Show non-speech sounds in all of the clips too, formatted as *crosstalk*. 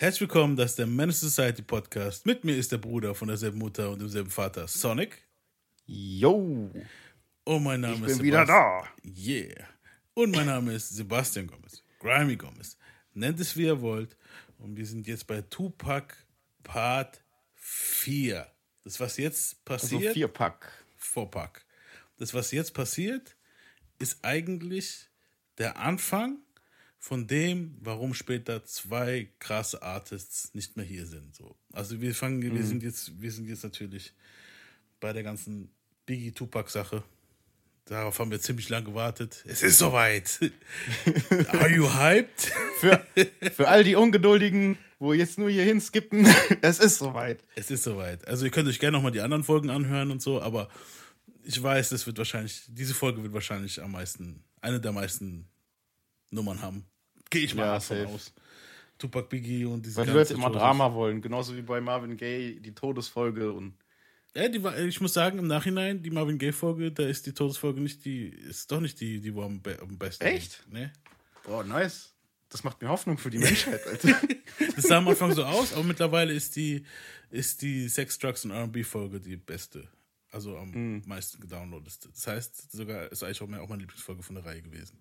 Herzlich willkommen, das ist der Menace Society Podcast. Mit mir ist der Bruder von derselben Mutter und demselben Vater, Sonic. Yo! Und mein Name Ich ist bin wieder da. Yeah. Und mein Name ist Sebastian Gomez. Grimy Gomez. Nennt es wie ihr wollt. Und wir sind jetzt bei Tupac Part 4. Das, was jetzt Also passiert, Vierpack. Vorpack. Das, was jetzt passiert, ist eigentlich der Anfang von dem, warum später zwei krasse Artists nicht mehr hier sind. So. Also wir fangen, wir sind jetzt, wir sind jetzt natürlich bei der ganzen Biggie Tupac Sache. Darauf haben wir ziemlich lange gewartet. Es ist soweit. *laughs* Are you hyped? Für, für all die Ungeduldigen, wo jetzt nur hier hinskippen, *laughs* es ist soweit. Es ist soweit. Also ihr könnt euch gerne nochmal die anderen Folgen anhören und so, aber ich weiß, das wird wahrscheinlich, diese Folge wird wahrscheinlich am meisten, eine der meisten Nummern haben. Gehe ich mal Ja, davon safe. aus. Tupac Biggie und diese Weil Leute ganzen immer. Drama wollen, genauso wie bei Marvin Gaye, die Todesfolge und Ja, die war, ich muss sagen, im Nachhinein, die Marvin Gaye-Folge, da ist die Todesfolge nicht die, ist doch nicht die, die wo am, be am besten Echt? Ne? Boah, nice. Das macht mir Hoffnung für die Menschheit, Alter. *laughs* Das sah am Anfang so aus, aber mittlerweile ist die, ist die Sex, Drugs und R&B-Folge die beste. Also am Hm. meisten gedownloadeste. Das heißt, sogar ist eigentlich auch meine Lieblingsfolge von der Reihe gewesen.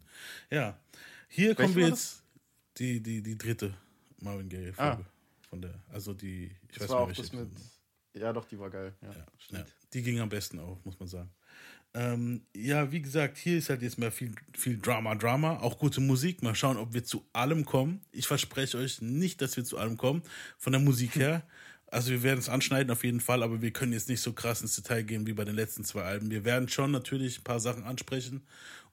Ja, hier kommen wir jetzt die, die, die dritte Marvin Gaye-Folge. Von der, also die, ich Das weiß war nicht, auch das mit. Ja, doch, die war geil. Ja, Ja, stimmt. die ging am besten auch, muss man sagen. Ähm, ja, wie gesagt, hier ist halt jetzt mehr viel, viel Drama, Drama, auch gute Musik. Mal schauen, ob wir zu allem kommen. Ich verspreche euch nicht, dass wir zu allem kommen, von der Musik her. *laughs* Also wir werden es anschneiden auf jeden Fall, aber wir können jetzt nicht so krass ins Detail gehen wie bei den letzten zwei Alben. Wir werden schon natürlich ein paar Sachen ansprechen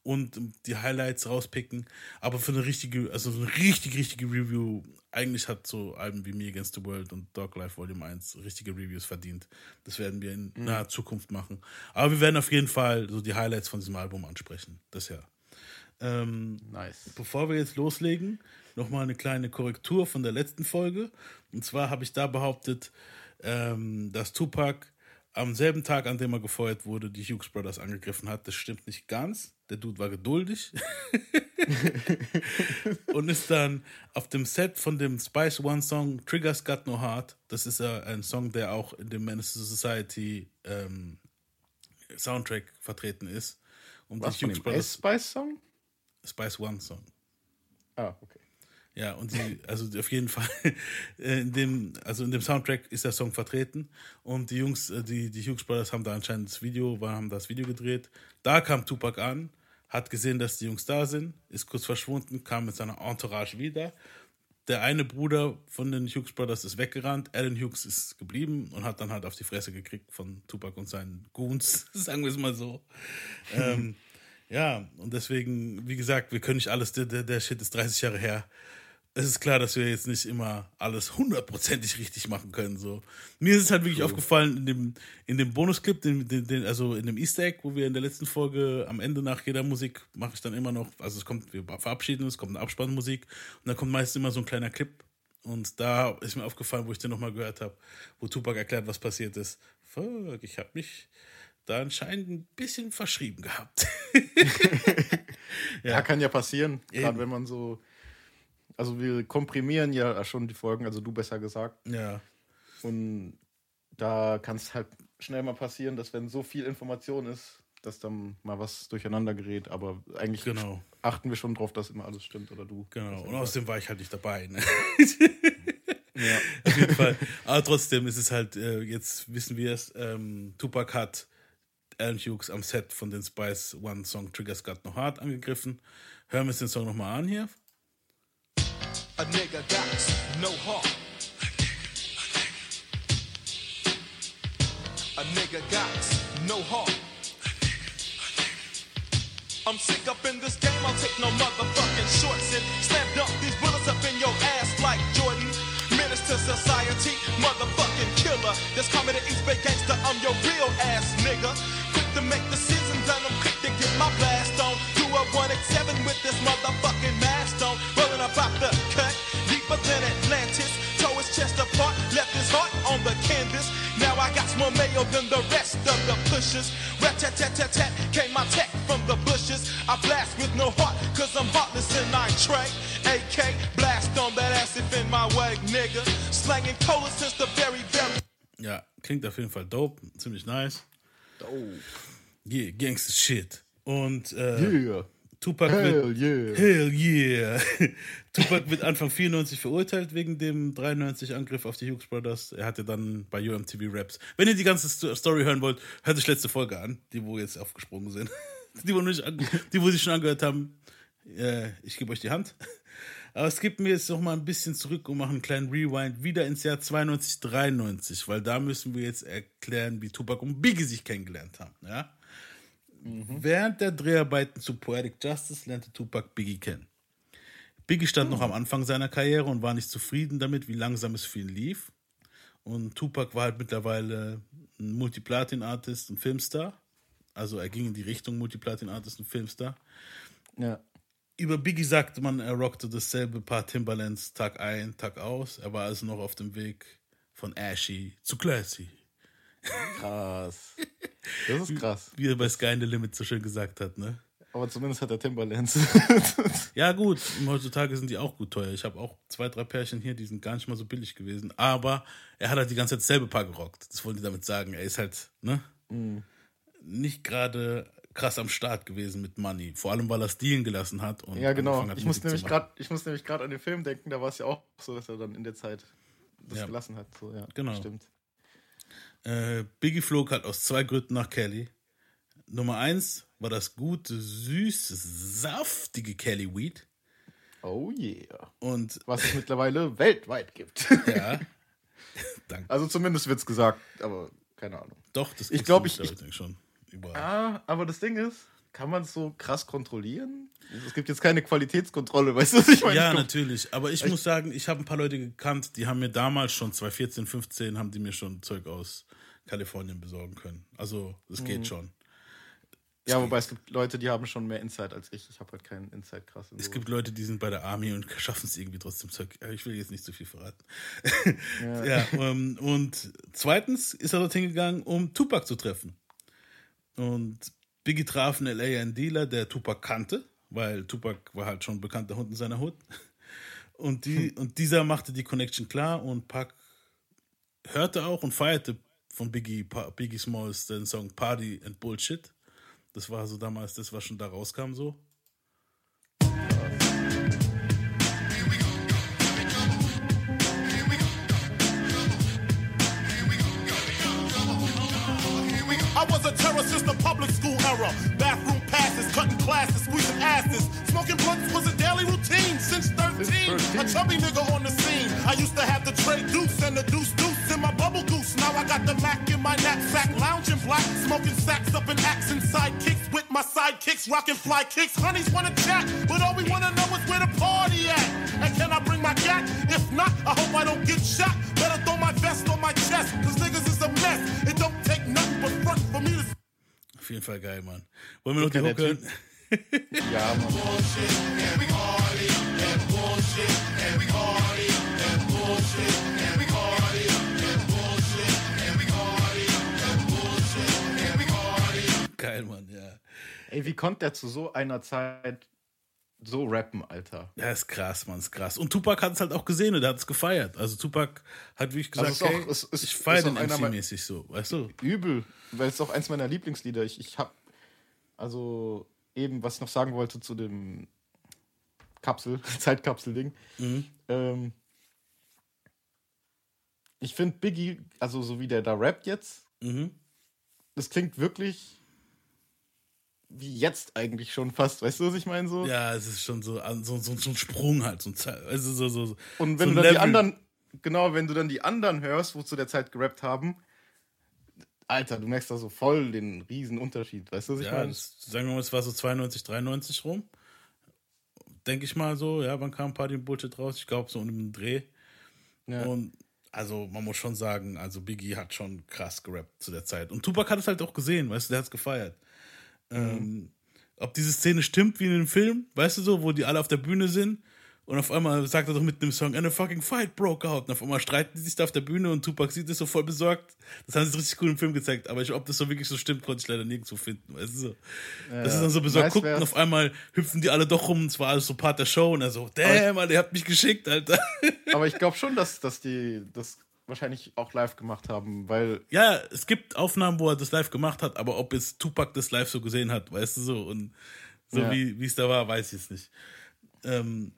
und die Highlights rauspicken, aber für eine richtige, also so eine richtig, richtige Review, eigentlich hat so Alben wie Me Against the World und Dog Life Volume 1 richtige Reviews verdient. Das werden wir in naher Zukunft machen. Aber wir werden auf jeden Fall so die Highlights von diesem Album ansprechen. Das ja. Ähm, Nice. Bevor wir jetzt loslegen, nochmal eine kleine Korrektur von der letzten Folge. Und zwar habe ich da behauptet, ähm, dass Tupac am selben Tag, an dem er gefeuert wurde, die Hughes Brothers angegriffen hat. Das stimmt nicht ganz. Der Dude war geduldig. *laughs* *laughs* und ist dann auf dem Set von dem Spice One Song Triggers Got No Heart. Das ist ja ein Song, der auch in dem Menace Society ähm, Soundtrack vertreten ist. Und Was von dem Ice Spice Song? Spice One Song. Ah, okay. Ja, und die, also auf jeden Fall, *laughs* äh, in dem, also in dem Soundtrack ist der Song vertreten und die Jungs, äh, die, die Hughes Brothers haben da anscheinend das Video, haben das Video gedreht. Da kam Tupac an, hat gesehen, dass die Jungs da sind, ist kurz verschwunden, kam mit seiner Entourage wieder. Der eine Bruder von den Hughes Brothers ist weggerannt, Alan Hughes ist geblieben und hat dann halt auf die Fresse gekriegt von Tupac und seinen Goons, *laughs* sagen wir es mal so. ähm, *laughs* ja, und deswegen, wie gesagt, wir können nicht alles, der, der, der Shit ist 30 Jahre her. Es ist klar, dass wir jetzt nicht immer alles hundertprozentig richtig machen können. So. Mir ist es halt wirklich aufgefallen in dem, in dem Bonusclip, den, den, den, also in dem Easter Egg, wo wir in der letzten Folge am Ende nach jeder Musik mache ich dann immer noch, also es kommt, wir verabschieden uns, kommt eine Abspannmusik und dann kommt meistens immer so ein kleiner Clip. Und da ist mir aufgefallen, wo ich den nochmal gehört habe, wo Tupac erklärt, was passiert ist. Fuck, ich habe mich da anscheinend ein bisschen verschrieben gehabt. *laughs* *laughs* Ja, kann ja passieren. Gerade wenn man so. Also, wir komprimieren ja schon die Folgen, also du besser gesagt. ja. Und da kann es halt schnell mal passieren, dass wenn so viel Information ist, dass dann mal was durcheinander gerät. Aber eigentlich Genau. achten wir schon drauf, dass immer alles stimmt oder du. Genau. Und außerdem war ich halt nicht dabei. Ne? *laughs* Ja. *laughs* Auf jeden Fall. Aber trotzdem ist es halt, äh, jetzt wissen wir es, ähm, Tupac hat Alan Hughes am Set von den Spice One Song Triggers Got No Heart angegriffen. Hören wir uns den Song nochmal an hier. A nigga got no heart. A nigga got no heart. I'm sick up in this game, I'll take no motherfucking shorts and slam dunk these bullets up in your ass like Jordan. To society, motherfucking killer. Just call me the East Bay gangster, I'm your real ass nigga. Quick to make decisions and I'm quick to get my blast on. Do a 187 with this motherfucking mask got than the rest of the pushers. Rat tat tat tat tat came my tech from the bushes. I blast with no heart, cause I'm heartless and I Trey. AK blast on that ass if in my my way, nigga. Slanging cola since the very, very. Ja, klingt auf jeden Fall dope, ziemlich nice. Oh. Yeah, Gangster Shit. Und äh, Yeah. Tupac Hell wird, yeah. Hell yeah. *laughs* Tupac wird Anfang 94 verurteilt wegen dem 93 Angriff auf die Hughes Brothers. Er hatte dann bei UMTV Raps. Wenn ihr die ganze Sto- Story hören wollt, hört euch letzte Folge an, die wo jetzt aufgesprungen sind. *laughs* Die wo, nicht die, wo sie schon angehört haben. Äh, ich gebe euch die Hand. Aber es gibt mir jetzt noch mal ein bisschen zurück und machen einen kleinen Rewind wieder ins Jahr 92, 93, weil da müssen wir jetzt erklären, wie Tupac und Biggie sich kennengelernt haben. Ja? Während der Dreharbeiten zu Poetic Justice lernte Tupac Biggie kennen. Biggie stand noch am Anfang seiner Karriere und war nicht zufrieden damit, wie langsam es für ihn lief. Und Tupac war halt mittlerweile ein Multiplatin-Artist und Filmstar. Also er ging in die Richtung Multiplatin-Artist und Filmstar. Ja. Über Biggie sagte man, er rockte dasselbe Paar Timberlands Tag ein, Tag aus. Er war also noch auf dem Weg von Ashy zu Classy. Krass. Das ist krass. Wie er bei Sky in the Limit so schön gesagt hat, ne? Aber zumindest hat er Timberlands. *laughs* Ja, gut, heutzutage sind die auch gut teuer. Ich habe auch zwei, drei Pärchen hier, die sind gar nicht mal so billig gewesen. Aber er hat halt die ganze Zeit dasselbe Paar gerockt. Das wollen die damit sagen. Er ist halt, ne? Nicht gerade krass am Start gewesen mit Money. Vor allem, weil er Stilen gelassen hat. Und ja, genau. hat, Ich muss, nämlich grad, ich muss nämlich gerade an den Film denken, da war es ja auch so, dass er dann in der Zeit das Ja. gelassen hat. So, ja, Genau. Stimmt. Äh, Biggie flog halt aus zwei Gründen nach Kelly. Nummer eins war das gute, süße, saftige Kelly Weed. Oh yeah. Und Was es mittlerweile weltweit gibt. *laughs* ja, *laughs* danke. Also zumindest wird's gesagt, aber keine Ahnung. Doch, das Ich gibt's glaub, ich- mittlerweile schon überall. Ah, aber das Ding ist, kann man es so krass kontrollieren? Es gibt jetzt keine Qualitätskontrolle, *laughs* weißt du, was ich meine? Ja, Es natürlich. Aber ich muss sagen, ich habe ein paar Leute gekannt, die haben mir damals schon, 2014, 15, haben die mir schon Zeug aus Kalifornien besorgen können. Also, es Mhm. geht schon. Ja, wobei es gibt Leute, die haben schon mehr Insight als ich. Ich habe halt keinen Insight krass. in Es so- gibt Leute, die sind bei der Army und *laughs* schaffen es irgendwie trotzdem Zeug. Ich will jetzt nicht zu viel verraten. *laughs* Ja, ähm, und zweitens ist er dorthin gegangen, um Tupac zu treffen. Und Biggie traf in L.A. einen Dealer, der Tupac kannte, weil Tupac war halt schon ein bekannter Hund in seiner Hut. Und, die, und dieser machte die Connection klar und Pac hörte auch und feierte von Biggie, Pa- Biggie Smalls den Song Party and Bullshit. Das war so damals das, was schon da rauskam so. I was a since the public school era. Bathroom passes, cutting classes, squeezing asses. Smoking blunts was a daily routine since 13. A chubby nigga on the scene. I used to have the tray deuce and the deuce deuce in my bubble goose. Now I got the Mac in my knapsack, lounging black, smoking sacks up in accent sidekicks with my sidekicks, rocking fly kicks. Honeys wanna chat, but all we wanna know is where the party at. And can I bring my gat? If not, I hope I don't get shot. Better throw my vest on my chest, cause niggas is a mess. It don't take nothing but front for me to Auf jeden Fall geil, Mann. Wollen wir noch die hören? *laughs* Ja, Mann. Geil, Mann, ja. Ey, wie konnte der zu so einer Zeit so rappen, Alter? Ja, ist krass, Mann, ist krass. Und Tupac hat es halt auch gesehen und er hat es gefeiert. Also Tupac hat wirklich gesagt, Also ist auch- hey, es ist- ich ist feiere den MC-mäßig so, weißt du? Übel, weil es ist auch eins meiner Lieblingslieder. Ich, ich hab, also eben, was ich noch sagen wollte zu dem Kapsel, *laughs* Zeitkapsel-Ding. Ähm, ich finde Biggie, also so wie der da rappt jetzt, Mhm. das klingt wirklich wie jetzt eigentlich schon fast. Weißt du, was ich meine? So? Ja, es ist schon so, so, so, so ein Sprung halt. So ein also so, so, so, Und wenn du dann die Level. anderen, genau, wenn du dann die anderen hörst, wo zu der Zeit gerappt haben, Alter, du merkst da so voll den riesen Unterschied. Weißt du, was ich Ja, meine? das, sagen wir mal, es war so 92, 93 rum. Denke ich mal so, ja, wann kam Party und Bullshit raus? Ich glaube, so um den Dreh. Ja. Und also, man muss schon sagen, also Biggie hat schon krass gerappt zu der Zeit. Und Tupac hat es halt auch gesehen, weißt du, der hat es gefeiert. Ähm, ob diese Szene stimmt wie in dem Film, weißt du so, wo die alle auf der Bühne sind Und auf einmal sagt er doch mit dem Song, and a fucking fight broke out. Und auf einmal streiten die sich da auf der Bühne und Tupac sieht das so voll besorgt. Das haben sie richtig cool im Film gezeigt. Aber ich, ob das so wirklich so stimmt, konnte ich leider nirgendwo finden. Weißt du so. Das ist dann so besorgt. Guckt und auf einmal hüpfen die alle doch rum. Und zwar alles so Part der Show. Und er so, damn, Alter, ihr habt mich geschickt, Alter. *laughs* Aber ich glaube schon, dass, dass die das wahrscheinlich auch live gemacht haben, weil Ja, es gibt Aufnahmen, wo er das live gemacht hat, aber ob jetzt Tupac das live so gesehen hat, weißt du so, und so Ja. wie es da war, weiß ich jetzt nicht. Ähm,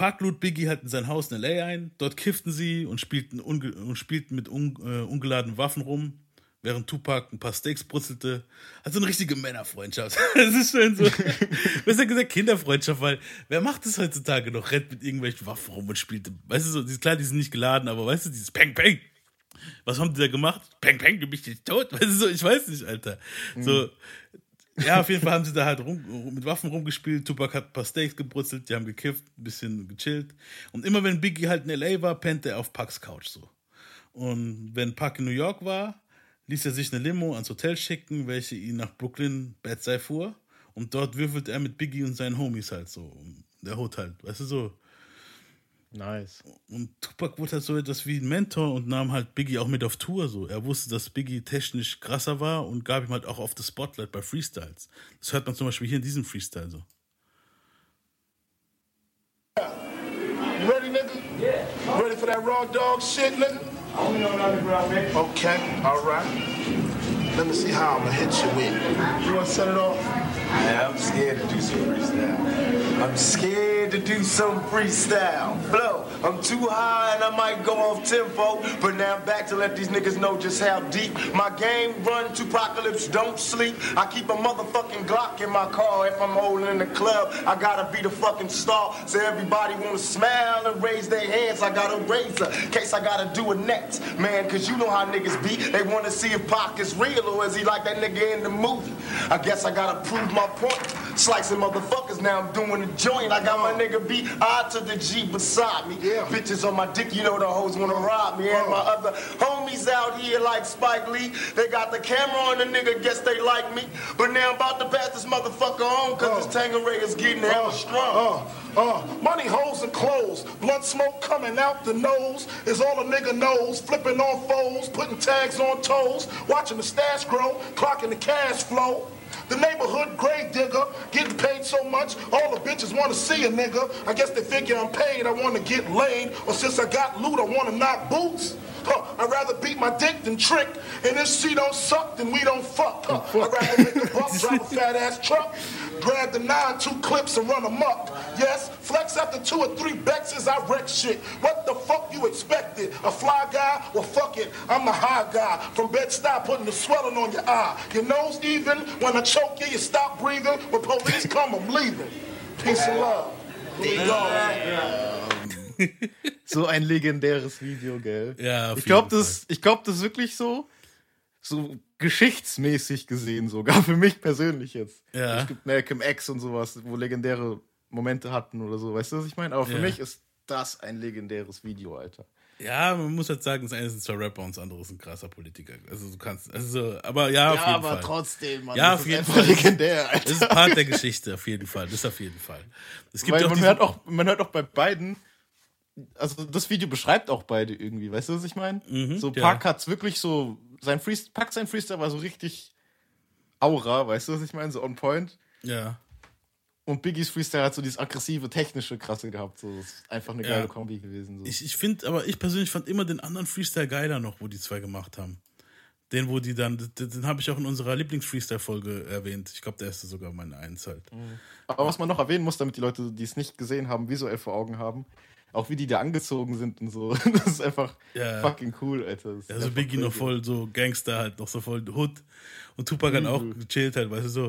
Park lud Biggie halt in sein Haus in L.A. ein, dort kifften sie und spielten, und spielten mit un äh, ungeladenen Waffen rum, während Tupac ein paar Steaks brutzelte. Also eine richtige Männerfreundschaft. *laughs* Das ist schön so, *laughs* besser gesagt Kinderfreundschaft, weil wer macht das heutzutage noch? Rennt mit irgendwelchen Waffen rum und spielt, weißt du so, die- klar, die sind nicht geladen, aber weißt du, dieses Peng, Peng, was haben die da gemacht? Peng, peng, du bist jetzt tot. *laughs* Weißt du, so, ich weiß nicht, Alter. So, ja, auf jeden Fall haben sie da halt rum, mit Waffen rumgespielt. Tupac hat ein paar Steaks gebrutzelt, die haben gekifft, ein bisschen gechillt. Und immer wenn Biggie halt in L.A. war, pennte er auf Pucks Couch so. Und wenn Puck in New York war, ließ er sich eine Limo ans Hotel schicken, welche ihn nach Brooklyn Bedside fuhr. Und dort würfelte er mit Biggie und seinen Homies halt so. Der Hut halt, weißt du so. Nice. Und Tupac wurde halt so etwas wie ein Mentor und nahm halt Biggie auch mit auf Tour. So. Er wusste, dass Biggie technisch krasser war und gab ihm halt auch auf das Spotlight bei Freestyles. Das hört man zum Beispiel hier in diesem Freestyle so. You ready, nigga? Yeah. Ready for that raw dog shit, nigga? I know nothing about me. Okay, all right. Let me see how I'm gonna hit you with. You wanna set it off? I'm scared to do some freestyle. I'm scared to do some freestyle. Blow, I'm too high and I might go off tempo. But now I'm back to let these niggas know just how deep my game run to apocalypse. Don't sleep. I keep a motherfucking Glock in my car. If I'm holding in the club, I gotta be the fucking star. So everybody wanna smile and raise their hands. I got a razor, case I gotta do a next. Man, cause you know how niggas be. They wanna see if Pac is real or is he like that nigga in the movie. I guess I gotta prove my point. Slicing motherfuckers, now I'm doing a joint. I got my nigga B, I to the G beside me. Yeah. Bitches on my dick, you know the hoes wanna rob me. And my other homies out here like Spike Lee. They got the camera on the nigga, guess they like me. But now I'm about to pass this motherfucker on, cause this Tangeray is getting hella strong. Uh, money, hoes, and clothes. Blood smoke coming out the nose is all a nigga knows. Flipping on foes, putting tags on toes. Watching the stash grow, clocking the cash flow. The neighborhood grave digger, getting paid so much, all the bitches wanna see a nigga. I guess they figure I'm paid, I wanna get laid. Or since I got loot, I wanna knock boots. Huh, I'd rather beat my dick than trick. And if she don't suck, then we don't fuck. Huh, I'd rather make a buck, drive a fat ass truck. Grab the nine, two clips and run amok. Yes, flex after two or three bexes, I wreck shit. What the fuck you expected? A fly guy? Well, fuck it, I'm the high guy. From bed stop putting the swelling on your eye. Your nose even, when I choke you, you stop breathing. When police come, I'm leaving. Peace and love. Here we go. *laughs* So ein legendäres Video, gell? Ja, auf ich glaube, das, ich glaub, das ist wirklich so, so geschichtsmäßig gesehen, sogar *laughs* für mich persönlich jetzt. Ja. Es gibt Malcolm X und sowas, wo legendäre Momente hatten oder so. Weißt du, was ich meine? Aber für Ja. mich ist das ein legendäres Video, Alter. Ja, man muss halt sagen, das eine sind zwei Rapper und das andere ist ein krasser Politiker. Also du kannst, also so, aber ja, auf jeden Fall. trotzdem, Mann. Ja, das auf ist jeden einfach Fall. legendär, Das Alter. ist Part der Geschichte, auf jeden Fall. Das ist auf jeden Fall. Es gibt Weil ja auch man hört, auch, man hört auch bei beiden, also das Video beschreibt auch beide irgendwie, weißt du, was ich meine? so Mhm, ja. Park hat's wirklich so, sein Freestyle, Pack sein Freestyle war so richtig Aura, weißt du, was ich meine? So on point. Ja. Und Biggies Freestyle hat so dieses aggressive, technische Krasse gehabt. So, das ist einfach eine Ja. geile Kombi gewesen. So. Ich, ich finde, aber ich persönlich fand immer den anderen Freestyle geiler noch, wo die zwei gemacht haben. Den, wo die dann, den, den habe ich auch in unserer Lieblings-Freestyle-Folge erwähnt. Ich glaube, der erste sogar meine Eins halt. Aber was man noch erwähnen muss, damit die Leute, die es nicht gesehen haben, visuell vor Augen haben, auch wie die da angezogen sind und so. *laughs* Das ist einfach Ja. fucking cool, Alter. Das Also einfach Biggie noch voll so Gangster halt, noch so voll Hood. Und Tupac hat auch gechillt halt, weißt du, so.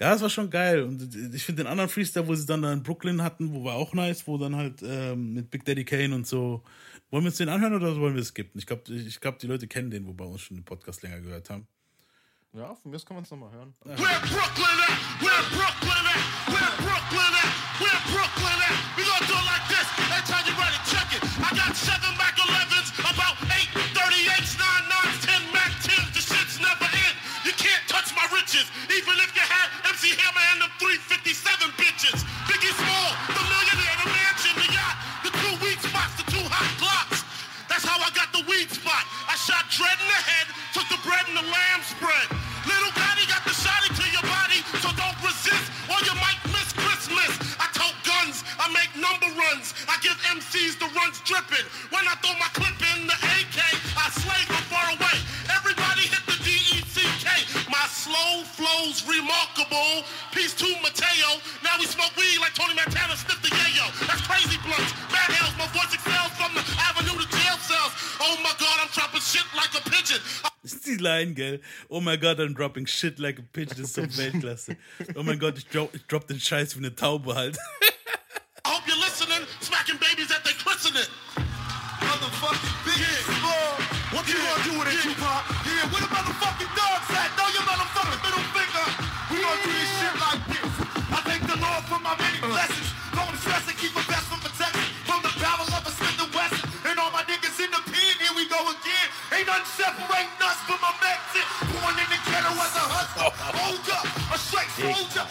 Ja, das war schon geil. Und ich finde den anderen Freestyle, wo sie dann da in Brooklyn hatten, wo war auch nice, wo dann halt ähm, mit Big Daddy Kane und so. Wollen wir uns den anhören oder wollen wir es skippen? Ich glaube, ich glaub, die Leute kennen den, wo bei uns schon den Podcast länger gehört haben. Ja, von mir aus kann man es nochmal hören. Where Brooklyn at? Where Brooklyn at? Where Brooklyn at? Where Brooklyn at? We gonna do it like this. even if you had MC Hammer and the 357 bitches. Biggie Small, the millionaire, the mansion, the yacht, the two weed spots, the two hot blocks. That's how I got the weed spot. I shot dread in the head, took the bread and the lamb spread. Little Gotti got the shot into your body, so don't resist or you might miss Christmas. I tote guns, I make number runs, I give MCs the runs dripping. When I throw my clip fool. Peace to Mateo. Now we smoke weed like Tony Montana sniffed the yayo. That's crazy blunts. Mad hells, my voice excels from the avenue to jail cells. Oh my God, I'm dropping shit like a pigeon. Das ist die Line, gell? Oh my God, I'm dropping shit like a pigeon. Das ist so Weltklasse. Oh mein Gott, ich drop, ich drop den Scheiß wie eine Taube halt. I hope you're listening, smacking babies at their christening. Motherfucking big Yeah. My many blessings. Don't stress and keep a best from protection. From the barrel of a Smith and Wesson. And all my niggas in the pen, here we go again. Ain't nothing separating us from my. Born in the ghetto as a hustler. *laughs* Hold up, a straight soldier.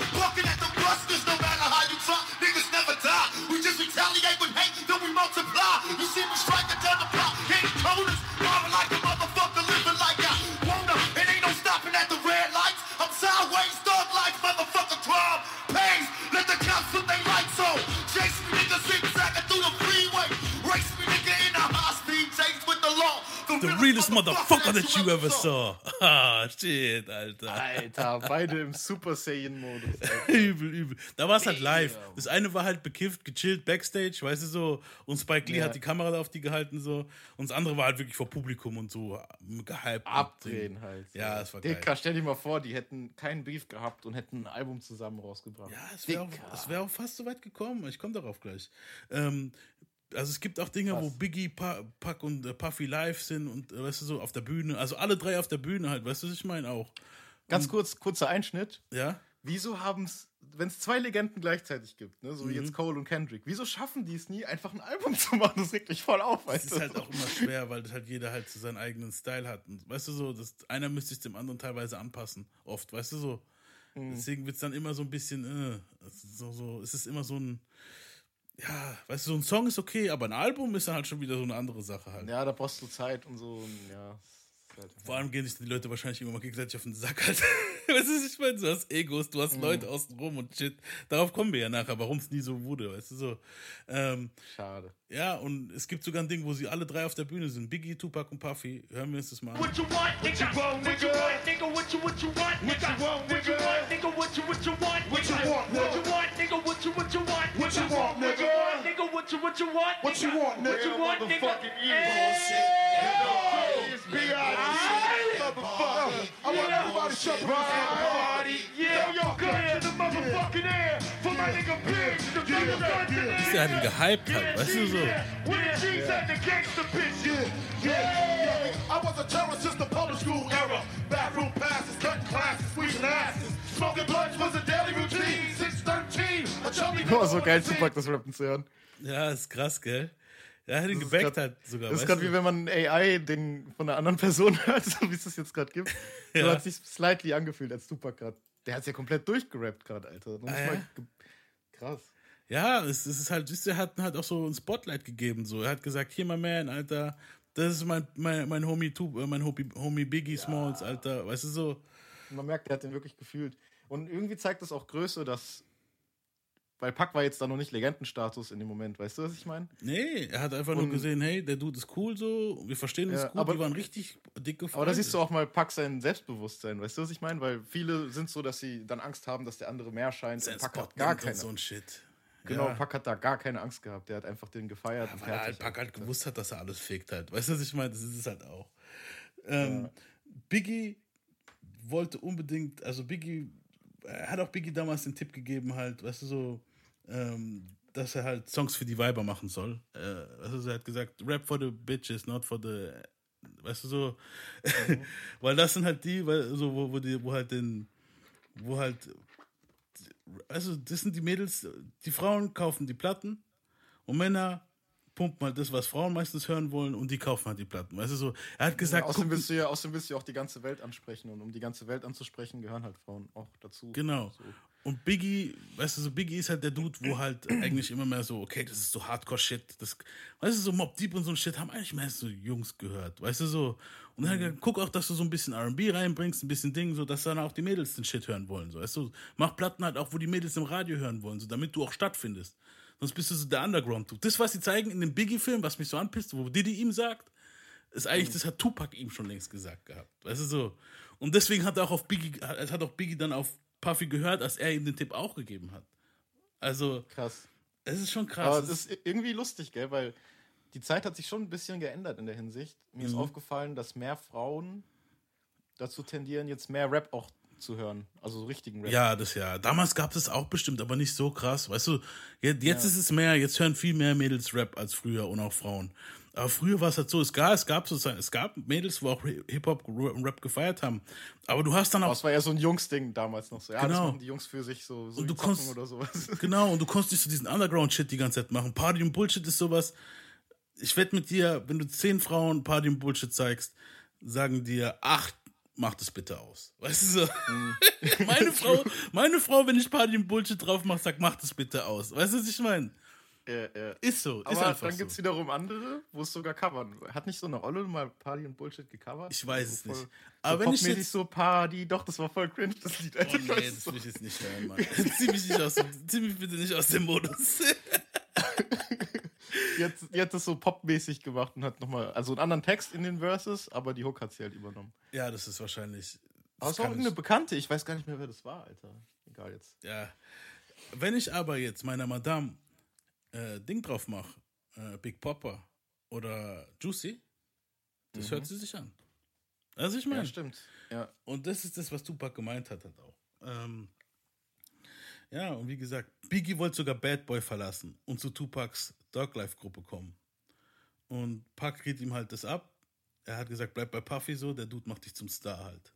The realest motherfucker that you ever saw. *laughs* Ah, shit, Alter. Alter, beide im Super Saiyan-Modus. *laughs* übel, übel. Da war es halt live. Das eine war halt bekifft, gechillt, Backstage, weißt du so. Und Spike Lee Ja. hat die Kamera da auf die gehalten so. Und das andere war halt wirklich vor Publikum und so gehypt. Abdrehen halt. Ja, das war geil. Dicker, stell dir mal vor, die hätten keinen Beef gehabt und hätten ein Album zusammen rausgebracht. Ja, es wäre auch, wär auch fast so weit gekommen. Ich komme darauf gleich. Ähm, also es gibt auch Dinge, wo Biggie, pa Pac und äh, Puffy live sind und äh, weißt du so auf der Bühne. Also alle drei auf der Bühne halt, weißt du, was ich meine auch. Ganz kurz, kurzer Einschnitt. Ja. Wieso haben es, wenn es zwei Legenden gleichzeitig gibt, ne, so Mhm. wie jetzt Cole und Kendrick, wieso schaffen die es nie, einfach ein Album *laughs* zu machen? Das regt mich voll auf, Es weißt ist du? halt auch immer schwer, weil das halt jeder halt so seinen eigenen Style hat. Und weißt du so, das, einer müsste sich dem anderen teilweise anpassen. Oft, weißt du so. Mhm. Deswegen wird es dann immer so ein bisschen, äh, ist so, so, es ist immer so ein, ja, weißt du, so ein Song ist okay, aber ein Album ist dann halt schon wieder so eine andere Sache halt. Ja, da brauchst du Zeit und so. Ja, Vor allem gehen sich die Leute wahrscheinlich immer mal gegenseitig auf den Sack halt. *laughs* weißt du, ich meine, du hast Egos, du Mhm. hast Leute außen rum und shit. Darauf kommen wir ja nachher, warum es nie so wurde, weißt du so. Ähm, schade. ja, und es gibt sogar ein Ding, wo sie alle drei auf der Bühne sind. Biggie, Tupac und Puffy. Hören wir uns das mal an. What you want, nigga? What you want, nigga? What you what you want, nigga? What you want, nigga? What you what you want, What you nigga? want, What you want, nigga? What you what you want, What you nigga? want, What you nigga? want, nigga? What you what you want, What you nigga? want, What you nigga? want, nigga? Motherfucking ear. It's B.I.D. Motherfucker. I want everybody to shut the. Party, yeah, yo, good the motherfucking air for my nigga Big, Der hat ihn gehypt halt, weißt du so. I was a terrorist since the public school era. Bathroom passes, cutting classes, squeezing asses. Smoking blunts was a daily routine. 613, a chubby Oh, so geil, Tupac das Rappen zu hören. Ja, ist krass, gell? Er hat ihn Das ist gebackt grad- halt sogar. Das ist gerade wie wenn man AI den von einer anderen Person *laughs* hört, so wie es das jetzt gerade gibt. *laughs* So Ja. hat sich slightly angefühlt als Tupac gerade. Der hat es ja komplett durchgerappt gerade, Alter. Ah, ja? Krass. Ja, es, es ist halt, du, er hat halt auch so ein Spotlight gegeben. So. Er hat gesagt, hier, mein Man, Alter, das ist mein, mein, mein Homie, Tu- äh, mein Homie, Homie Biggie Smalls, Alter. Weißt du so? Man merkt, der hat den wirklich gefühlt. Und irgendwie zeigt das auch Größe, dass. Weil Pac war jetzt da noch nicht Legendenstatus in dem Moment, weißt du, was ich meine? Nee, er hat einfach nur Und- gesehen, hey, der Dude ist cool so, wir verstehen uns Ja, gut, aber- die waren richtig dicke Freunde. Aber da siehst du auch mal Pac sein Selbstbewusstsein, weißt du, was ich meine? Weil viele sind so, dass sie dann Angst haben, dass der andere mehr scheint. Sein Und Pac Spot hat gar keine. so ein Shit. Genau, ja. Pac hat da gar keine Angst gehabt. Der hat einfach den gefeiert und Weil er halt. Pack halt gewusst hat, dass er alles fickt halt. Weißt du, was ich meine? Das ist es halt auch. Ähm, Biggie wollte unbedingt, also Biggie, er hat auch Biggie damals den Tipp gegeben, halt, weißt du, so, ähm, dass er halt Songs für die Weiber machen soll. Äh, du, er hat gesagt, Rap for the bitches, not for the, weißt du, so, *laughs* weil das sind halt die, weil, so, wo, wo, die, wo halt den, wo halt, also das sind die Mädels, die Frauen kaufen die Platten und Männer pumpen halt das, was Frauen meistens hören wollen und die kaufen halt die Platten. Weißt du so, er hat Ja, gesagt, außerdem, guck, willst du ja, außerdem willst du ja auch die ganze Welt ansprechen. Und um die ganze Welt anzusprechen, gehören halt Frauen auch dazu. Genau. So. Und Biggie, weißt du, so Biggie ist halt der Dude, wo halt eigentlich immer mehr so, okay, das ist so Hardcore-Shit. Das, weißt du, so Mob Deep und so ein Shit haben eigentlich mehr so Jungs gehört, weißt du so. Und dann gesagt, guck auch, dass du so ein bisschen RB reinbringst, ein bisschen Ding, so dass dann auch die Mädels den Shit hören wollen, so, weißt du. Mach Platten halt auch, wo die Mädels im Radio hören wollen, so, damit du auch stattfindest. Sonst bist du so der Underground-Dude. Das, was sie zeigen in dem Biggie-Film, was mich so anpisst, wo Diddy ihm sagt, ist eigentlich, das hat Tupac ihm schon längst gesagt gehabt. Weißt du so? Und deswegen hat er auch auf Biggie, hat auch Biggie dann auf Puffy gehört, als er ihm den Tipp auch gegeben hat. Also, Krass. es ist schon Aber krass. das ist irgendwie lustig, gell? Weil die Zeit hat sich schon ein bisschen geändert in der Hinsicht. Mir Mhm. ist aufgefallen, dass mehr Frauen dazu tendieren, jetzt mehr Rap auch zu hören. Also so richtigen Rap. Ja, das ja. Damals gab es auch bestimmt, aber nicht so krass. Weißt du, jetzt, jetzt ist es mehr, jetzt hören viel mehr Mädels Rap als früher und auch Frauen. Aber früher war es halt so, es gab, es gab sozusagen, es gab Mädels, wo auch Hip-Hop und Rap gefeiert haben. Aber du hast dann auch, es war ja so ein Jungs-Ding damals noch so. Ja, das Genau. machen die Jungs für sich so, so Und du konntest- oder sowas. *laughs* genau, und du konntest nicht so diesen Underground-Shit die ganze Zeit machen. Party und Bullshit ist sowas. Ich wette mit dir, wenn du zehn Frauen Party und Bullshit zeigst, sagen dir acht, mach das bitte aus. Weißt du so? Mhm. *laughs* meine *laughs* Frau, meine Frau, wenn ich Party und Bullshit drauf mache, sagt, mach das bitte aus. Weißt du, was ich meine? Ja. Ist so, ist Aber einfach dann gibt es so. wiederum andere, wo es sogar covern. Hat nicht so eine Olle mal Party und Bullshit gecovert? Ich weiß es so nicht. Aber so wenn ich jetzt- so Party, doch, das war voll cringe, das Lied. Alter. Oh nee, das will ich jetzt nicht hören, Mann. *laughs* zieh, mich nicht aus, zieh mich bitte nicht aus dem Modus. *laughs* Jetzt, hat das so popmäßig gemacht und hat nochmal, also einen anderen Text in den Verses, aber die Hook hat sie halt übernommen. ja, das ist wahrscheinlich. Aber es war irgendeine Bekannte, ich weiß gar nicht mehr, wer das war, Alter. Egal jetzt. ja. Wenn ich aber jetzt meiner Madame äh, Ding drauf mache, äh, Big Popper oder Juicy, das hört sie sich an. Also ich meine, Ja, stimmt. Ja. Und das ist das, was Tupac gemeint hat halt auch. Ähm, ja, und wie gesagt, Biggie wollte sogar Bad Boy verlassen und zu Tupacs Dog Life Gruppe kommen. Und Pac riet ihm halt das ab. Er hat gesagt, bleib bei Puffy so, der Dude macht dich zum Star halt.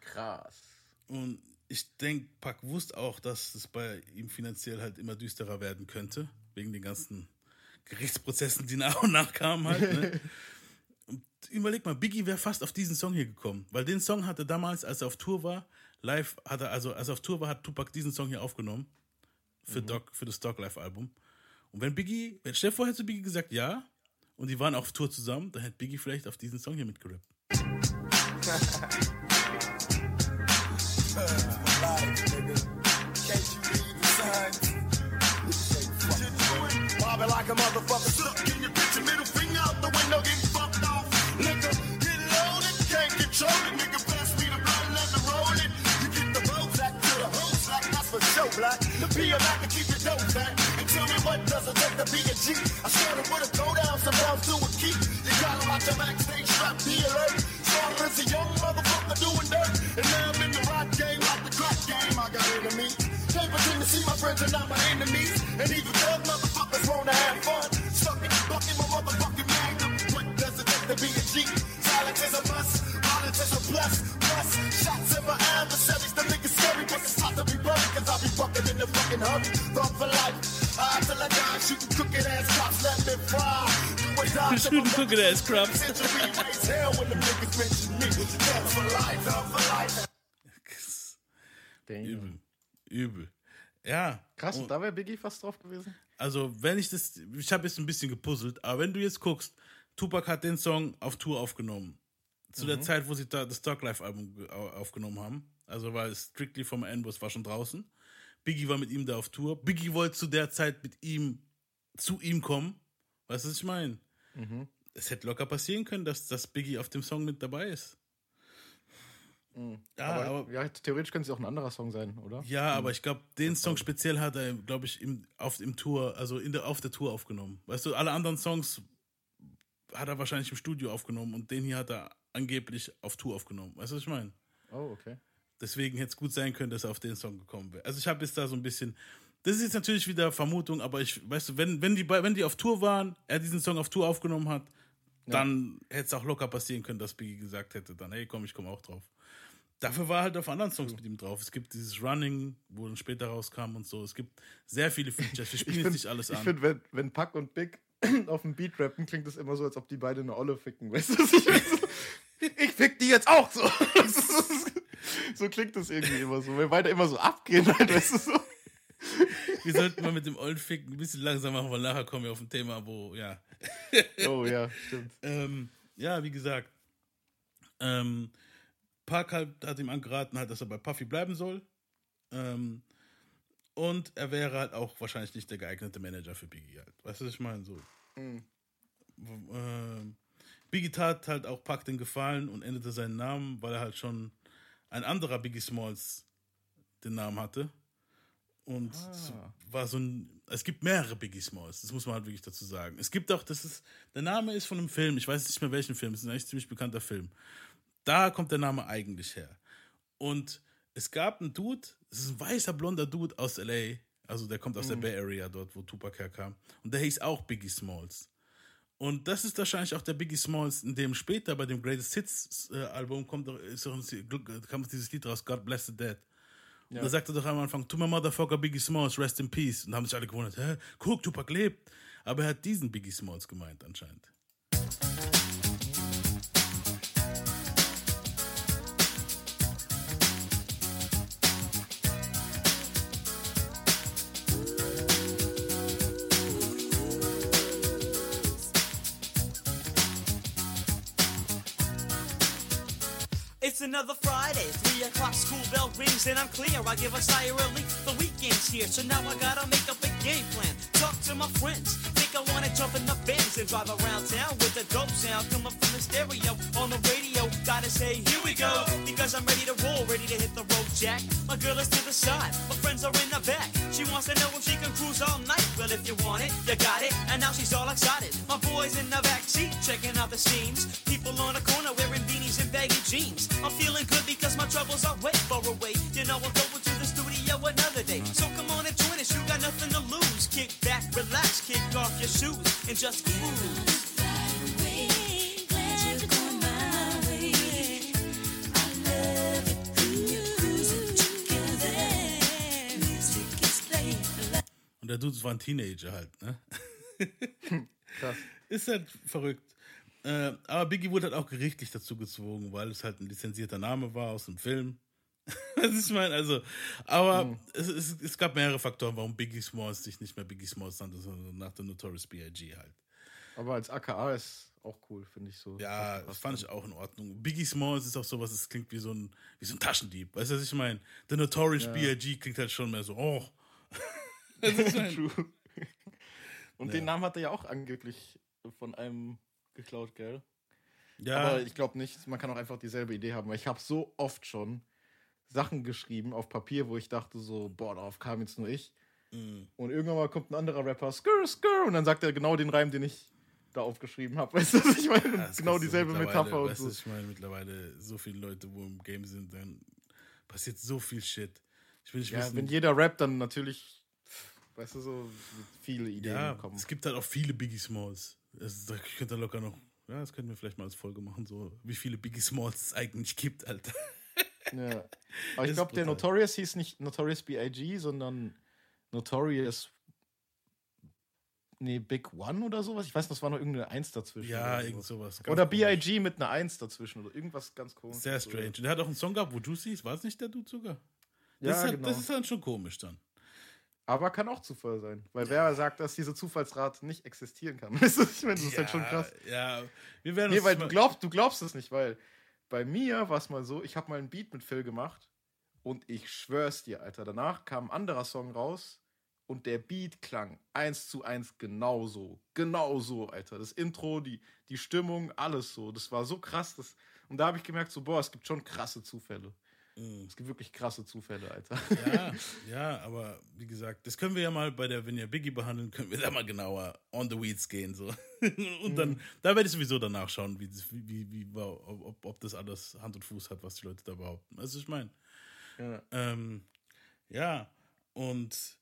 Krass. Und ich denke, Pac wusste auch, dass es bei ihm finanziell halt immer düsterer werden könnte, wegen den ganzen Gerichtsprozessen, die nach und nach kamen halt. Ne? *laughs* Und überleg mal, Biggie wäre fast auf diesen Song hier gekommen, weil den Song hat er damals, als er auf Tour war, live hat er, also als er auf Tour war, hat Tupac diesen Song hier aufgenommen für, Doc, für das Dog Life Album. Und wenn Biggie, wenn Stell dir vor, hätte Biggie gesagt ja und die waren auf Tour zusammen, dann hätte Biggie vielleicht auf diesen Song hier mitgerappt. *laughs* Bobbing like a motherfucker stuck in your bitch, your middle finger out the window, getting fucked off. Nigga, get loaded, can't control it. Nigga, pass me the blunt, let me roll it. You get the road back to the whole slack, that's for sure, black. The P back and keep your dope back. And tell me what does it take to be a G? I started with a go down, some down to a key. You gotta watch your backstage strap, be alert. Started as a young motherfucker doing dirt. And now I'm in the rock game like the crack game. I got enemies. Can't pretend to see my friends are not my enemies. And even thug motherfuckers wanna have fun. Stuck in bucket my motherfucking magnum. What does it take to be a G? Silence is a must. Violence is a plus. Plus, shots in my adversaries. The niggas scary, but it's not to be buried. Cause I be fucking in the fucking hurry. Thought for life. I till I die, shooting crooked ass cops, let me fry. Do or. Shooting crooked ass cops. Century hell when the niggas mention me. Thug for life, thug for life. Übel. Übel. Ja. Krass, und- da wäre Biggie fast drauf gewesen. Also, wenn ich das, ich habe jetzt ein bisschen gepuzzelt, aber wenn du jetzt guckst, Tupac hat den Song auf Tour aufgenommen. Zu der Zeit, wo sie da das Dog Life Album ge- au- aufgenommen haben. Also, weil Strictly from Endless war schon draußen. Biggie war mit ihm da auf Tour. Biggie wollte zu der Zeit mit ihm, zu ihm kommen. Weißt du, was ich meine? Es hätte locker passieren können, dass, dass Biggie auf dem Song mit dabei ist. Ja, aber, aber, ja, theoretisch könnte es auch ein anderer Song sein, oder? ja, aber ich glaube, den Song speziell hat er, glaube ich, im, auf dem Tour, also in der, auf der Tour aufgenommen. Weißt du, alle anderen Songs hat er wahrscheinlich im Studio aufgenommen und den hier hat er angeblich auf Tour aufgenommen. Weißt du, was ich meine? Oh, okay. Deswegen hätte es gut sein können, dass er auf den Song gekommen wäre. Also ich habe jetzt da so ein bisschen. Das ist jetzt natürlich wieder Vermutung, aber ich, weißt du, wenn, wenn, die, wenn die auf Tour waren, er diesen Song auf Tour aufgenommen hat, dann hätte es auch locker passieren können, dass Biggie gesagt hätte, dann, hey, komm, ich komme auch drauf. Dafür war halt auf anderen Songs mit ihm drauf. Es gibt dieses Running, wo dann später rauskam und so. Es gibt sehr viele Features. Wir *laughs* spielen jetzt nicht alles ich an. finde, wenn, wenn Pack und Big *clears throat* auf dem Beat rappen, klingt das immer so, als ob die beide eine Olle ficken. Weißt du, *laughs* ich ich fick die jetzt auch *laughs* so. So klingt das irgendwie immer so. Wenn beide immer so abgehen, halt, weißt du so. Wir sollten mal mit dem Old Fick ein bisschen langsam machen, weil nachher kommen wir auf ein Thema, wo, ja. Oh ja, stimmt. Ähm, ja, wie gesagt, ähm, Park halt, hat ihm angeraten, halt, dass er bei Puffy bleiben soll. Ähm, und er wäre halt auch wahrscheinlich nicht der geeignete Manager für Biggie halt. Weißt du, was ich meine? So. W- Ähm, Biggie tat halt auch Pac den Gefallen und änderte seinen Namen, weil er halt schon ein anderer Biggie Smalls den Namen hatte. Und Ah. es war so ein. Es gibt mehrere Biggie Smalls, das muss man halt wirklich dazu sagen. Es gibt auch, das ist. Der Name ist von einem Film, ich weiß nicht mehr welchen Film, es ist ein eigentlich ziemlich bekannter Film. Da kommt der Name eigentlich her. Und es gab einen Dude, es ist ein weißer blonder Dude aus LA, also der kommt aus der Bay Area, dort, wo Tupac herkam. Und der hieß auch Biggie Smalls. Und das ist wahrscheinlich auch der Biggie Smalls, in dem später bei dem Greatest Hits äh, Album kommt, ist doch ein, kam dieses Lied raus, God Bless the Dead. Und da sagte doch am Anfang, to my motherfucker Biggie Smalls, rest in peace. Und da haben sich alle gewundert, hä, guck, Tupac lebt. Aber er hat diesen Biggie Smalls gemeint anscheinend. It's another Friday, 3 o'clock, school bell rings, and I'm clear. I give a sigh of relief. The weekend's here, so now I gotta make up a game plan. Talk to my friends. Think I wanna jump in the Benz and drive around town with the dope sound coming up from the stereo on the radio. Gotta say, here we go, because I'm ready to roll, ready to hit the road, Jack. My girl is to the side, my friends are in the back. She wants to know if she can cruise all night. Well, if you want it, you got it, and now she's all excited. My boys in the back seat checking out the scenes. People on the corner wearing baggy jeans. I'm feeling good because my troubles are way far away. You know I'm going to the studio another day. So come on and join us, you got nothing to lose. Kick back, relax, kick off your shoes, and just cruise. Und der Dude war ein Teenager halt, ne? Hm, krass. *laughs* Ist halt verrückt. Äh, aber Biggie wurde halt auch gerichtlich dazu gezwungen, weil es halt ein lizenzierter Name war aus dem Film. *laughs* Was ich meine, also, aber Mhm. es, es, es gab mehrere Faktoren, warum Biggie Smalls sich nicht mehr Biggie Smalls nannte, sondern nach der Notorious B.I.G. halt. Aber als AKA ist auch cool, finde ich so. Ja, das fand ich auch in Ordnung. Biggie Smalls ist auch sowas, es klingt wie so ein, wie so ein Taschendieb. Weißt du, was ich meine? The Notorious B.I.G. klingt halt schon mehr so, oh. *laughs* *laughs* True. Und den Namen hat er ja auch angeblich von einem geklaut, gell? Ja, Aber ich glaube nicht, man kann auch einfach dieselbe Idee haben, weil ich habe so oft schon Sachen geschrieben auf Papier, wo ich dachte so, boah, darauf kam jetzt nur ich. Mm. Und irgendwann mal kommt ein anderer Rapper, skr, skr, und dann sagt er genau den Reim, den ich da aufgeschrieben habe. *laughs* Weißt du, was ich meine? Ja, genau dieselbe Metapher und weißt so. Ich meine, mittlerweile so viele Leute, wo im Game sind, dann passiert so viel Shit. Ich will nicht Ja, wissen. wenn jeder rappt, dann natürlich, weißt du, so viele Ideen ja, kommen. es gibt halt auch viele Biggie Smalls. Es, da könnte locker noch, ja, das könnten wir vielleicht mal als Folge machen, so wie viele Biggie Smalls es eigentlich gibt, Alter. Ja. *laughs* Aber ich glaube, der. Notorious hieß nicht Notorious B.I.G., sondern Notorious. Nee, Big One oder sowas. Ich weiß, das war noch irgendeine Eins dazwischen. Ja, oder irgend sowas. Oder komisch. B.I.G. mit einer Eins dazwischen oder irgendwas ganz komisches. Sehr strange. Und der hat auch einen Song gehabt, wo Juicy ist. War es nicht der Dude sogar? Das, Ja, ist halt, genau. das ist dann schon komisch dann. Aber kann auch Zufall sein. Weil wer sagt, dass diese Zufallsrate nicht existieren kann? *laughs* Weißt du, ich meine, das ist halt schon krass. Ja, wir werden Nee, weil du glaubst, du glaubst es nicht, weil bei mir war es mal so, ich habe mal einen Beat mit Phil gemacht und ich schwör's dir, Alter, danach kam ein anderer Song raus und der Beat klang eins zu eins genauso. Genauso, Alter. Das Intro, die, die Stimmung, alles so. Das war so krass. Das, und da habe ich gemerkt, so, boah, es gibt schon krasse Zufälle. Es gibt wirklich krasse Zufälle, Alter. Ja, *laughs* ja, aber wie gesagt, das können wir ja mal bei der, wenn Biggie behandeln, können wir da mal genauer on the weeds gehen. So. *laughs* Und dann, da werde ich sowieso danach schauen, wie, wie, wie, ob, ob das alles Hand und Fuß hat, was die Leute da behaupten. Also ich meine, Ja. ähm, ja, und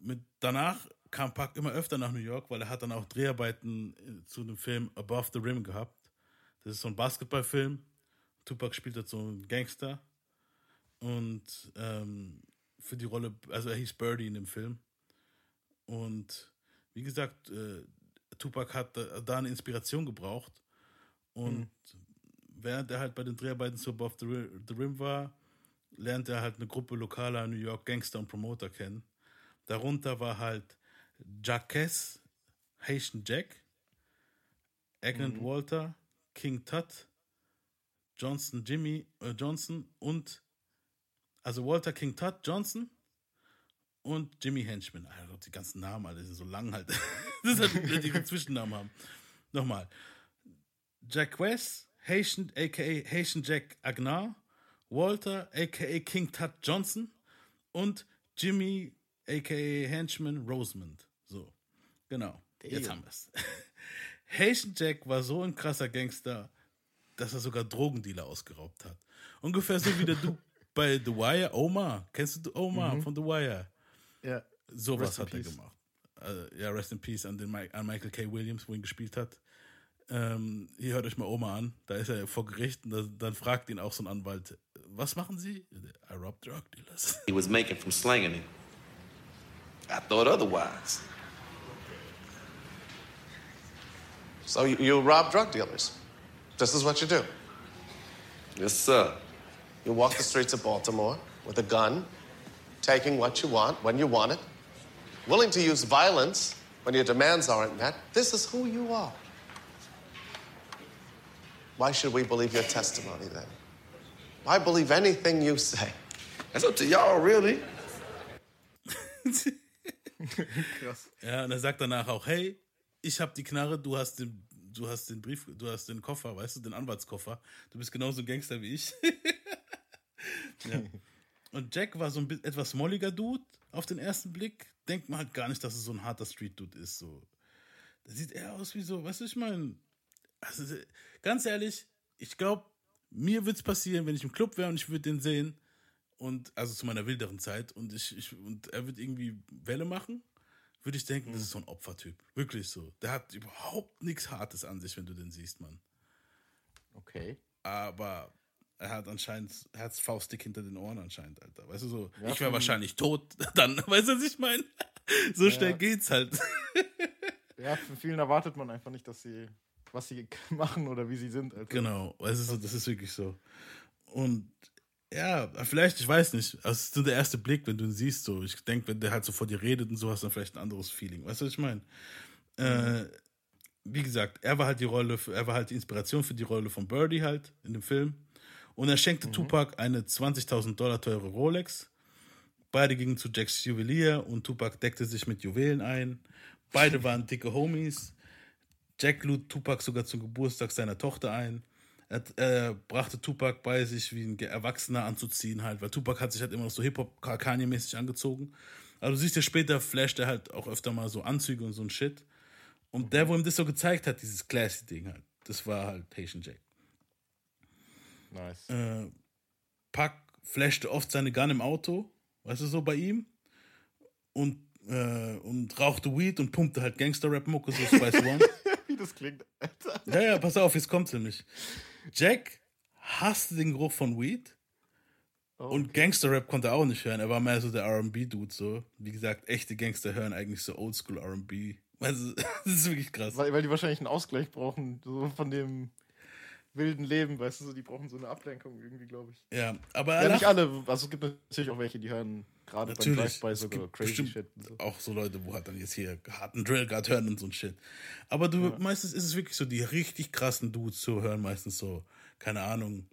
mit, danach kam Pac immer öfter nach New York, weil er hat dann auch Dreharbeiten äh, zu dem Film Above the Rim gehabt. Das ist so ein Basketballfilm. Tupac spielt dort so einen Gangster. Und ähm, für die Rolle, also er hieß Birdie in dem Film. Und wie gesagt, äh, Tupac hat da, da eine Inspiration gebraucht. Und während er halt bei den Dreharbeiten zu Above the Rim, the Rim war, lernt er halt eine Gruppe lokaler New York Gangster und Promoter kennen. Darunter war halt Jacques, Haitian Jack, Agent Walter, King Tut, Johnson Jimmy äh, Johnson und also Walter King Tut Johnson und Jimmy Henchman. Also die ganzen Namen, alle sind so lang halt. *laughs* das ist halt, die Zwischennamen haben. Nochmal. Jack West, Haitian, aka Haitian Jack Agnar, Walter, aka King Tut Johnson und Jimmy, aka Henchman Rosemond. So, genau. Jetzt haben wir es. *laughs* Haitian Jack war so ein krasser Gangster, dass er sogar Drogendealer ausgeraubt hat. Ungefähr so wie der du bei The Wire, Omar. Kennst du Omar von The Wire? Ja. Sowas hat er peace. gemacht. Äh, ja, Rest in Peace an, den, an Michael K. Williams, wo ihn gespielt hat. Ähm, hier hört euch mal Oma an. Da ist er vor Gericht und da, dann fragt ihn auch so ein Anwalt: Was machen Sie? I rob drug dealers. *laughs* he was making from slanging him. I thought otherwise. So you, you rob drug dealers. This is what you do. Yes, sir. You walk the streets of Baltimore with a gun, taking what you want when you want it, willing to use violence when your demands aren't met. This is who you are. Why should we believe your testimony then? Why believe anything you say? That's up to y'all, really. Ja, und er sagt danach auch: Hey, ich hab die Knarre, du hast den, du hast den Brief, du hast den Koffer, weißt du, den Anwaltskoffer. Du bist genauso ein Gangster wie ich. *laughs* ja. Und Jack war so ein etwas molliger Dude auf den ersten Blick. Denkt man halt gar nicht, dass es so ein harter Street-Dude ist. So. Der sieht eher aus wie so, du, ich meine, also, ganz ehrlich, ich glaube, mir würde es passieren, wenn ich im Club wäre und ich würde den sehen. Und also zu meiner wilderen Zeit und ich, ich und er wird irgendwie Welle machen, würde ich denken, das ist so ein Opfertyp. Wirklich so. Der hat überhaupt nichts Hartes an sich, wenn du den siehst, Mann. Okay. Aber er hat anscheinend, er hat Faustdick hinter den Ohren anscheinend, Alter. Weißt du so, Ja, ich wäre wahrscheinlich tot *laughs* dann, weißt du, was ich meine? So schnell geht's halt. *laughs* Ja, von vielen erwartet man einfach nicht, dass sie, was sie *laughs* machen oder wie sie sind. Also. Genau, weißt du, so, das ist wirklich so. Und ja, vielleicht, ich weiß nicht, also es ist so der erste Blick, wenn du ihn siehst, so. Ich denke, wenn der halt so vor dir redet und so, hast du dann vielleicht ein anderes Feeling. Weißt du, was ich meine? Äh, wie gesagt, er war halt die Rolle, er war halt die Inspiration für die Rolle von Birdie halt in dem Film. Und er schenkte Tupac eine 20.000 Dollar teure Rolex. Beide gingen zu Jacks Juwelier und Tupac deckte sich mit Juwelen ein. Beide *laughs* waren dicke Homies. Jack lud Tupac sogar zum Geburtstag seiner Tochter ein. Er, er brachte Tupac bei sich, wie ein Erwachsener anzuziehen halt, weil Tupac hat sich halt immer noch so Hip-Hop Kanye-mäßig angezogen. Aber du siehst ja später, flasht er halt auch öfter mal so Anzüge und so ein Shit. Und der, wo ihm das so gezeigt hat, dieses Classy-Ding halt, das war halt Haitian Jack. Nice. Äh, Pac flashte oft seine Gun im Auto, weißt du, so bei ihm. Und, äh, und rauchte Weed und pumpte halt Gangster-Rap-Mucke, so Spice *laughs* One. Wie das klingt, Alter. Ja, ja, pass auf, jetzt kommt's nämlich. Jack hasste den Geruch von Weed. Und Gangster-Rap konnte er auch nicht hören. Er war mehr so der RB-Dude, so. Wie gesagt, echte Gangster hören eigentlich so Oldschool RB. Also, *laughs* das ist wirklich krass. Weil, weil die wahrscheinlich einen Ausgleich brauchen, so von dem wilden Leben, weißt du, so, die brauchen so eine Ablenkung irgendwie, glaube ich. Ja, aber er Ja, nicht alle, also es gibt natürlich auch welche, die hören gerade beim. Drive-By sogar crazy shit. So. auch so Leute, wo halt dann jetzt hier harten Drill gerade hören und so ein Shit. Aber du, meistens ist es wirklich so, die richtig krassen Dudes so hören meistens so, keine Ahnung,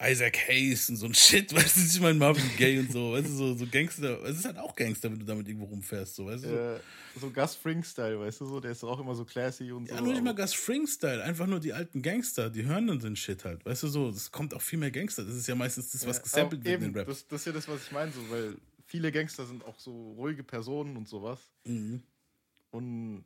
Isaac Hayes und so ein Shit, *laughs* weißt du, ich meine Marvin Gaye und so, weißt du, so, so Gangster, es ist halt auch Gangster, wenn du damit irgendwo rumfährst, so, weißt du. so. Äh, so Gus Fring-Style, weißt du, so, der ist auch immer so classy und so. Ja, nur nicht mal Gus Fring-Style, einfach nur die alten Gangster, die hören dann den Shit halt, weißt du, so, es kommt auch viel mehr Gangster, das ist ja meistens das, was Ja, gesampelt wird in den Rap. das, das ist ja das, was ich meine, so, weil viele Gangster sind auch so ruhige Personen und sowas. Mhm. Und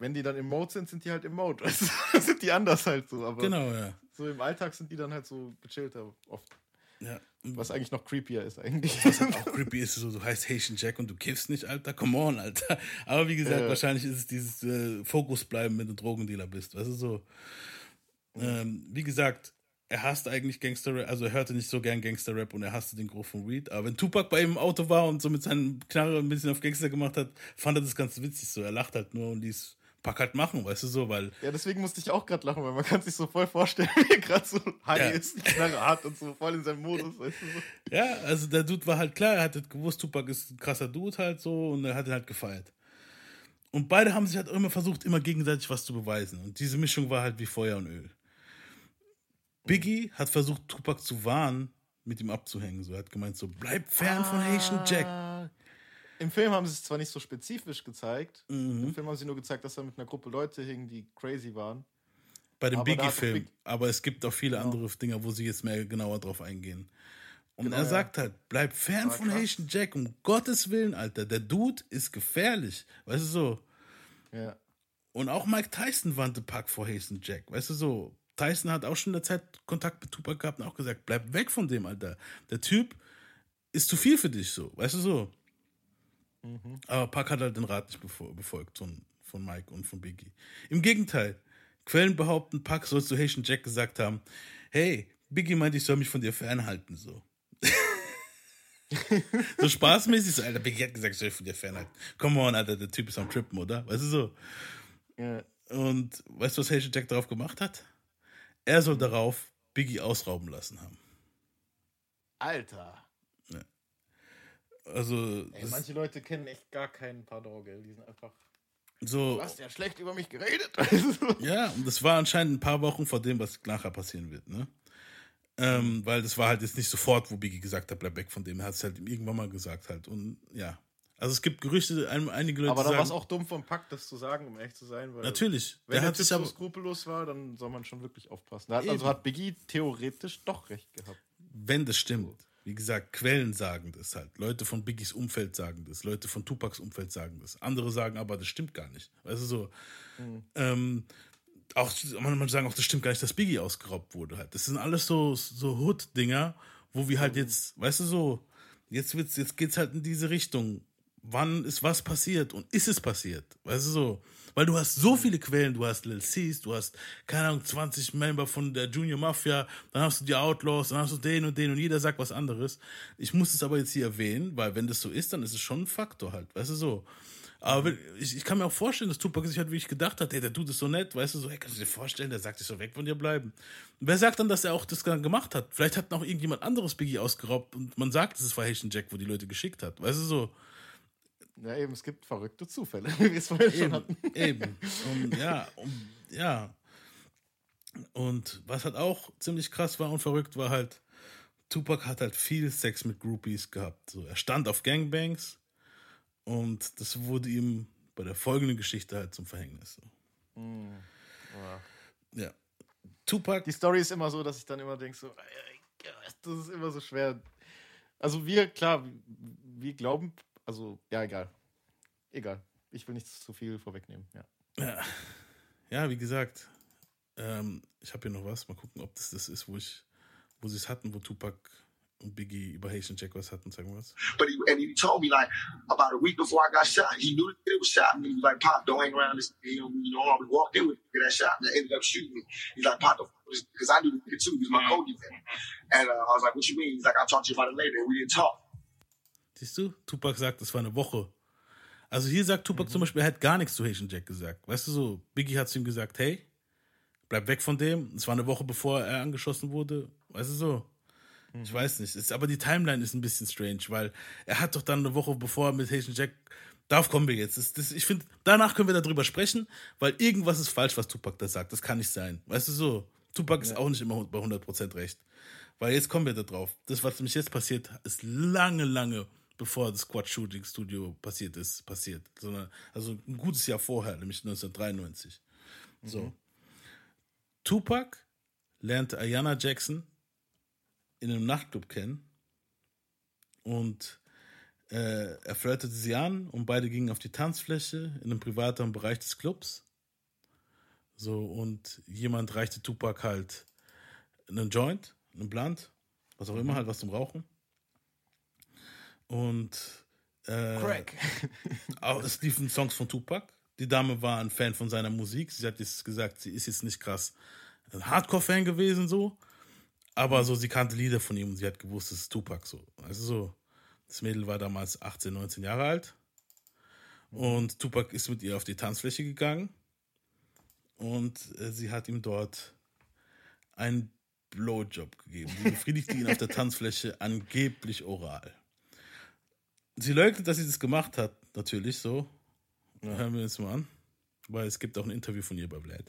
wenn die dann im Mode sind, sind die halt im Mode. *laughs* Sind die anders halt so. Aber Genau, ja. so im Alltag sind die dann halt so gechillter oft. ja. Was eigentlich noch creepier ist eigentlich. Was halt auch creepy ist, so, du heißt Haitian Jack und du kiffst nicht, Alter, come on, Alter. Aber wie gesagt, Ja. wahrscheinlich ist es dieses äh, Fokus bleiben, wenn du Drogendealer bist, weißt du, so. Ähm, wie gesagt, er hasst eigentlich Gangster-Rap, also er hörte nicht so gern Gangster-Rap und er hasste den Geruch von Weed, aber wenn Tupac bei ihm im Auto war und so mit seinem Knarre ein bisschen auf Gangster gemacht hat, fand er das ganz witzig so, er lacht halt nur und ließ Pack halt machen, weißt du, so, weil ja, deswegen musste ich auch gerade lachen, weil man kann sich so voll vorstellen, *laughs* wie er gerade so high Ja. ist, die Knarre hat und so voll in seinem Modus, weißt du so. Ja, also der Dude war halt klar, er hat halt gewusst, Tupac ist ein krasser Dude halt so und er hat ihn halt gefeiert. Und beide haben sich halt immer versucht, immer gegenseitig was zu beweisen. Und diese Mischung war halt wie Feuer und Öl. Biggie hat versucht, Tupac zu warnen, mit ihm abzuhängen. So, er hat gemeint, so, bleib fern von Haitian Jack. Im Film haben sie es zwar nicht so spezifisch gezeigt, Mhm. im Film haben sie nur gezeigt, dass er mit einer Gruppe Leute hing, die crazy waren. Bei dem Biggie-Film. Big- Aber es gibt auch viele andere Dinger, wo sie jetzt mehr genauer drauf eingehen. Und Genau, er sagt halt, bleib fern von krass. Haitian Jack, um Gottes Willen, Alter. Der Dude ist gefährlich. Weißt du so? Ja. Und auch Mike Tyson wandte Pack vor Haitian Jack. Weißt du so? Tyson hat auch schon in der Zeit Kontakt mit Tupac gehabt und auch gesagt, bleib weg von dem, Alter. Der Typ ist zu viel für dich so. Weißt du so? Aber Pac hat halt den Rat nicht befo- befolgt von, von Mike und von Biggie. Im Gegenteil, Quellen behaupten, Pac soll zu Haitian Jack gesagt haben, hey, Biggie meint, ich soll mich von dir fernhalten, so. *laughs* so spaßmäßig, so, Alter, Biggie hat gesagt, ich soll mich von dir fernhalten. Come on, Alter, der Typ ist am Trippen, oder? Weißt du so? Ja. Und weißt du, was Haitian Jack darauf gemacht hat? Er soll darauf Biggie ausrauben lassen haben. Alter. Also, Ey, manche Leute kennen echt gar keinen Pardon, gell? Die sind einfach. so. Du hast ja schlecht über mich geredet. *laughs* Ja, und das war anscheinend ein paar Wochen vor dem, was nachher passieren wird, ne? Ähm, weil das war halt jetzt nicht sofort, wo Biggie gesagt hat, bleib weg von dem. Er hat es halt ihm irgendwann mal gesagt halt. Und ja. Also es gibt Gerüchte, ein, einige Leute aber dann war es auch dumm vom Pack, das zu sagen, um echt zu sein. Weil Natürlich. Wenn Der hat so skrupellos war, dann soll man schon wirklich aufpassen. Da hat, also hat Biggie theoretisch doch recht gehabt. wenn das stimmt. Wie gesagt, Quellen sagen das halt. Leute von Biggies Umfeld sagen das. Leute von Tupacs Umfeld sagen das. Andere sagen aber, das stimmt gar nicht. Weißt du so. Ähm, auch manchmal sagen auch, das stimmt gar nicht, dass Biggie ausgeraubt wurde halt. Das sind alles so, so Hood-Dinger, wo wir halt jetzt, weißt du so, jetzt wird's, jetzt geht's halt in diese Richtung. Wann ist was passiert und ist es passiert? Weißt du so? Weil du hast so viele Quellen, du hast Lil C's, du hast, keine Ahnung, 20 Member von der Junior Mafia, dann hast du die Outlaws, dann hast du den und den und jeder sagt was anderes. Ich muss es aber jetzt hier erwähnen, weil wenn das so ist, dann ist es schon ein Faktor halt, weißt du so. Aber ich, ich kann mir auch vorstellen, dass Tupac sich halt wirklich gedacht hat, hey, der Dude ist so nett, weißt du, so, hey, kannst du dir vorstellen, der sagt sich so weg von dir bleiben. Und wer sagt dann, dass er auch das dann gemacht hat? Vielleicht hat noch irgendjemand anderes Biggie ausgeraubt und man sagt, es war Haitian Jack, wo die Leute geschickt hat, weißt du so. Ja, eben, es gibt verrückte Zufälle, *laughs* wie wir es vorhin schon Eben, hatten. eben. *laughs* Und ja, und, ja. Und was halt auch ziemlich krass war und verrückt war halt, Tupac hat halt viel Sex mit Groupies gehabt. So, er stand auf Gangbangs und das wurde ihm bei der folgenden Geschichte halt zum Verhängnis. So. Ja. Tupac. Die Story ist immer so, dass ich dann immer denke, so, äh, das ist immer so schwer. Also wir, klar, wir glauben, also, ja, egal. Egal. Ich will nicht zu viel vorwegnehmen, ja. Ja, ja wie gesagt, ähm, ich habe hier noch was. Mal gucken, ob das das ist, wo ich, wo sie es hatten, wo Tupac und Biggie über Haitian Jack was hatten. Sagen wir was. But he, and he told me like about a week before I got shot, he knew that it was shot. And he was like, "Pop, don't hang around this." You know, you know, I walked in with that shot and ended up shooting me. He's like, "Pop, because I knew the too. He was my co-defendant." And uh, I was like, "What you mean?" He's like, "I'll talk to you about it later." And we didn't talk. Siehst du? Tupac sagt, es war eine Woche. Also hier sagt Tupac zum Beispiel, er hat gar nichts zu Haitian Jack gesagt. Weißt du so, Biggie hat zu ihm gesagt, hey, bleib weg von dem. Es war eine Woche bevor er angeschossen wurde. Weißt du so? Ich weiß nicht. Es, aber die Timeline ist ein bisschen strange, weil er hat doch dann eine Woche bevor er mit Haitian Jack. Darauf kommen wir jetzt. Das, das, ich finde, danach können wir darüber sprechen, weil irgendwas ist falsch, was Tupac da sagt. Das kann nicht sein. Weißt du so? Tupac ist auch nicht immer bei 100% recht. Weil jetzt kommen wir da drauf. Das, was nämlich jetzt passiert, ist lange, lange bevor das Squad Shooting Studio passiert ist, passiert. Sondern, also ein gutes Jahr vorher, nämlich 1993. So. Tupac lernte Ayanna Jackson in einem Nachtclub kennen und äh, er flirtete sie an und beide gingen auf die Tanzfläche in einem privaten Bereich des Clubs. So, und jemand reichte Tupac halt einen Joint, einen Blunt, was auch immer, halt was zum Rauchen. Und äh, Crack. *laughs* auch, es liefen Songs von Tupac. Die Dame war ein Fan von seiner Musik. Sie hat jetzt gesagt, sie ist jetzt nicht krass ein Hardcore-Fan gewesen, so. Aber so, sie kannte Lieder von ihm und sie hat gewusst, es ist Tupac so. Also so, das Mädel war damals 18, 19 Jahre alt. Und Tupac ist mit ihr auf die Tanzfläche gegangen. Und äh, sie hat ihm dort einen Blowjob gegeben. Sie befriedigte ihn auf der Tanzfläche angeblich oral. Sie leugnet, dass sie das gemacht hat, natürlich so. Hören wir uns mal an. Weil es gibt auch ein Interview von ihr bei Vlad.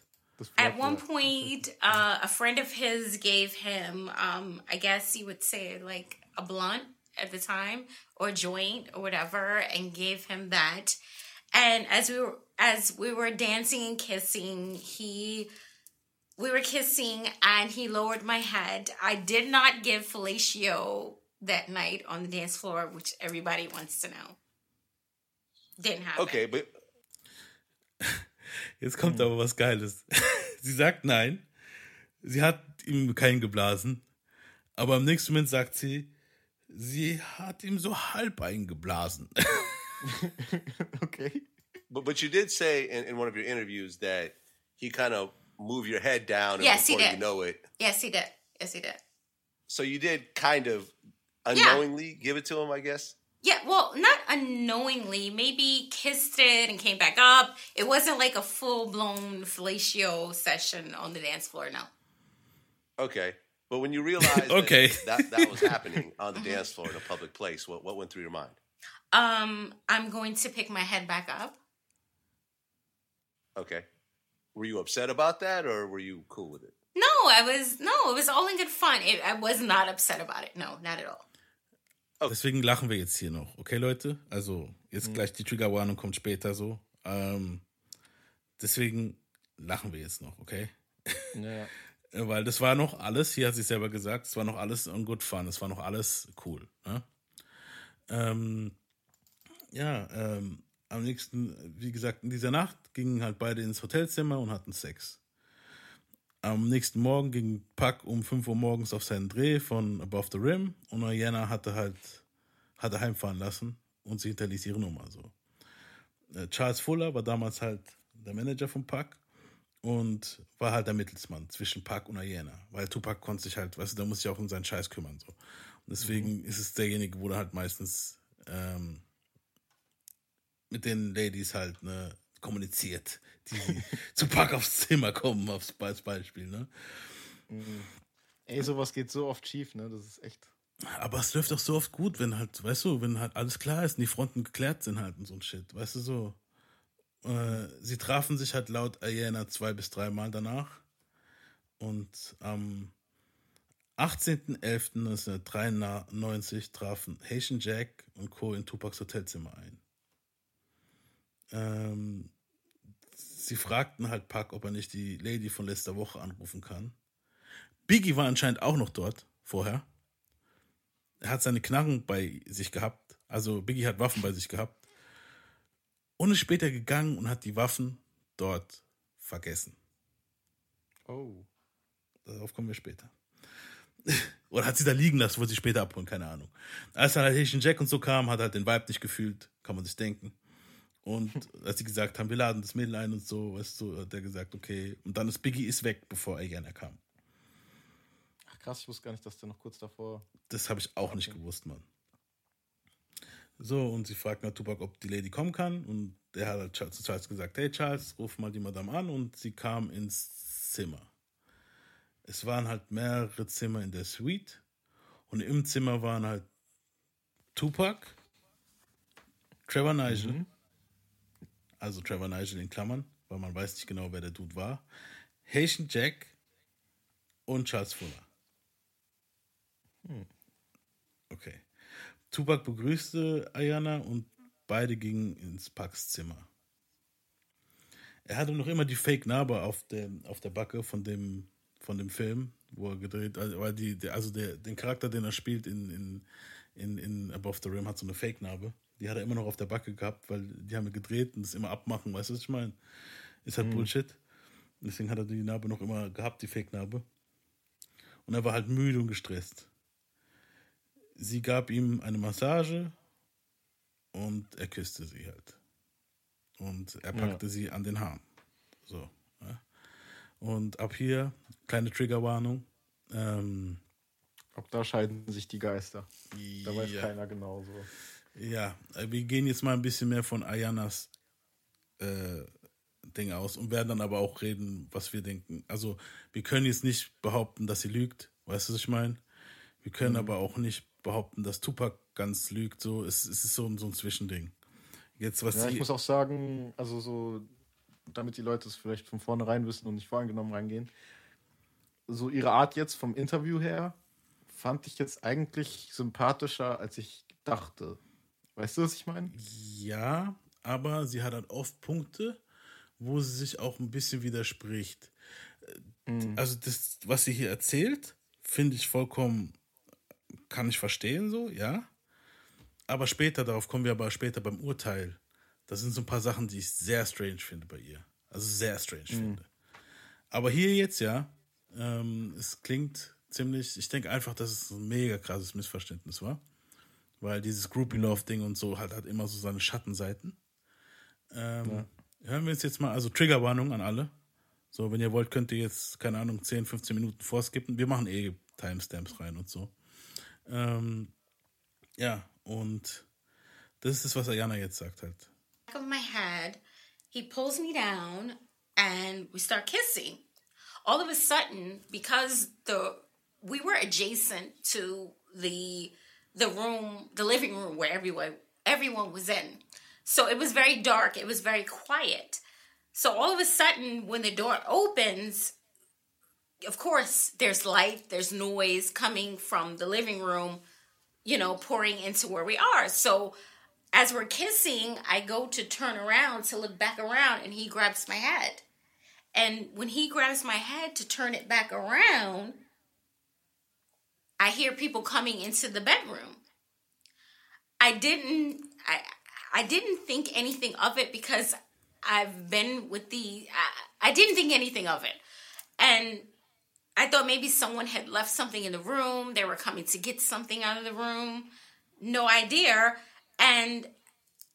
At one point, uh, a friend of his gave him, um, I guess you would say, like a blunt at the time, or joint, or whatever, and gave him that. And as we were as we were dancing and kissing, he we were kissing, and he lowered my head. I did not give fellatio that night on the dance floor, which everybody wants to know. Didn't happen. Okay, but *laughs* Jetzt kommt aber was Geiles. *laughs* Sie sagt nein. Sie hat ihm keinen geblasen. Aber im nächsten Moment sagt sie, sie hat ihm so halb eingeblasen. *laughs* okay. but but you did say in, in one of your interviews that he kind of moved your head down, and Yes, he before you know it, Yes, he did. Yes, he did. so you did kind of unknowingly give it to him, I guess. Yeah, well, not unknowingly. Maybe kissed it and came back up. It wasn't like a full blown fellatio session on the dance floor. No. Okay, but when you *laughs* realized Okay. that, that that was happening *laughs* on the dance floor in a public place, what what went through your mind? Um, I'm going to pick my head back up. Okay, were you upset about that, or were you cool with it? No, I was no, it was all in good fun. It, I was not upset about it. No, not at all. Deswegen lachen wir jetzt hier noch. Okay, Leute? Also, jetzt gleich die Triggerwarnung kommt später so. Ähm, deswegen lachen wir jetzt noch, okay? Ja. *laughs* Äh, Weil das war noch alles, hier hat sie selber gesagt, es war noch alles on good fun, es war noch alles cool. Ne? Ähm, ja, ähm, am nächsten, wie gesagt, in dieser Nacht gingen halt beide ins Hotelzimmer und hatten Sex. Am nächsten Morgen ging Puck um 5 Uhr morgens auf seinen Dreh von Above the Rim und Rihanna hatte halt hatte heimfahren lassen und sie hinterließ ihre Nummer so. Äh, Charles Fuller war damals halt der Manager von Puck und war halt der Mittelsmann zwischen Puck und Rihanna, weil Tupac konnte sich halt, weißt du, da muss sich auch um seinen Scheiß kümmern so. Und deswegen ist es derjenige, wo er halt meistens ähm, mit den Ladies halt ne, kommuniziert, die *laughs* zu Puck aufs Zimmer kommen, aufs, als Beispiel, ne? Ey, sowas geht so oft schief, ne? Das ist echt. Aber es läuft auch so oft gut, wenn halt, weißt du, wenn halt alles klar ist und die Fronten geklärt sind halt und so ein Shit, weißt du so. Äh, sie trafen sich halt laut Ayana zwei bis dreimal danach und am 18.11.1993 trafen Haitian Jack und Co. in Tupacs Hotelzimmer ein. Ähm, sie fragten halt Puck, ob er nicht die Lady von letzter Woche anrufen kann. Biggie war anscheinend auch noch dort vorher. Er hat seine Knarren bei sich gehabt. Also Biggie hat Waffen bei sich gehabt. Und ist später gegangen und hat die Waffen dort vergessen. Oh. Darauf kommen wir später. *laughs* Oder hat sie da liegen lassen, wollte sie später abholen, keine Ahnung. Als dann halt Haitian Jack und so kam, hat er halt den Vibe nicht gefühlt, kann man sich denken. Und als sie gesagt haben, wir laden das Mädel ein und so, weißt du, hat er gesagt, okay. Und dann ist Biggie ist weg, bevor Ayana kam. Ach krass, ich wusste gar nicht, dass der noch kurz davor. Das habe ich auch nicht gewusst, Mann. So, und sie fragten halt Tupac, ob die Lady kommen kann. Und er hat halt zu Charles gesagt, hey Charles, ruf mal die Madame an. Und sie kam ins Zimmer. Es waren halt mehrere Zimmer in der Suite. Und im Zimmer waren halt Tupac, Trevor Nigel, also Trevor Nigel in Klammern, weil man weiß nicht genau, wer der Dude war, Haitian Jack und Charles Fuller. Okay. Tupac begrüßte Ayana und beide gingen ins Pucks Zimmer. Er hatte noch immer die Fake-Narbe auf, dem, auf der Backe von dem, von dem Film, wo er gedreht also, weil die, also der, den Charakter, den er spielt in, in, in, in Above the Rim, hat so eine Fake-Narbe. Die hat er immer noch auf der Backe gehabt, weil die haben gedreht und das immer abmachen, weißt du, was ich meine? Ist halt Mhm. Bullshit. Deswegen hat er die Narbe noch immer gehabt, die Fake-Narbe. Und er war halt müde und gestresst. Sie gab ihm eine Massage und er küsste sie halt. Und er Ja. packte sie an den Haaren. So. Ja. Und ab hier, kleine Triggerwarnung. Ähm, Ab da scheiden sich die Geister. Da weiß Ja. keiner genau so. Ja, äh, wir gehen jetzt mal ein bisschen mehr von Ayanas äh, Ding aus und werden dann aber auch reden, was wir denken. Also, wir können jetzt nicht behaupten, dass sie lügt. Weißt du, was ich meine? Wir können Mhm. aber auch nicht behaupten, dass Tupac ganz lügt. So, es, es ist so, ein- so ein Zwischending. Jetzt, was Ja, ich muss auch sagen, also so, damit die Leute es vielleicht von vornherein wissen und nicht voreingenommen reingehen, so ihre Art jetzt vom Interview her fand ich jetzt eigentlich sympathischer, als ich dachte. Weißt du, was ich meine? Ja, aber sie hat halt oft Punkte, wo sie sich auch ein bisschen widerspricht. Äh, Also das, was sie hier erzählt, finde ich vollkommen kann ich verstehen, so, ja. Aber später, darauf kommen wir aber später beim Urteil. Das sind so ein paar Sachen, die ich sehr strange finde bei ihr. Also sehr strange Mhm. finde. Aber hier jetzt, ja, ähm, es klingt ziemlich, ich denke einfach, dass es ein mega krasses Missverständnis war. Weil dieses Groupie Love Ding und so hat, hat immer so seine Schattenseiten. Ähm, Hören wir uns jetzt mal, also Triggerwarnung an alle. So, wenn ihr wollt, könnt ihr jetzt, keine Ahnung, 10, 15 Minuten vorskippen. Wir machen eh Timestamps rein und so. Ähm, ja, und das ist das, was Ayana jetzt sagt halt. back of my head. He pulls me down and we start kissing. All of a sudden, because the we were adjacent to the the room, the living room where everyone everyone was in. So it was very dark, it was very quiet. So all of a sudden when the door opens, of course there's light, there's noise coming from the living room, you know, pouring into where we are. So as we're kissing, I go to turn around to look back around, and he grabs my head. And when he grabs my head to turn it back around, I hear people coming into the bedroom. I didn't I I didn't think anything of it because I've been with the I, I didn't think anything of it. And I thought maybe someone had left something in the room. They were coming to get something out of the room. No idea. And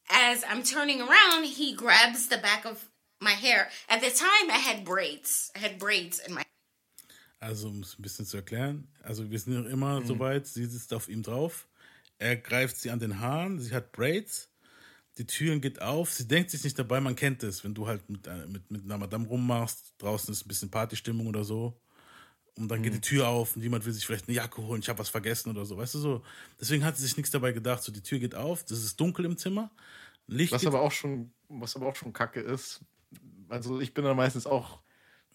as I'm turning around, he grabs the back of my hair. At the time, I had braids. I had braids in my Also, um es ein bisschen zu erklären, also wir sind noch immer so weit, sie sitzt auf ihm drauf, er greift sie an den Haaren, sie hat Braids, die Türen geht auf, sie denkt sich nicht dabei, man kennt es, wenn du halt mit, äh, mit, mit einer Madame rummachst, draußen ist ein bisschen Partystimmung oder so, und dann geht die Tür auf und jemand will sich vielleicht eine Jacke holen, ich habe was vergessen oder so, weißt du so. Deswegen hat sie sich nichts dabei gedacht, so die Tür geht auf, das ist dunkel im Zimmer, Licht Was aber auch schon, was aber auch schon kacke ist. Also ich bin dann meistens auch,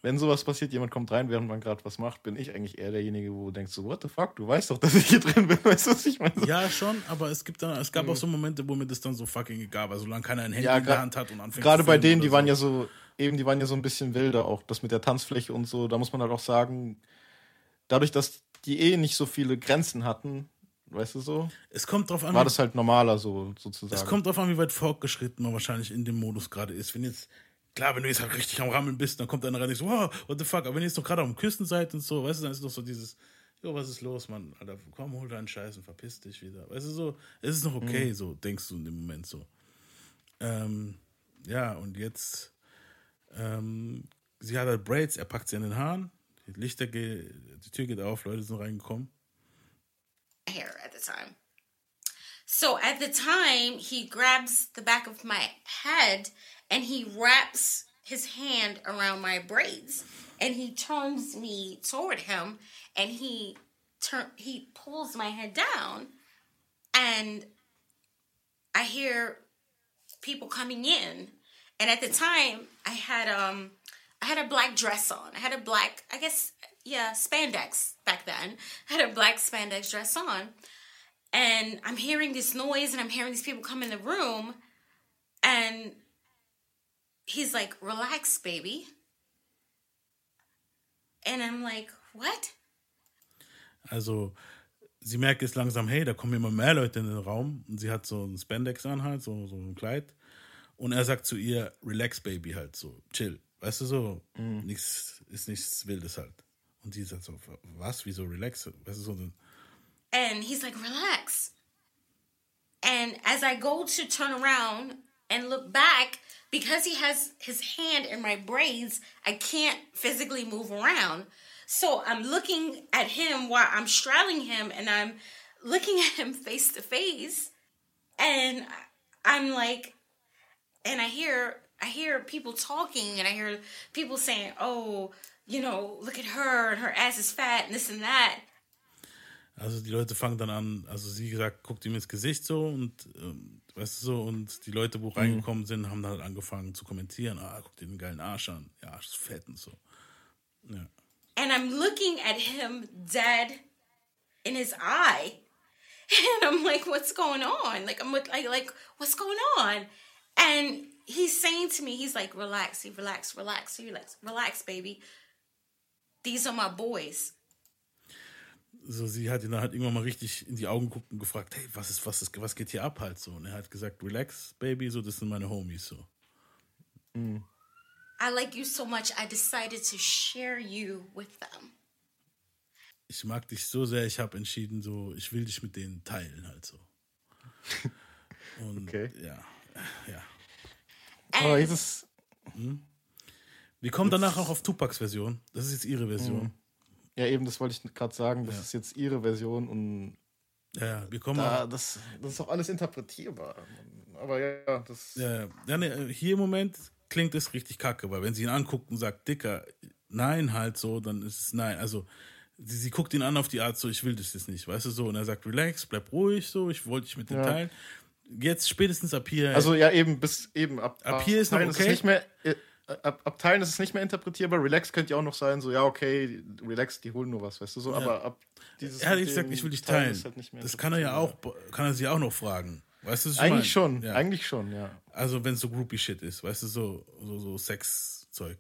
wenn sowas passiert, jemand kommt rein, während man gerade was macht, bin ich eigentlich eher derjenige, wo du denkst so, what the fuck, du weißt doch, dass ich hier drin bin, *laughs* weißt du, was ich meine? Ja, schon, aber es gibt dann, es gab auch so Momente, wo mir das dann so fucking egal war, solange keiner ein Handy Ja, in der Hand hat und anfängt Gerade bei denen, die waren so. ja so, eben, die waren ja so ein bisschen wilder auch. Das mit der Tanzfläche und so, da muss man halt auch sagen, dadurch, dass die eh nicht so viele Grenzen hatten, weißt du so, Es kommt drauf an, war das halt normaler so sozusagen. Es kommt drauf an, wie weit fortgeschritten man wahrscheinlich in dem Modus gerade ist. Wenn jetzt, klar, wenn du jetzt halt richtig am Rammeln bist, dann kommt einer rein und so, wow, what the fuck. Aber wenn ihr jetzt doch gerade am Küssen seid und so, weißt du, dann ist doch so dieses, jo, was ist los, Mann? Alter, komm, hol deinen Scheiß und verpiss dich wieder. Weißt du, so, es ist noch okay, Mhm. so, denkst du in dem Moment so. Ähm, ja, und jetzt, ähm, sie hat halt Braids, er packt sie an den Haaren, die Lichter, ge die Tür geht auf, Leute sind reingekommen. hair at the time. So at the time, he grabs the back of my head and he wraps his hand around my braids and he turns me toward him and he turn he pulls my head down and I hear people coming in and at the time I had um I had a black dress on. I had a black, I guess, yeah, spandex back then. *laughs* I had a black spandex dress on. And I'm hearing this noise and I'm hearing these people come in the room. And he's like, relax, baby. And I'm like, what? Also, sie merkt jetzt langsam, hey, da kommen immer mehr Leute in den Raum. Und sie hat so ein Spandex an halt, so, so ein Kleid. Und er sagt zu ihr, relax, Baby, halt so, chill. Weißt du, so, nichts, ist nichts Wildes halt. Und sie sagt so, was, wieso relax? Weißt du, so, And he's like, relax. And as I go to turn around and look back, because he has his hand in my braids, I can't physically move around. So I'm looking at him while I'm straddling him and I'm looking *laughs* at him face to face. And I'm like, and I hear I hear people talking and I hear people saying, "Oh, you know, look at her and her ass is fat and this and that." Also die Leute fangen dann an, also sie sagt, guckt ihm ins Gesicht so und, ähm, weißt du so, und die Leute, wo reingekommen sind, haben dann halt angefangen zu kommentieren, ah, guck dir den geilen Arsch an, ja, Arsch ist fett und so. Ja. and I'm looking at him dead in his eye, and I'm like, "What's going on?" Like I'm with- like like what's going on? And he's saying to me, he's like, "Relax, relax, relax, relax, relax, baby. These are my boys." So, sie hat ihn dann halt irgendwann mal richtig in die Augen geguckt und gefragt, hey, was ist, was ist, was geht hier ab halt so? Und er hat gesagt, relax, Baby, so, das sind meine Homies so. I like you so much, I decided to share you with them. Ich mag dich so sehr, ich habe entschieden, so, ich will dich mit denen teilen halt so. *laughs* Und Okay. ja, ja. Aber jetzt ist, Wir kommen danach auch auf Tupacs Version. Das ist jetzt ihre Version. Mhm. Ja eben, das wollte ich gerade sagen, das Ja. ist jetzt ihre Version und Ja, wir kommen da, das, das ist auch alles interpretierbar. Aber ja, das. Ja, ja nee, hier im Moment klingt es richtig kacke, weil wenn sie ihn anguckt und sagt, Dicker, nein, halt so, dann ist es nein. Also sie, sie guckt ihn an auf die Art so, ich will das jetzt nicht, weißt du so. Und er sagt, relax, bleib ruhig so, ich wollte dich mit dir Ja. teilen. Jetzt spätestens ab hier. Also ja, eben bis eben ab, Ab hier ist noch okay. nicht mehr, äh, ab, ab Teilen ist es nicht mehr interpretierbar. Relax könnte ja auch noch sein, so ja okay, relax, die holen nur was, weißt du so. Ja. Aber ab dieses er hat gesagt, ich will dich Teilen teilen. halt das kann er ja auch, kann er sie auch noch fragen. Weißt du, was ich Eigentlich meine? schon, Ja. eigentlich schon, ja. Also wenn es so Groupie-Shit ist, weißt du, so, so, so Sex-Zeug.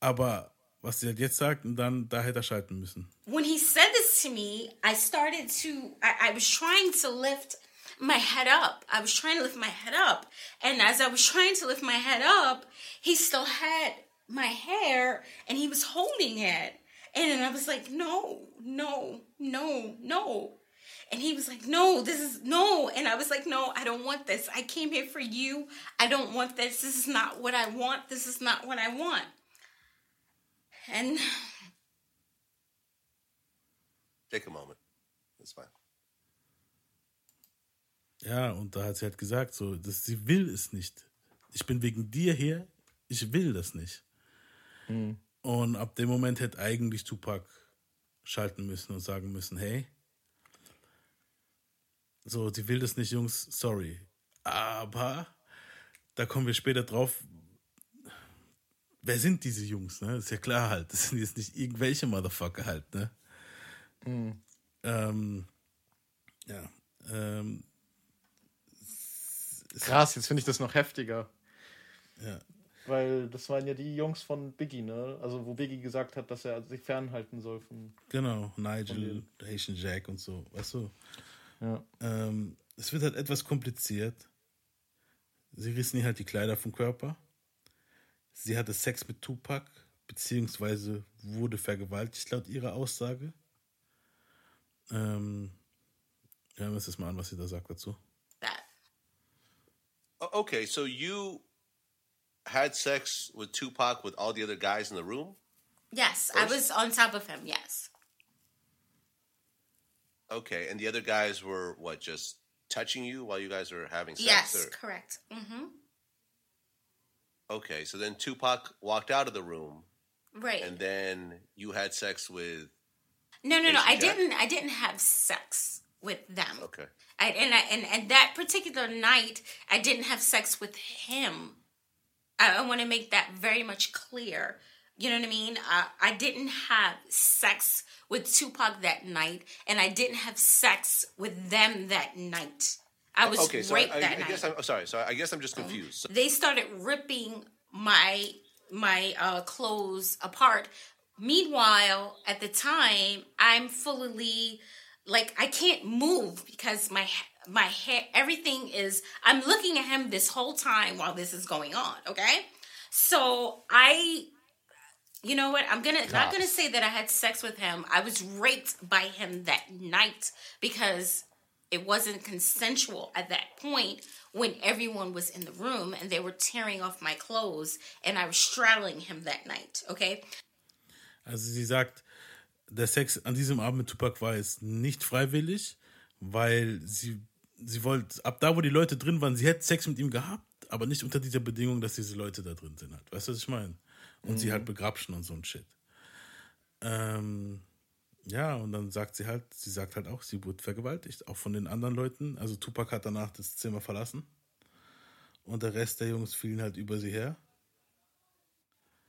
Aber was sie halt jetzt sagt, und dann, da hätte er schalten müssen. when he said this to me, I started to, I, I was trying to lift my head up. I was trying to lift my head up. And as I was trying to lift my head up, he still had my hair and he was holding it. And I was like, no, no, no, no. And he was like, no, this is no. And I was like, no, I don't want this. I came here for you. I don't want this. This is not what I want. This is not what I want. And Take a moment. That's fine. Ja, und da hat sie halt gesagt, so, dass sie will es nicht. Ich bin wegen dir hier, ich will das nicht. Und ab dem Moment hätte eigentlich Tupac schalten müssen und sagen müssen, hey, so, sie will das nicht, Jungs, sorry. Aber da kommen wir später drauf. Wer sind diese Jungs, ne? Ist ja klar halt. Das sind jetzt nicht irgendwelche Motherfucker halt, ne? Ähm, ja. Ähm, Krass, jetzt finde ich das noch heftiger. Ja. Weil das waren ja die Jungs von Biggie, ne? Also wo Biggie gesagt hat, dass er sich fernhalten soll von. Genau, Nigel, Haitian Jack und so, weißt du? Ja. Ähm, es wird halt etwas kompliziert. Sie rissen ihr halt die Kleider vom Körper. Sie hatte Sex mit Tupac, beziehungsweise wurde vergewaltigt laut ihrer Aussage. Ähm, hören wir uns das mal an, was sie da sagt dazu. Okay, so you had sex with Tupac with all the other guys in the room? Yes, I was on top of him. Yes. Okay, and the other guys were what, just touching you while you guys were having sex? Yes, or- correct. hmm Okay, so then Tupac walked out of the room, Right. and then you had sex with. no, no, no. I Jack? didn't. I didn't have sex with them. Okay. I, and, I, and and that particular night, I didn't have sex with him. I, I want to make that very much clear. You know what I mean? Uh, I didn't have sex with Tupac that night, and I didn't have sex with them that night. I was okay, so raped I, that I night. guess I'm oh, sorry. So I guess I'm just confused. They started ripping my my uh, clothes apart. Meanwhile, at the time, I'm fully like I can't move because my my hair, everything is. I'm looking at him this whole time while this is going on. Okay, so I. You know what? I'm gonna not gonna say that I had sex with him. I was raped by him that night because it wasn't consensual at that point when everyone was in the room and they were tearing off my clothes and I was straddling him that night, okay? Also sie sagt, der Sex an diesem Abend mit Tupac war jetzt nicht freiwillig, weil sie, sie wollte, ab da, wo die Leute drin waren, sie hätte Sex mit ihm gehabt, aber nicht unter dieser Bedingung, dass diese Leute da drin sind. Halt. Weißt du, was ich meine? Und sie halt begrapschen und so ein Shit. Ähm, ja, und dann sagt sie halt, sie sagt halt auch, sie wurde vergewaltigt, auch von den anderen Leuten. Also Tupac hat danach das Zimmer verlassen. Und der Rest der Jungs fielen halt über sie her.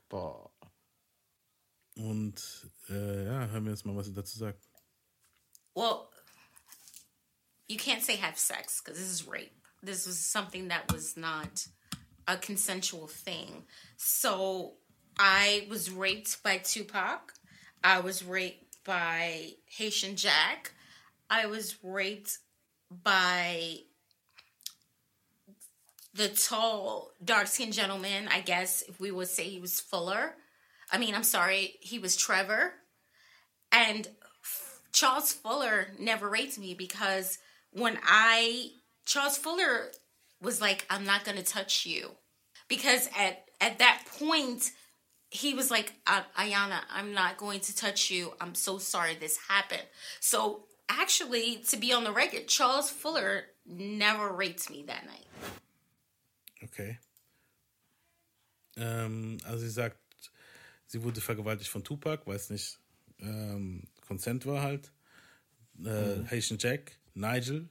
Boah. Und äh, ja, hören wir jetzt mal, was sie dazu sagt. Well, you can't say have sex because this is rape. This was something that was not a consensual thing. So I was raped by Tupac. I was raped by Haitian Jack. I was raped by the tall, dark skinned gentleman. I guess if we would say he was Fuller. I mean, I'm sorry, he was Trevor. And Charles Fuller never rates me because when I, Charles Fuller was like, I'm not going to touch you. Because at, at that point, he was like, "Uh, Ayana, I'm not going to touch you. I'm so sorry this happened. So actually, to be on the record, Charles Fuller never rates me that night. Okay. Ähm, also sie sie wurde vergewaltigt von Tupac, weil es nicht ähm, Consent war halt. Äh, Mhm. Haitian Jack, Nigel,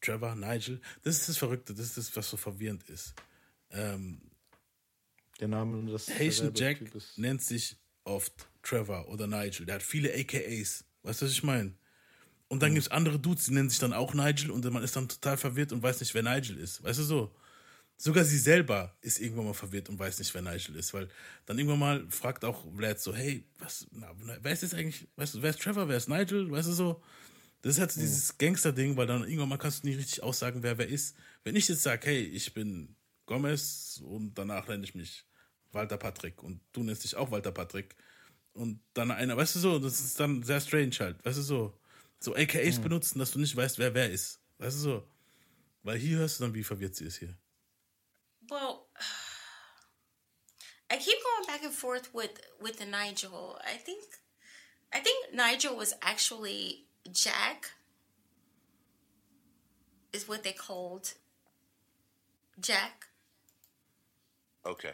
Trevor, Nigel. Das ist das Verrückte, das ist das, was so verwirrend ist. Ähm, Der Name des Haitian Jack nennt sich oft Trevor oder Nigel. Der hat viele AKAs. Weißt du, was ich meine? Und dann gibt es andere Dudes, die nennen sich dann auch Nigel und man ist dann total verwirrt und weiß nicht, wer Nigel ist. Weißt du so? Sogar sie selber ist irgendwann mal verwirrt und weiß nicht, wer Nigel ist, weil dann irgendwann mal fragt auch Vlad so, hey, was, na, wer ist jetzt eigentlich, weißt du, wer ist Trevor, wer ist Nigel, weißt du so? Das ist halt so dieses Gangster-Ding, weil dann irgendwann mal kannst du nicht richtig aussagen, wer wer ist. Wenn ich jetzt sage, hey, ich bin Gomez und danach nenne ich mich Walter Patrick und du nennst dich auch Walter Patrick und dann einer, weißt du so, das ist dann sehr strange halt, weißt du so, so AKAs benutzen, dass du nicht weißt, wer wer ist, weißt du so, weil hier hörst du dann, wie verwirrt sie ist hier. Well, *sighs* I keep going back and forth with with the Nigel. I think, I think Nigel was actually Jack. Is what they called Jack. Okay.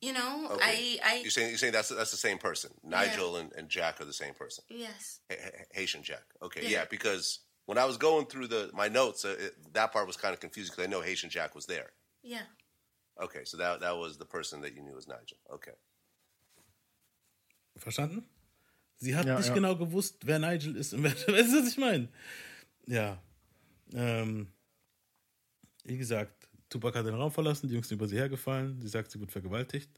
You know, Okay. I I you're saying you're saying that's that's the same person. Nigel and, and Jack are the same person. yes. Ha- Ha- Haitian Jack. Okay, Yeah. yeah. because when I was going through the my notes, uh, it, that part was kind of confusing because I know Haitian Jack was there. Yeah. Okay, so that that was the person that you knew was Nigel. Okay. Verstanden? Sie hat Ja, nicht ja. genau gewusst, wer Nigel ist und wer, *laughs* weißt du, was ich meine? Ja. Ähm, wie gesagt, Tupac hat den Raum verlassen, die Jungs sind über sie hergefallen, sie sagt, sie wird vergewaltigt.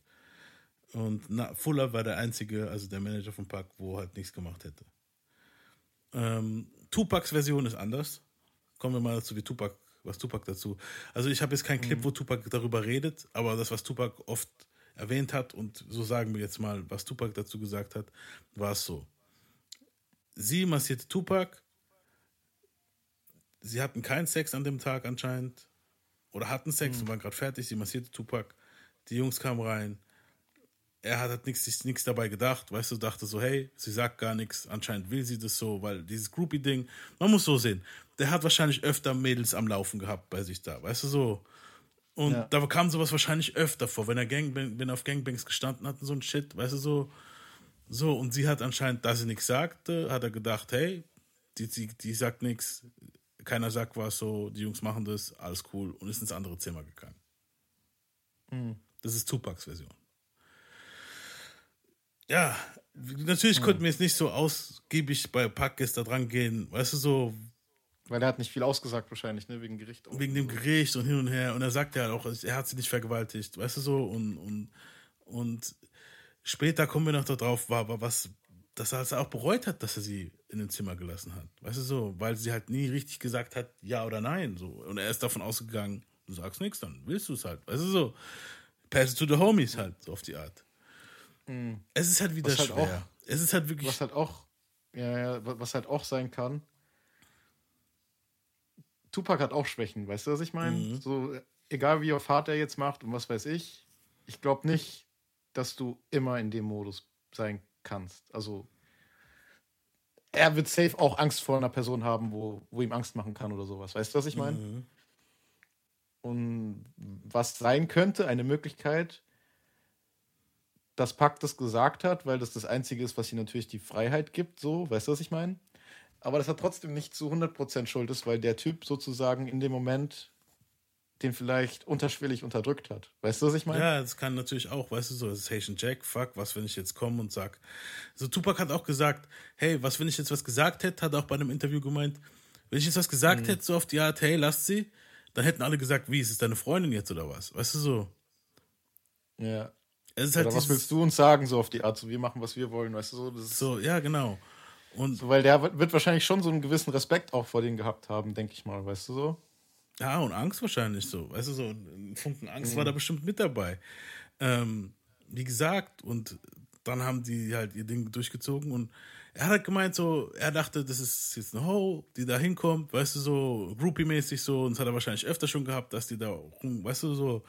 Und na, Fuller war der Einzige, also der Manager von Pac, wo halt nichts gemacht hätte. Ähm, Tupacs Version ist anders. Kommen wir mal dazu, wie Tupac, was Tupac dazu. Also ich habe jetzt keinen Clip, wo Tupac darüber redet, aber das, was Tupac oft erwähnt hat, und so sagen wir jetzt mal, was Tupac dazu gesagt hat, war es so. Sie massierte Tupac, sie hatten keinen Sex an dem Tag anscheinend, oder hatten Sex und waren gerade fertig, sie massierte Tupac, die Jungs kamen rein, er hat nichts sich nichts dabei gedacht, weißt du, dachte so, hey, sie sagt gar nichts, anscheinend will sie das so, weil dieses Groupie-Ding, man muss so sehen, der hat wahrscheinlich öfter Mädels am Laufen gehabt bei sich da, weißt du so. Und Ja. da kam sowas wahrscheinlich öfter vor, wenn er, Gangbang, wenn er auf Gangbangs gestanden hat und so ein Shit, weißt du so. So, und sie hat anscheinend, da sie nichts sagte, hat er gedacht, hey, die, die, die sagt nichts, keiner sagt was, so, die Jungs machen das, alles cool, und ist ins andere Zimmer gegangen. Mhm. Das ist Tupacs Version. Ja, natürlich konnten wir jetzt nicht so ausgiebig bei Packes da dran gehen, weißt du, so Weil er hat nicht viel ausgesagt wahrscheinlich, ne, wegen Gericht. wegen dem Gericht und hin und her. Und er sagt ja auch, er hat sie nicht vergewaltigt, weißt du so. Und, und, und später kommen wir noch darauf, war, war was, dass er es auch bereut hat, dass er sie in dem Zimmer gelassen hat. Weißt du so, weil sie halt nie richtig gesagt hat, ja oder nein. So. Und er ist davon ausgegangen, du sagst nichts, dann willst du es halt. Weißt du so, pass it to the homies halt, so auf die Art. Es ist halt wieder Was halt schwer. auch- es ist halt wirklich. Was halt auch, ja, ja, wa- was halt auch sein kann. Tupac hat auch Schwächen, weißt du, was ich meine? Mhm. So, egal wie auf hart er jetzt macht und was weiß ich, ich glaube nicht, dass du immer in dem Modus sein kannst. Also, er wird safe auch Angst vor einer Person haben, wo, wo ihm Angst machen kann oder sowas. Weißt du, was ich meine? Mhm. Und was sein könnte, eine Möglichkeit, dass Pack das gesagt hat, weil das das Einzige ist, was ihm natürlich die Freiheit gibt, so, weißt du, was ich meine? Aber das hat trotzdem nicht zu 100% Schuld ist, weil der Typ sozusagen in dem Moment den vielleicht unterschwellig unterdrückt hat. Weißt du, was ich meine? Ja, das kann natürlich auch, weißt du so, das ist Haitian Jack, fuck, was, wenn ich jetzt komme und sag. So, Tupac hat auch gesagt, hey, was, wenn ich jetzt was gesagt hätte, hat er auch bei einem Interview gemeint, wenn ich jetzt was gesagt Mhm. hätte, so auf die Art, hey, lasst sie, dann hätten alle gesagt, wie, ist es deine Freundin jetzt oder was? Weißt du so? Ja. Halt Oder was willst du uns sagen, so auf die Art, so wir machen, was wir wollen, weißt du so? So, ja, genau. Und so, weil der wird wahrscheinlich schon so einen gewissen Respekt auch vor denen gehabt haben, denke ich mal, weißt du so? Ja, und Angst wahrscheinlich so. Weißt du, so ein Funken Angst Mhm. war da bestimmt mit dabei. Ähm, wie gesagt, und dann haben die halt ihr Ding durchgezogen und er hat halt gemeint, so, er dachte, das ist jetzt eine Ho, die da hinkommt, weißt du, so Groupie-mäßig so, und das hat er wahrscheinlich öfter schon gehabt, dass die da weißt du, so,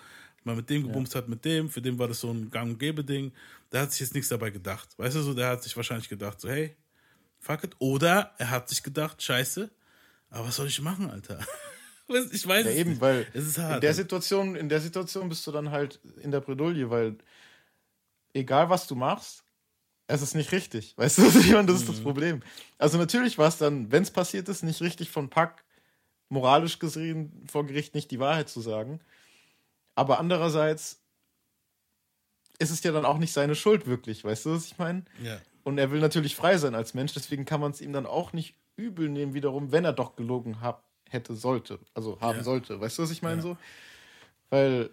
mal mit dem gebumst hat, mit dem, für den war das so ein Gang- und Gäbe-Ding. Der hat sich jetzt nichts dabei gedacht. Weißt du, so, der hat sich wahrscheinlich gedacht, so, hey, fuck it. Oder er hat sich gedacht, scheiße, aber was soll ich machen, Alter? *laughs* Ich weiß Ja, es eben, nicht. weil es ist in hart. der Situation, in der Situation bist du dann halt in der Bredouille, weil egal was du machst, es ist nicht richtig. *laughs* Weißt du, ich meine? Das ist das Mhm. Problem. Also natürlich war es dann, wenn es passiert ist, nicht richtig von Pack, moralisch gesehen vor Gericht nicht die Wahrheit zu sagen. Aber andererseits ist es ja dann auch nicht seine Schuld wirklich, weißt du, was ich meine? Ja. Und er will natürlich frei sein als Mensch, deswegen kann man es ihm dann auch nicht übel nehmen, wiederum, wenn er doch gelogen hab, hätte, sollte. Also haben Ja. sollte. Weißt du, was ich meine? Ja. So? Weil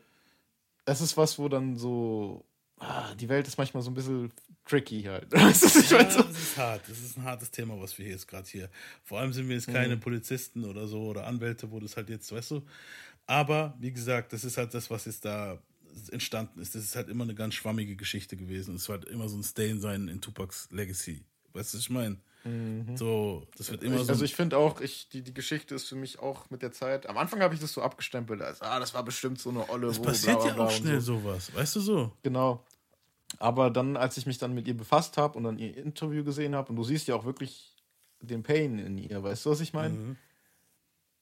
das ist was, wo dann so. Ah, die Welt ist manchmal so ein bisschen tricky halt. *laughs* Weißt du, was ich Ja, meine? So- das ist hart. Das ist ein hartes Thema, was wir hier jetzt gerade hier. Vor allem sind wir jetzt keine Mhm. Polizisten oder so oder Anwälte, wo das halt jetzt, weißt du. Aber wie gesagt, das ist halt das, was jetzt da entstanden ist. Das ist halt immer eine ganz schwammige Geschichte gewesen. Es wird immer so ein Stain sein in Tupacs Legacy. Weißt du, was ich meine? Mhm. So, das wird immer ich, so. Also ich finde auch, ich, die, die Geschichte ist für mich auch mit der Zeit. Am Anfang habe ich das so abgestempelt, als ah, das war bestimmt so eine Olle. es wo, passiert bla, bla, ja auch schnell so. sowas. Weißt du so? Genau. Aber dann, als ich mich dann mit ihr befasst habe und dann ihr Interview gesehen habe, und du siehst ja auch wirklich den Pain in ihr, weißt du, was ich meine? Mhm.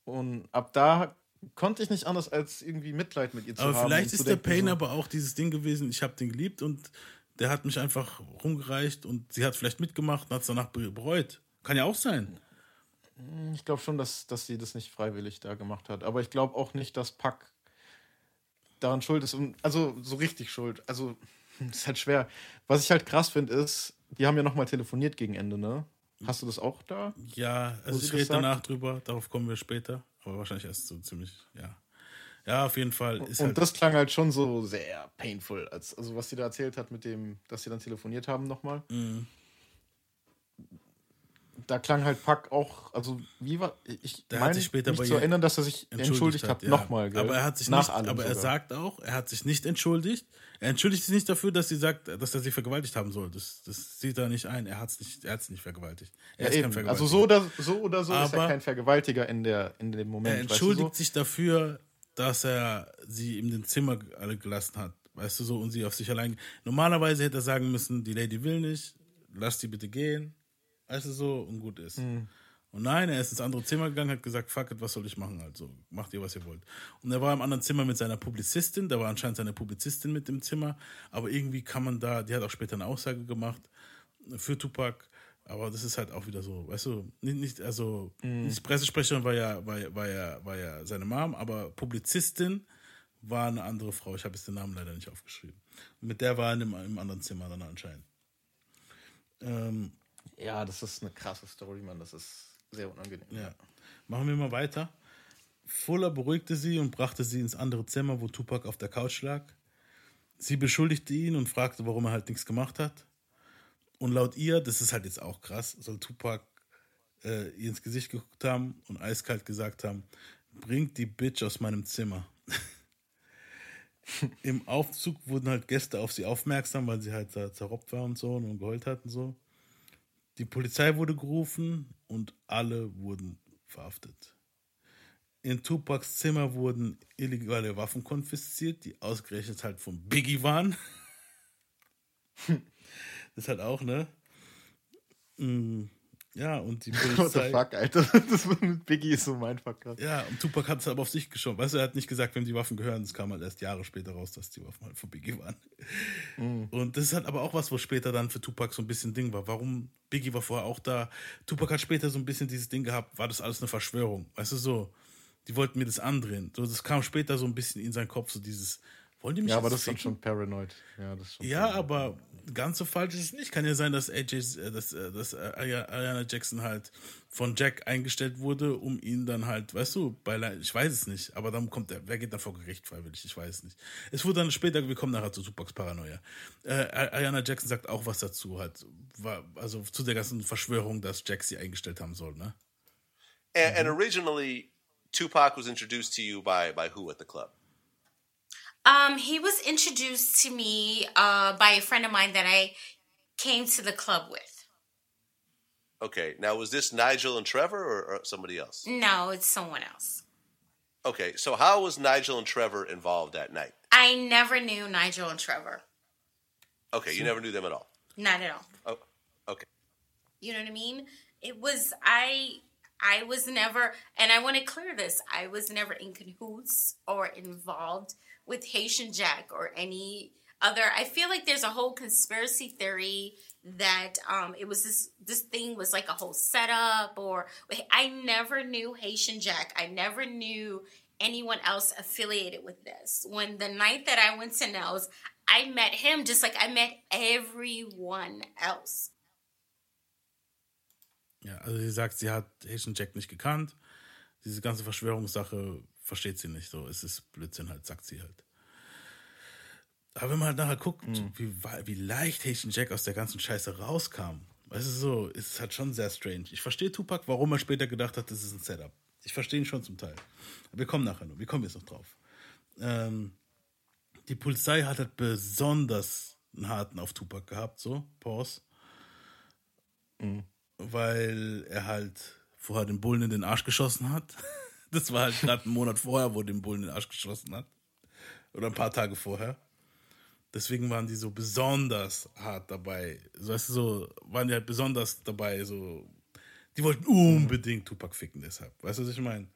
Und ab da konnte ich nicht anders als irgendwie Mitleid mit ihr zu Aber haben. vielleicht und ist der Pain so, aber auch dieses Ding gewesen, ich habe den geliebt und der hat mich einfach rumgereicht und sie hat vielleicht mitgemacht und hat es danach be- bereut. Kann ja auch sein. Ich glaube schon, dass, dass sie das nicht freiwillig da gemacht hat. Aber ich glaube auch nicht, dass Pack daran schuld ist. Und, also so richtig schuld. Also, hm, *laughs* ist halt schwer. Was ich halt krass finde, ist, die haben ja nochmal telefoniert gegen Ende, ne? Hast du das auch da? Ja, also ich rede danach drüber, darauf kommen wir später. Aber wahrscheinlich erst so ziemlich, ja. Ja, auf jeden Fall. Ist und halt, das klang halt schon so sehr painful. Als, also, was sie da erzählt hat mit dem, dass sie dann telefoniert haben nochmal. Mhm. Da klang halt Pack auch, also wie war, ich der meine sich später mich bei zu erinnern, dass er sich entschuldigt, hat, ja. nochmal? Aber er hat sich Nach nicht, aber er sogar. sagt auch, er hat sich nicht entschuldigt. Er entschuldigt sich nicht dafür, dass sie sagt, dass er sie vergewaltigt haben soll. Das, das sieht er nicht ein. Er hat es nicht, er hat's nicht vergewaltigt. Er Ja, ist kein eben. Vergewaltiger. Also so oder so, oder so ist Aber- er kein Vergewaltiger in, der, in dem Moment. Er weißt entschuldigt du so? sich dafür, dass er sie in dem Zimmer alle gelassen hat. Weißt du so, und sie auf sich allein. Normalerweise hätte er sagen müssen, die Lady will nicht, lass die bitte gehen. Weißt du so, und gut ist. Mhm. Und nein, er ist ins andere Zimmer gegangen, hat gesagt, fuck it, was soll ich machen? Also, macht ihr, was ihr wollt. Und er war im anderen Zimmer mit seiner Publizistin, da war anscheinend seine Publizistin mit im Zimmer, aber irgendwie kann man da, die hat auch später eine Aussage gemacht für Tupac, aber das ist halt auch wieder so, weißt du, nicht, nicht also, Mhm. nicht Pressesprecherin war ja, war, war, ja, war ja seine Mom, aber Publizistin war eine andere Frau, ich habe jetzt den Namen leider nicht aufgeschrieben. Und mit der war er dem, im anderen Zimmer dann anscheinend. Ähm, Ja, das ist eine krasse Story, Mann. Das ist sehr unangenehm. Ja. Machen wir mal weiter. Fuller beruhigte sie und brachte sie ins andere Zimmer, wo Tupac auf der Couch lag. Sie beschuldigte ihn und fragte, warum er halt nichts gemacht hat. Und laut ihr, das ist halt jetzt auch krass, soll Tupac äh, ihr ins Gesicht geguckt haben und eiskalt gesagt haben, bringt die Bitch aus meinem Zimmer. *laughs* Im Aufzug wurden halt Gäste auf sie aufmerksam, weil sie halt da zerropft war und so und geheult hat und so. Die Polizei wurde gerufen und alle wurden verhaftet. In Tupacs Zimmer wurden illegale Waffen konfisziert, die ausgerechnet halt von Biggie waren. *laughs* das ist halt auch, ne? Mm, Ja, und die *laughs* What the Polizei. fuck, Alter. *laughs* Das mit Biggie ist so mein Fuck grad. Ja, und Tupac hat es aber auf sich geschoben. Weißt du, er hat nicht gesagt, wem die Waffen gehören. Es kam halt erst Jahre später raus, dass die Waffen halt von Biggie waren. Mhm. Und das ist halt aber auch was, wo später dann für Tupac so ein bisschen Ding war. Warum? Biggie war vorher auch da. Tupac hat später so ein bisschen dieses Ding gehabt, war das alles eine Verschwörung? Weißt du so? Die wollten mir das andrehen. So, das kam später so ein bisschen in seinen Kopf, so dieses, Wollen die mich Ja, aber das ist dann schon paranoid. Ja, das ist schon Ja, aber ganz so falsch ist es nicht. Kann ja sein, dass AJ, äh, dass, äh, dass äh, Ariana Jackson halt von Jack eingestellt wurde, um ihn dann halt, weißt du, bei, ich weiß es nicht, aber dann kommt er, wer geht dann vor Gericht freiwillig? Ich weiß es nicht. Es wurde dann später, wir kommen nachher zu Tupacs Paranoia. Äh, Ariana Jackson sagt auch was dazu, halt, war, also zu der ganzen Verschwörung, dass Jack sie eingestellt haben soll, ne? And, and originally, Tupac was introduced to you by by who at the club? Um, he was introduced to me uh, by a friend of mine that I came to the club with. Okay, now was this Nigel and Trevor or, or somebody else? No, it's someone else. Okay, so how was Nigel and Trevor involved that night? I never knew Nigel and Trevor. Okay, you never knew them at all. Not at all. Oh, okay. You know what I mean? It was I I was never and I want to clear this. I was never in cahoots or involved with Haitian Jack or any other I feel like there's a whole conspiracy theory that um it was this this thing was like a whole setup or I never knew Haitian Jack. I never knew anyone else affiliated with this. When the night that I went to Nels, I met him just like I met everyone else. Ja, also sie sagt, sie hat Haitian Jack nicht gekannt. Diese ganze Verschwörungssache versteht sie nicht so. Es ist Blödsinn halt, sagt sie halt. Aber wenn man halt nachher guckt, wie, wa- wie leicht Haitian Jack aus der ganzen Scheiße rauskam, weißt du so, ist es halt schon sehr strange. Ich verstehe Tupac, warum er später gedacht hat, das ist ein Setup. Ich verstehe ihn schon zum Teil. Wir kommen nachher noch, wir kommen jetzt noch drauf. Ähm, die Polizei hat halt besonders einen harten auf Tupac gehabt, so, Pause weil er halt vorher den Bullen in den Arsch geschossen hat. *laughs* Das war halt gerade einen Monat vorher, wo den Bullen den Arsch geschossen hat. Oder ein paar Tage vorher. Deswegen waren die so besonders hart dabei. So, weißt du, so waren die halt besonders dabei. So, die wollten unbedingt Tupac ficken, deshalb. Weißt du, was ich meine?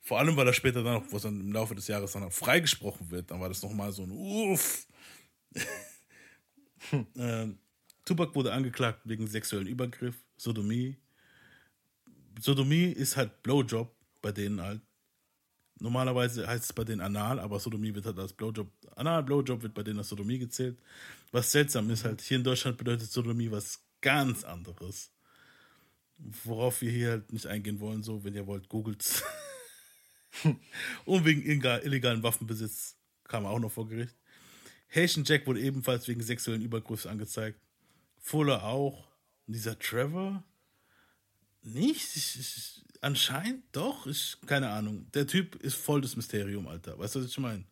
Vor allem, weil er später dann noch, wo es dann im Laufe des Jahres dann auch freigesprochen wird, dann war das nochmal so ein Uff. *laughs* ähm, Tupac wurde angeklagt wegen sexuellen Übergriff, Sodomie. Sodomie ist halt Blowjob bei denen halt. Normalerweise heißt es bei denen Anal, aber Sodomie wird halt als Blowjob, Anal, Blowjob wird bei denen als Sodomie gezählt. Was seltsam ist halt, hier in Deutschland bedeutet Sodomie was ganz anderes. Worauf wir hier halt nicht eingehen wollen, so, wenn ihr wollt, googelt's. *laughs* Und wegen illegal- illegalen Waffenbesitz kam er auch noch vor Gericht. Haitian Jack wurde ebenfalls wegen sexuellen Übergriffs angezeigt. Fuller auch. Und dieser Trevor? Nicht? Ich, ich, anscheinend doch. Ich, keine Ahnung. Der Typ ist voll das Mysterium, Alter. Weißt du, was ich meine?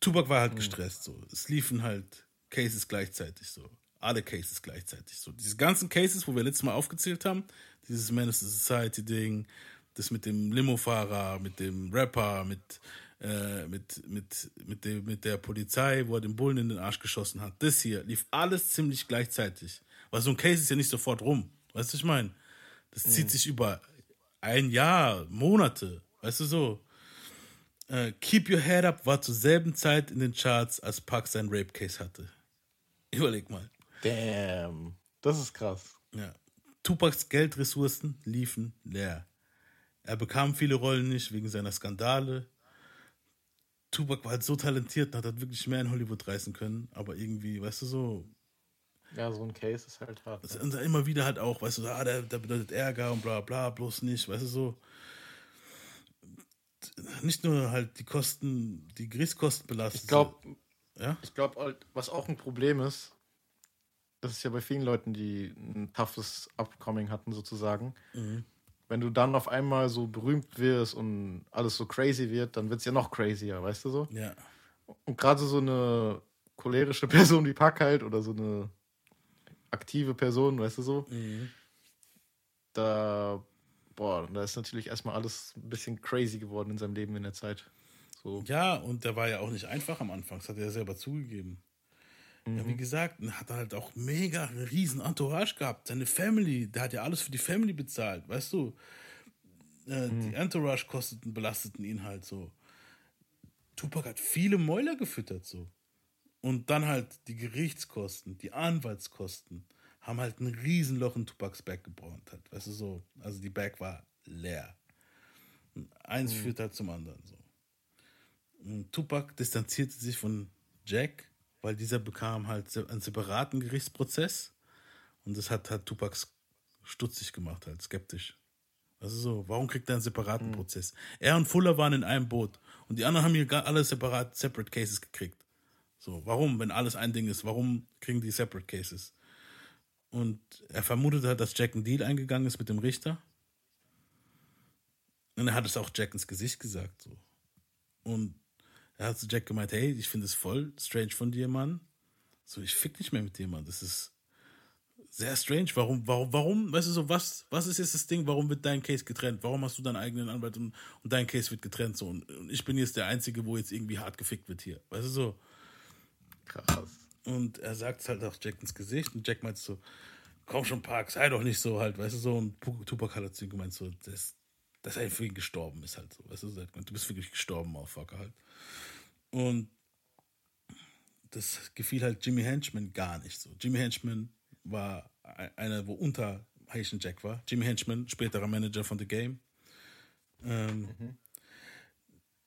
Tupac war halt gestresst. So. Es liefen halt Cases gleichzeitig so. Alle Cases gleichzeitig so. Diese ganzen Cases, wo wir letztes Mal aufgezählt haben, dieses Menace to Society Ding, das mit dem Limofahrer, mit dem Rapper, mit, äh, mit, mit, mit, dem, mit der Polizei, wo er den Bullen in den Arsch geschossen hat. Das hier lief alles ziemlich gleichzeitig. Weil so ein Case ist ja nicht sofort rum. Weißt du, was ich meine? Das zieht Mhm. sich über ein Jahr, Monate. Weißt du so? Äh, Keep Your Head Up war zur selben Zeit in den Charts, als Pac sein Rape Case hatte. Überleg mal. Damn. Das ist krass. Ja. Tupacs Geldressourcen liefen leer. Er bekam viele Rollen nicht wegen seiner Skandale. Tupac war halt so talentiert und hat halt wirklich mehr in Hollywood reißen können, aber irgendwie, weißt du so, Ja, so ein Case ist halt hart. das ist immer wieder halt auch, weißt du, ah, der, der bedeutet Ärger und bla bla, bloß nicht, weißt du so. Nicht nur halt die Kosten, die Gerichtskosten belastet. Ich glaube, Ja? ich glaube, halt, was auch ein Problem ist, das ist ja bei vielen Leuten, die ein toughes Upcoming hatten, sozusagen. Mhm. Wenn du dann auf einmal so berühmt wirst und alles so crazy wird, dann wird es ja noch crazier, weißt du so? Ja. Und gerade so eine cholerische *laughs* Person wie Pack halt oder so eine aktive Person, weißt du so, Mhm. da, boah, da ist natürlich erstmal alles ein bisschen crazy geworden in seinem Leben in der Zeit. So. Ja, und der war ja auch nicht einfach am Anfang, das hat er ja selber zugegeben. Ja, wie gesagt, hat er halt auch mega riesen Entourage gehabt. Seine Family, der hat ja alles für die Family bezahlt, weißt du? Äh, Die Entourage-Kosten belasteten ihn halt so. Tupac hat viele Mäuler gefüttert so. Und dann halt die Gerichtskosten, die Anwaltskosten haben halt ein Riesenloch in Tupacs Bag gebrannt halt, weißt du so. Also die Bag war leer. Und eins Mhm. führt halt zum anderen so. Und Tupac distanzierte sich von Jack, weil dieser bekam halt einen separaten Gerichtsprozess. Und das hat, hat Tupac stutzig gemacht, halt skeptisch. Also so, warum kriegt er einen separaten Prozess? Er und Fuller waren in einem Boot und die anderen haben hier alle separat, separate Cases gekriegt. So, warum, wenn alles ein Ding ist, warum kriegen die separate Cases? Und er vermutete halt, dass Jack einen Deal eingegangen ist mit dem Richter. Und er hat es auch Jack ins Gesicht gesagt. So. Und er hat zu Jack gemeint, hey, ich finde es voll strange von dir, Mann. So, ich fick nicht mehr mit dir, Mann. Das ist sehr strange. Warum, warum, warum, weißt du so, was, was ist jetzt das Ding? Warum wird dein Case getrennt? Warum hast du deinen eigenen Anwalt und, und dein Case wird getrennt? So, und, und ich bin jetzt der Einzige, wo jetzt irgendwie hart gefickt wird hier. Weißt du so? Krass. Und er sagt es halt auch Jack ins Gesicht und Jack meint so, komm schon, Park, sei doch nicht so halt, weißt du so. Und Tupac hat dazu gemeint so, dass, dass er für ihn gestorben ist halt so, weißt du, du bist wirklich gestorben, Motherfucker halt. Und das gefiel halt Jimmy Henchman gar nicht so. Jimmy Henchman war e- einer, wo unter Haitian Jack war. Jimmy Henchman, späterer Manager von The Game. Ähm,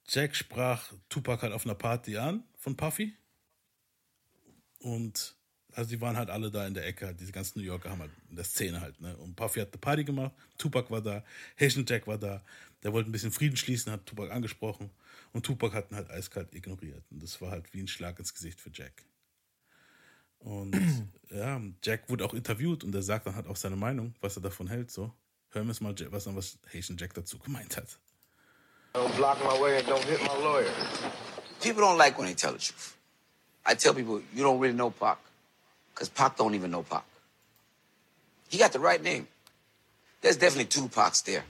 Jack sprach Tupac halt auf einer Party an von Puffy. Und also die waren halt alle da in der Ecke, halt, diese ganzen New Yorker haben halt in der Szene halt, ne? Und Puffy hat eine Party gemacht, Tupac war da, Haitian Jack war da, der wollte ein bisschen Frieden schließen, hat Tupac angesprochen und Tupac hat ihn halt eiskalt ignoriert. Und das war halt wie ein Schlag ins Gesicht für Jack. Und *clears throat* ja, Jack wurde auch interviewt und er sagt dann halt auch seine Meinung, was er davon hält, so. Hören wir es mal, was dann was Haitian Jack dazu gemeint hat. Don't block my way and don't hit my lawyer. People don't like when they tell the truth. I tell people, you don't really know Pac. Because Pac don't even know Pac. He got the right name. There's definitely two Pacs there.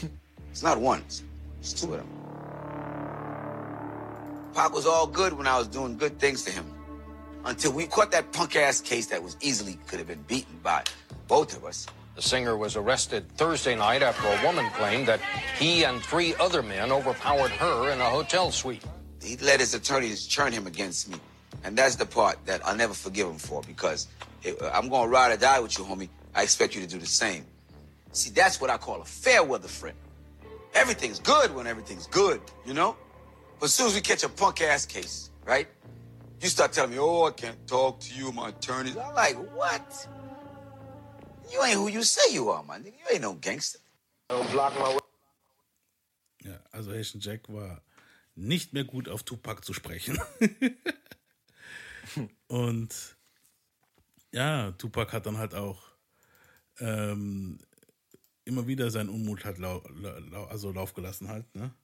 *laughs* it's not one, it's, two of them. Pac was all good when I was doing good things to him. Until we caught that punk ass case that was easily could have been beaten by both of us. The singer was arrested Thursday night after a woman claimed that he and three other men overpowered her in a hotel suite. He let his attorneys turn him against me. And that's the part that I'll never forgive him for because it, uh, I'm going to ride or die with you, homie. I expect you to do the same. See, that's what I call a fair weather friend. Everything's good when everything's good, you know? But as soon as we catch a punk ass case, right? You start telling me, oh, I can't talk to you, my attorneys. I'm like, what? You ain't who you say you are, man. You ain't no gangster. Don't block my way. Ja, also Haitian Jack war nicht mehr gut auf Tupac zu sprechen. Und ja, Tupac hat dann halt auch ähm, immer wieder seinen Unmut halt lau, lau, also Lauf gelassen halt, ne?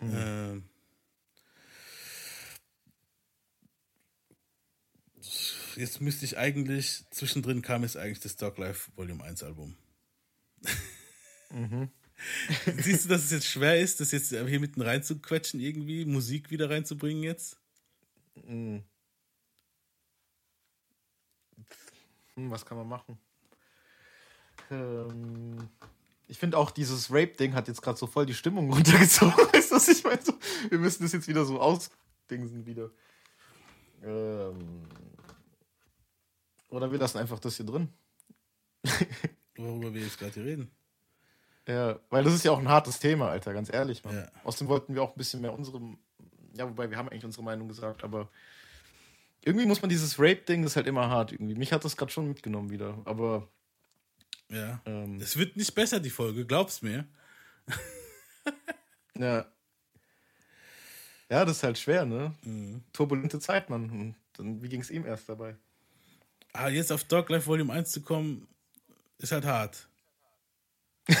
Ähm, jetzt müsste ich eigentlich, zwischendrin kam jetzt eigentlich das Dog Life Volume 1 Album. Mhm. *laughs* Siehst du, dass es jetzt schwer ist, das jetzt hier mitten reinzuquetschen, irgendwie, Musik wieder reinzubringen jetzt? Mhm. Hm, was kann man machen? Ähm, ich finde auch, dieses Rape-Ding hat jetzt gerade so voll die Stimmung *laughs* runtergezogen. Weißt du, was ich meine? So, wir müssen das jetzt wieder so ausdingsen wieder. Ähm, oder wir lassen einfach das hier drin. Worüber wir jetzt gerade hier reden. Ja, weil das ist ja auch ein hartes Thema, Alter, ganz ehrlich. Mann. Ja. Außerdem wollten wir auch ein bisschen mehr unsere. Ja, wobei wir haben eigentlich unsere Meinung gesagt, aber irgendwie muss man dieses Rape-Ding, das ist halt immer hart irgendwie. Mich hat das gerade schon mitgenommen wieder, aber. Ja. Ähm, Es wird nicht besser, die Folge, glaub's mir. *laughs* Ja. Ja, das ist halt schwer, ne? Mhm. Turbulente Zeit, Mann. Und dann, wie ging es ihm erst dabei? Ah, jetzt auf Dog Life Volume 1 zu kommen, ist halt hart. *laughs*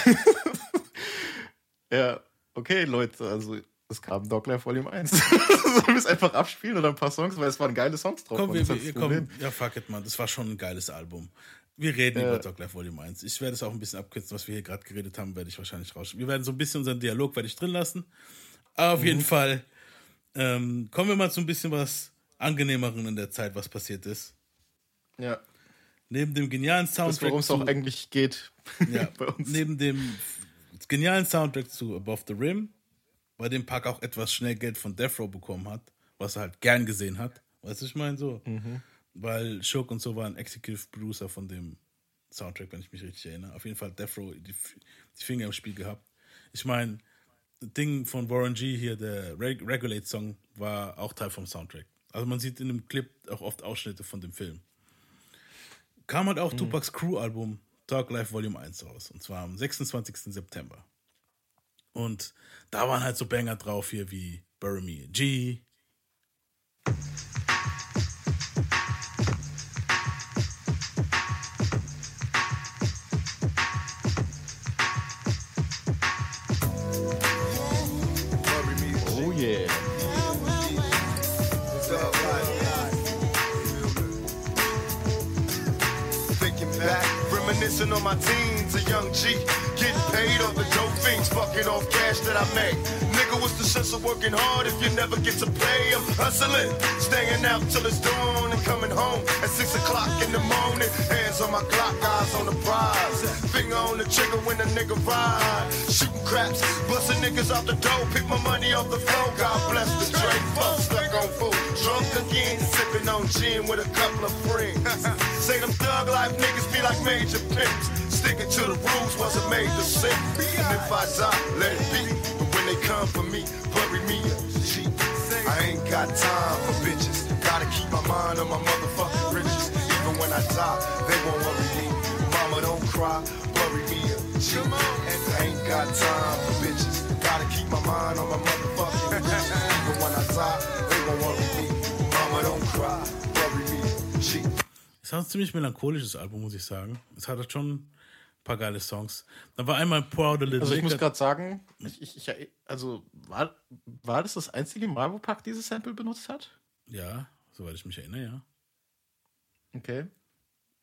Ja, okay, Leute, also es kam Doglife Volume 1. Sollen wir es einfach abspielen oder ein paar Songs, weil es waren geile Songs drauf. Komm, wir, wir, komm, ja, fuck it, man. Das war schon ein geiles Album. Wir reden Ja. über Dog Life Volume 1. Ich werde es auch ein bisschen abkürzen, was wir hier gerade geredet haben, werde ich wahrscheinlich raus. Wir werden so ein bisschen unseren Dialog werde ich drin lassen. Aber auf Mhm. jeden Fall ähm, kommen wir mal zu ein bisschen was angenehmeren in der Zeit, was passiert ist. Ja. Neben dem genialen Soundtrack. worum es auch zu- eigentlich geht. Ja, *laughs* bei uns. neben dem genialen Soundtrack zu Above the Rim, bei dem Park auch etwas schnell Geld von Death Row bekommen hat, was er halt gern gesehen hat. Weißt du, ich meine so? Mhm. Weil Shook und so waren Executive Producer von dem Soundtrack, wenn ich mich richtig erinnere. Auf jeden Fall Death Row die, die Finger im Spiel gehabt. Ich meine, Ding von Warren G hier, der Reg Regulate-Song, war auch Teil vom Soundtrack. Also man sieht in dem Clip auch oft Ausschnitte von dem Film. Kam halt auch Tupacs Crew-Album Talk Life Volume 1 raus. Und zwar am 26. September. Und da waren halt so Banger drauf hier wie Bury Me G. reminiscing on my teens, a young G. Getting paid off the dope fiends, fucking off cash that I make. Nigga, what's the sense of working hard if you never get to play? I'm hustling, staying out till it's dawn and coming home at 6 o'clock in the morning. Hands on my clock, eyes on the prize. Finger on the trigger when a nigga ride. Shooting craps, busting niggas off the door, pick my money off the floor. God bless the Drake folks, stuck on food. Drunk again, sipping on gin with a couple of friends. *laughs* Say them thug life niggas be like major pimps. Sticking to the rules wasn't made to sin. And if I die, let it be. But when they come for me, bury me G. I ain't got time for bitches. Gotta keep my mind on my motherfucking riches. Even when I die, they won't worry me. Mama, don't cry, bury me G. And I ain't got time for bitches. Gotta keep my mind on my motherfucking riches. Even when I die, Es war ein ziemlich melancholisches Album, muss ich sagen. Es hatte schon ein paar geile Songs. Da war einmal Pour Out a Little Also ich muss gerade sagen, ich, ich, ich, also war, war das das einzige Mal, wo Pack dieses Sample benutzt hat? Ja, soweit ich mich erinnere, ja. Okay.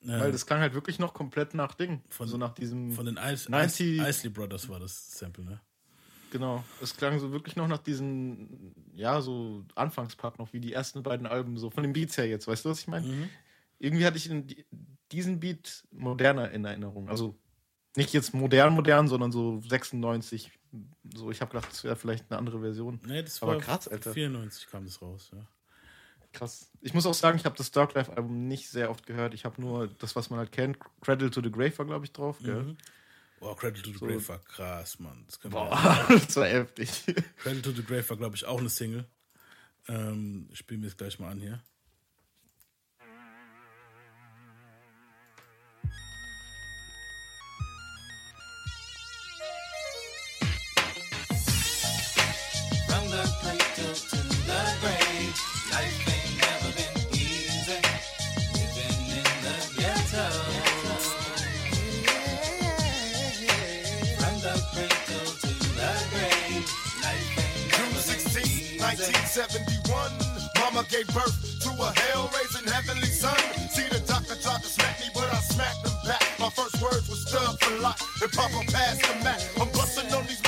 Ja. Weil das klang halt wirklich noch komplett nach Ding. Von, so nach diesem von den Ice, 90 Ice, Isley Brothers war das Sample, ne? Genau. Es klang so wirklich noch nach diesen, ja, so Anfangspart noch, wie die ersten beiden Alben, so von den Beats her jetzt, weißt du, was ich meine? Mhm. Irgendwie hatte ich in die, diesen Beat moderner in Erinnerung. Also nicht jetzt modern, modern, sondern so 96. So, ich habe gedacht, das wäre vielleicht eine andere Version. Nee, das Aber war krass, Alter. 94 kam das raus, ja. Krass. Ich muss auch sagen, ich habe das Dark Life Album nicht sehr oft gehört. Ich habe nur das, was man halt kennt. Cradle to the Grave war, glaube ich, drauf. Gell? Mhm. Boah, Cradle to the So. Grave war krass, Mann. Das Boah, *laughs* das war heftig. Cradle to the Grave war, glaube ich, auch eine Single. Ähm, spielen wir es gleich mal an hier. From the cradle to the grave, life 1971. Mama gave birth to a hell-raising heavenly son. See, the doctor tried to smack me, but I smacked him back. My first words was thug for life, and Papa passed the Mac. I'm busting on these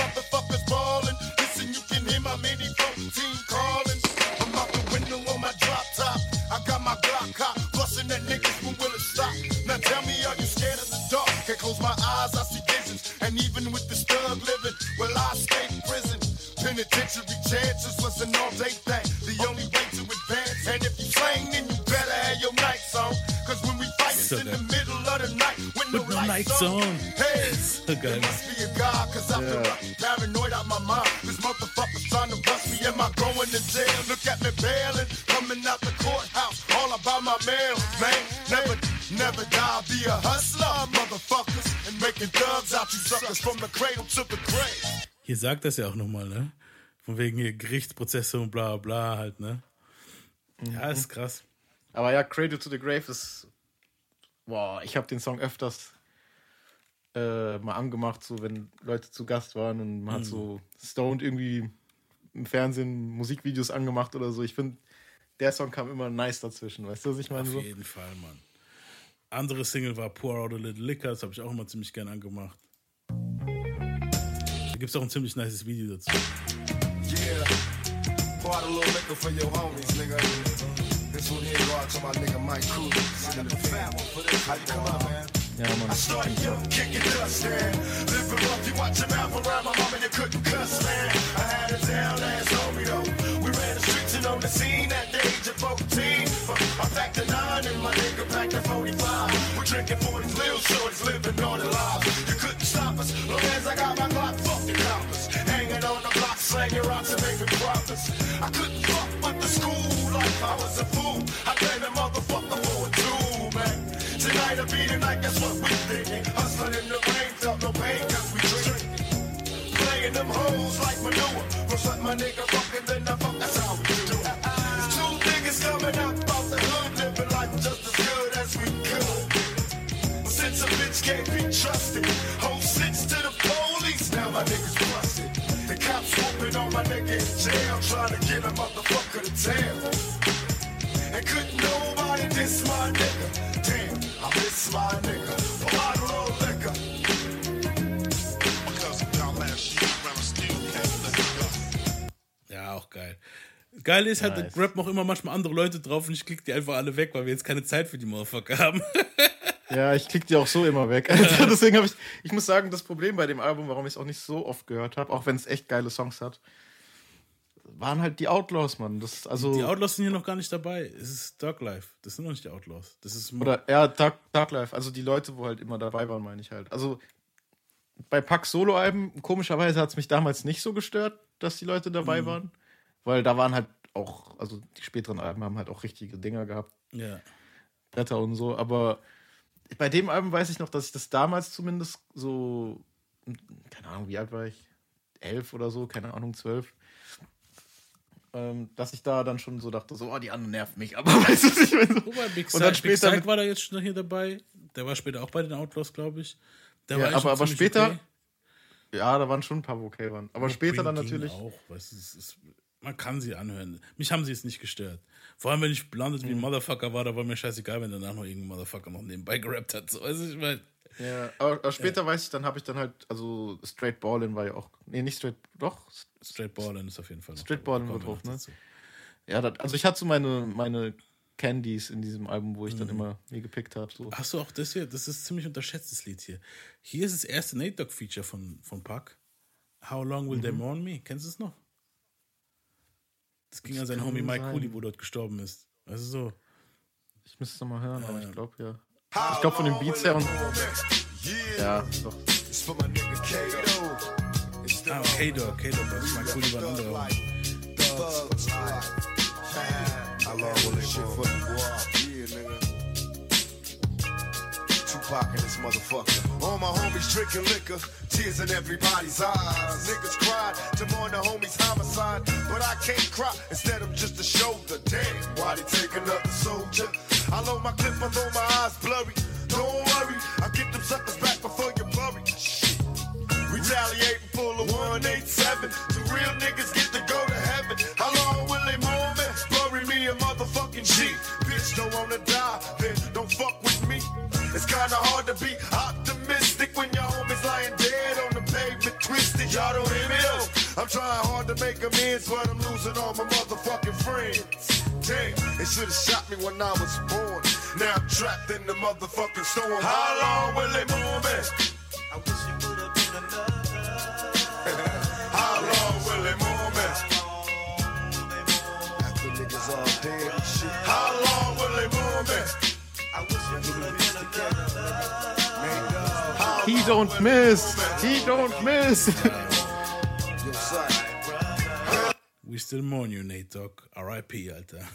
Penitentiary chances was an all-day thing. The only way to advance. And if you slang, then you better have your nights on. Cause when we fight, it's So in the middle of the night when With the no lights, lights on. on. Hey, So geil. there must be a God, cause I feel Yeah. like paranoid out my mind. This motherfucker's trying to bust me. Am I going to jail? Look at me bailing, coming out the courthouse. All about my mail, man. Never, never die. Be a hustler, motherfuckers. And making thugs out you suckers from the cradle to the grave. Hier sagt das ja auch nochmal, ne? Von wegen hier Gerichtsprozesse und bla bla halt, ne? Ja, ist krass. Aber ja, Cradle to the Grave ist. Boah, ich habe den Song öfters äh, mal angemacht, so wenn Leute zu Gast waren und man hat Mhm. so stoned irgendwie im Fernsehen Musikvideos angemacht oder so. Ich finde, der Song kam immer nice dazwischen, weißt du, was ich meine? Auf So? jeden Fall, Mann. Andere Single war Pour Out a Little Liquor, das habe ich auch immer ziemlich gern angemacht. Da gibt es auch ein ziemlich nices Video dazu. Yeah. Out a little liquor for your homies, nigga. This one here go out to my nigga Mike Cruz. The fat one for this. How you come out, man? Ja, Mann. I started young, kicking dust, man. Living rough, you watch your mouth around my mom and you couldn't cuss, man. I had a down ass homie, though. We ran the streets and on the scene at the age of 14. I packed a nine and my nigga packed a 45. We're drinking 40s, little shorties, living on the lives. You couldn't stop us, long as I got my Glock, fuck the coppers. Hanging on the block brothers. I couldn't fuck with the school life. I was a fool. I played a motherfucker for a tool, man. Tonight'll be the night. guess what we thinking. Hustling in the rain, felt no pain 'cause we drinking. Playing them hoes like manure. First like my nigga fucking, then I fuck. That's how we do. Two niggas coming out about the hood, living life just as good as we could. But since a bitch can't be trusted, whole sits to the police. Now my niggas. Jail, trying to get a motherfucker to tell. And couldn't nobody diss my nigga. Damn, I miss my nigga. A bottle of liquor. Because of y'all last shit, I still can't let it go. Ja, auch geil. Geil ist halt, Nice. rappen auch immer manchmal andere Leute drauf und ich klick die einfach alle weg, weil wir jetzt keine Zeit für die Motherfucker haben. *laughs* Ja, ich klick die auch so immer weg. Also *laughs* deswegen habe ich, ich muss sagen, das Problem bei dem Album, warum ich es auch nicht so oft gehört habe, auch wenn es echt geile Songs hat, waren halt die Outlaws, Mann. Das, also, die Outlaws sind hier noch gar nicht dabei. Es ist Dark Life. Das sind noch nicht die Outlaws. Das ist Oder ja, Dark, Dark Life. Also die Leute, wo halt immer dabei waren, meine ich halt. Also bei Pax Solo-Alben, komischerweise hat es mich damals nicht so gestört, dass die Leute dabei Mhm. waren. Weil da waren halt auch, also die späteren Alben haben halt auch richtige Dinger gehabt. Ja. Bretter und so. Aber bei dem Album weiß ich noch, dass ich das damals zumindest so, keine Ahnung, wie alt war ich? Elf oder so, keine Ahnung, zwölf. Ähm, dass ich da dann schon so dachte, so, oh, die anderen nerven mich, *laughs* aber weißt du, ich meine? Wobei, Big Und dann Big später Psych mit- war da jetzt schon hier dabei. Der war später auch bei den Outlaws, glaube ich. Der Ja, aber, aber später, okay. ja, da waren schon ein paar, okay waren. Aber Auch später Green dann natürlich. Auch, weißt du, es ist, man kann sie anhören. Mich haben sie jetzt nicht gestört. Vor allem, wenn ich blondet Mhm. wie ein Motherfucker war, da war mir scheißegal, wenn danach noch irgendein Motherfucker noch nebenbei gerappt hat. So, weißt du, ich mein, Ja, aber, aber später weiß ich, dann habe ich dann halt, also Straight Ballin war ja auch, nee, nicht Straight, doch, Straight Ballin ist auf jeden Fall noch Straight. Ballin war drauf, ne? dazu. Ja, das, also ich hatte so meine, meine Candies in diesem Album, wo ich dann Mhm. immer mir gepickt habe. So. Hast du auch das hier? Das ist ziemlich unterschätztes Lied hier. Hier ist das erste Nate Dogg Feature von, von Puck. How Long Will They Mhm. Mourn Me? Kennst du es noch? Das ging Das an seinen Homie Mike. Cooley, wo dort gestorben ist. Also so. Ich müsste es nochmal hören, aber Ja. ich glaube ja. Ich glaube von den Beats her und. Ja, doch. It's for my nigga Kato. It's the Ah, K-Dog, K-Dog, das ist Mike Cooley war ein anderer. thugs. How long will this shit for you, boy? Yeah, nigga. Tupac and this motherfucker. All my homies drinking liquor, tears in everybody's eyes. Niggas cried to mourn the homies' homicide, but I can't cry. Instead, I'm just a shoulder. Damn, why they take another soldier? I load my clip, I throw my eyes blurry. Don't worry, I get them suckers back before you bury. Shit. Retaliating full of 187. The real niggas get to go to heaven. How long will they mourn me? Bury me a motherfucking G. Bitch, don't wanna die, then don't fuck with me. It's kinda hard to be optimistic when your homies lying dead on the pavement, twisted. Y'all don't hear me though. I'm trying hard to make amends, but I'm losing all my motherfucking friends. Damn, they should've shot me when I was born. Now I'm trapped in the motherfucking storm. How long will they mourn me? I wish it would have been another. How long will they mourn me? After niggas all dead and shit. How long will they mourn me? I wish it would have been another. He don't miss! He don't miss! We still mourn you, Nate Dogg. R.I.P., Alter.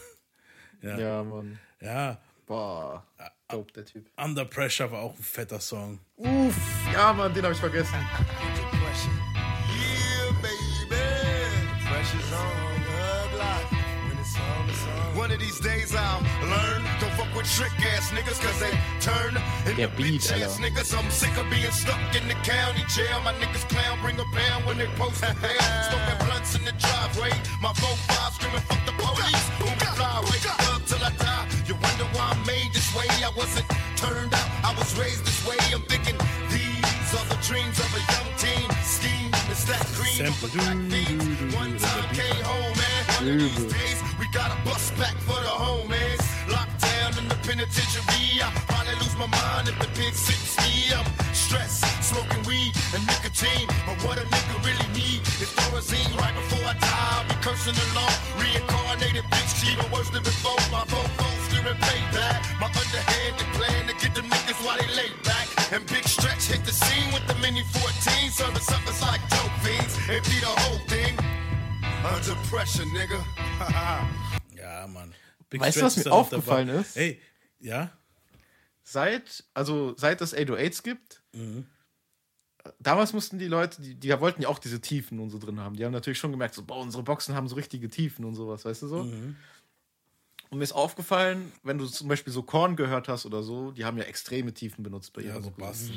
Ja. ja, Mann. ja. Boah. Dope, der Typ. Under Pressure war auch ein fetter Song. Uff, ja, Mann, den habe ich vergessen. Yeah, baby. Pressure's on, One of these days I'll learn. Don't fuck with trick ass niggas cause they turn into bitch ass niggas. I'm sick of being stuck in the county jail. My niggas clown, bring a pound when they post a *laughs* bail. Smoking blunts in the driveway. My 4-5 screaming, fuck the police. Boom, fly, wake up till I die. You wonder why I'm made this way. I wasn't turned out, I was raised this way. I'm thinking these are the dreams of a young teen. Scheme, it's that cream of a black. One time came home, man. One of these days, we got a bus back for the homies. Locked down in the penitentiary. I probably lose my mind if the pig sits me. I'm stressed, smoking weed and nicotine. But what a nigga really need is Thorazine right before I die. I'll be cursing the law, reincarnated bitch, even worse than before. My vocals screaming payback. My underhand, underhanded plan to get them niggas while they lay back. And Big Stretch hit the scene with the mini 14, serving suckers like dope fiends. It be the whole thing. Under pressure, nigga. *laughs* Ja, Mann. Big Weißt du, was mir aufgefallen dabei. ist? Ey, ja? seit, also seit es 808s gibt, Mhm. damals mussten die Leute, die, die wollten ja auch diese Tiefen und so drin haben. Die haben natürlich schon gemerkt, so, boah, unsere Boxen haben so richtige Tiefen und sowas, weißt du so? Mhm. Und mir ist aufgefallen, wenn du zum Beispiel so Korn gehört hast oder so, die haben ja extreme Tiefen benutzt bei Ja, ihrer so. Bass.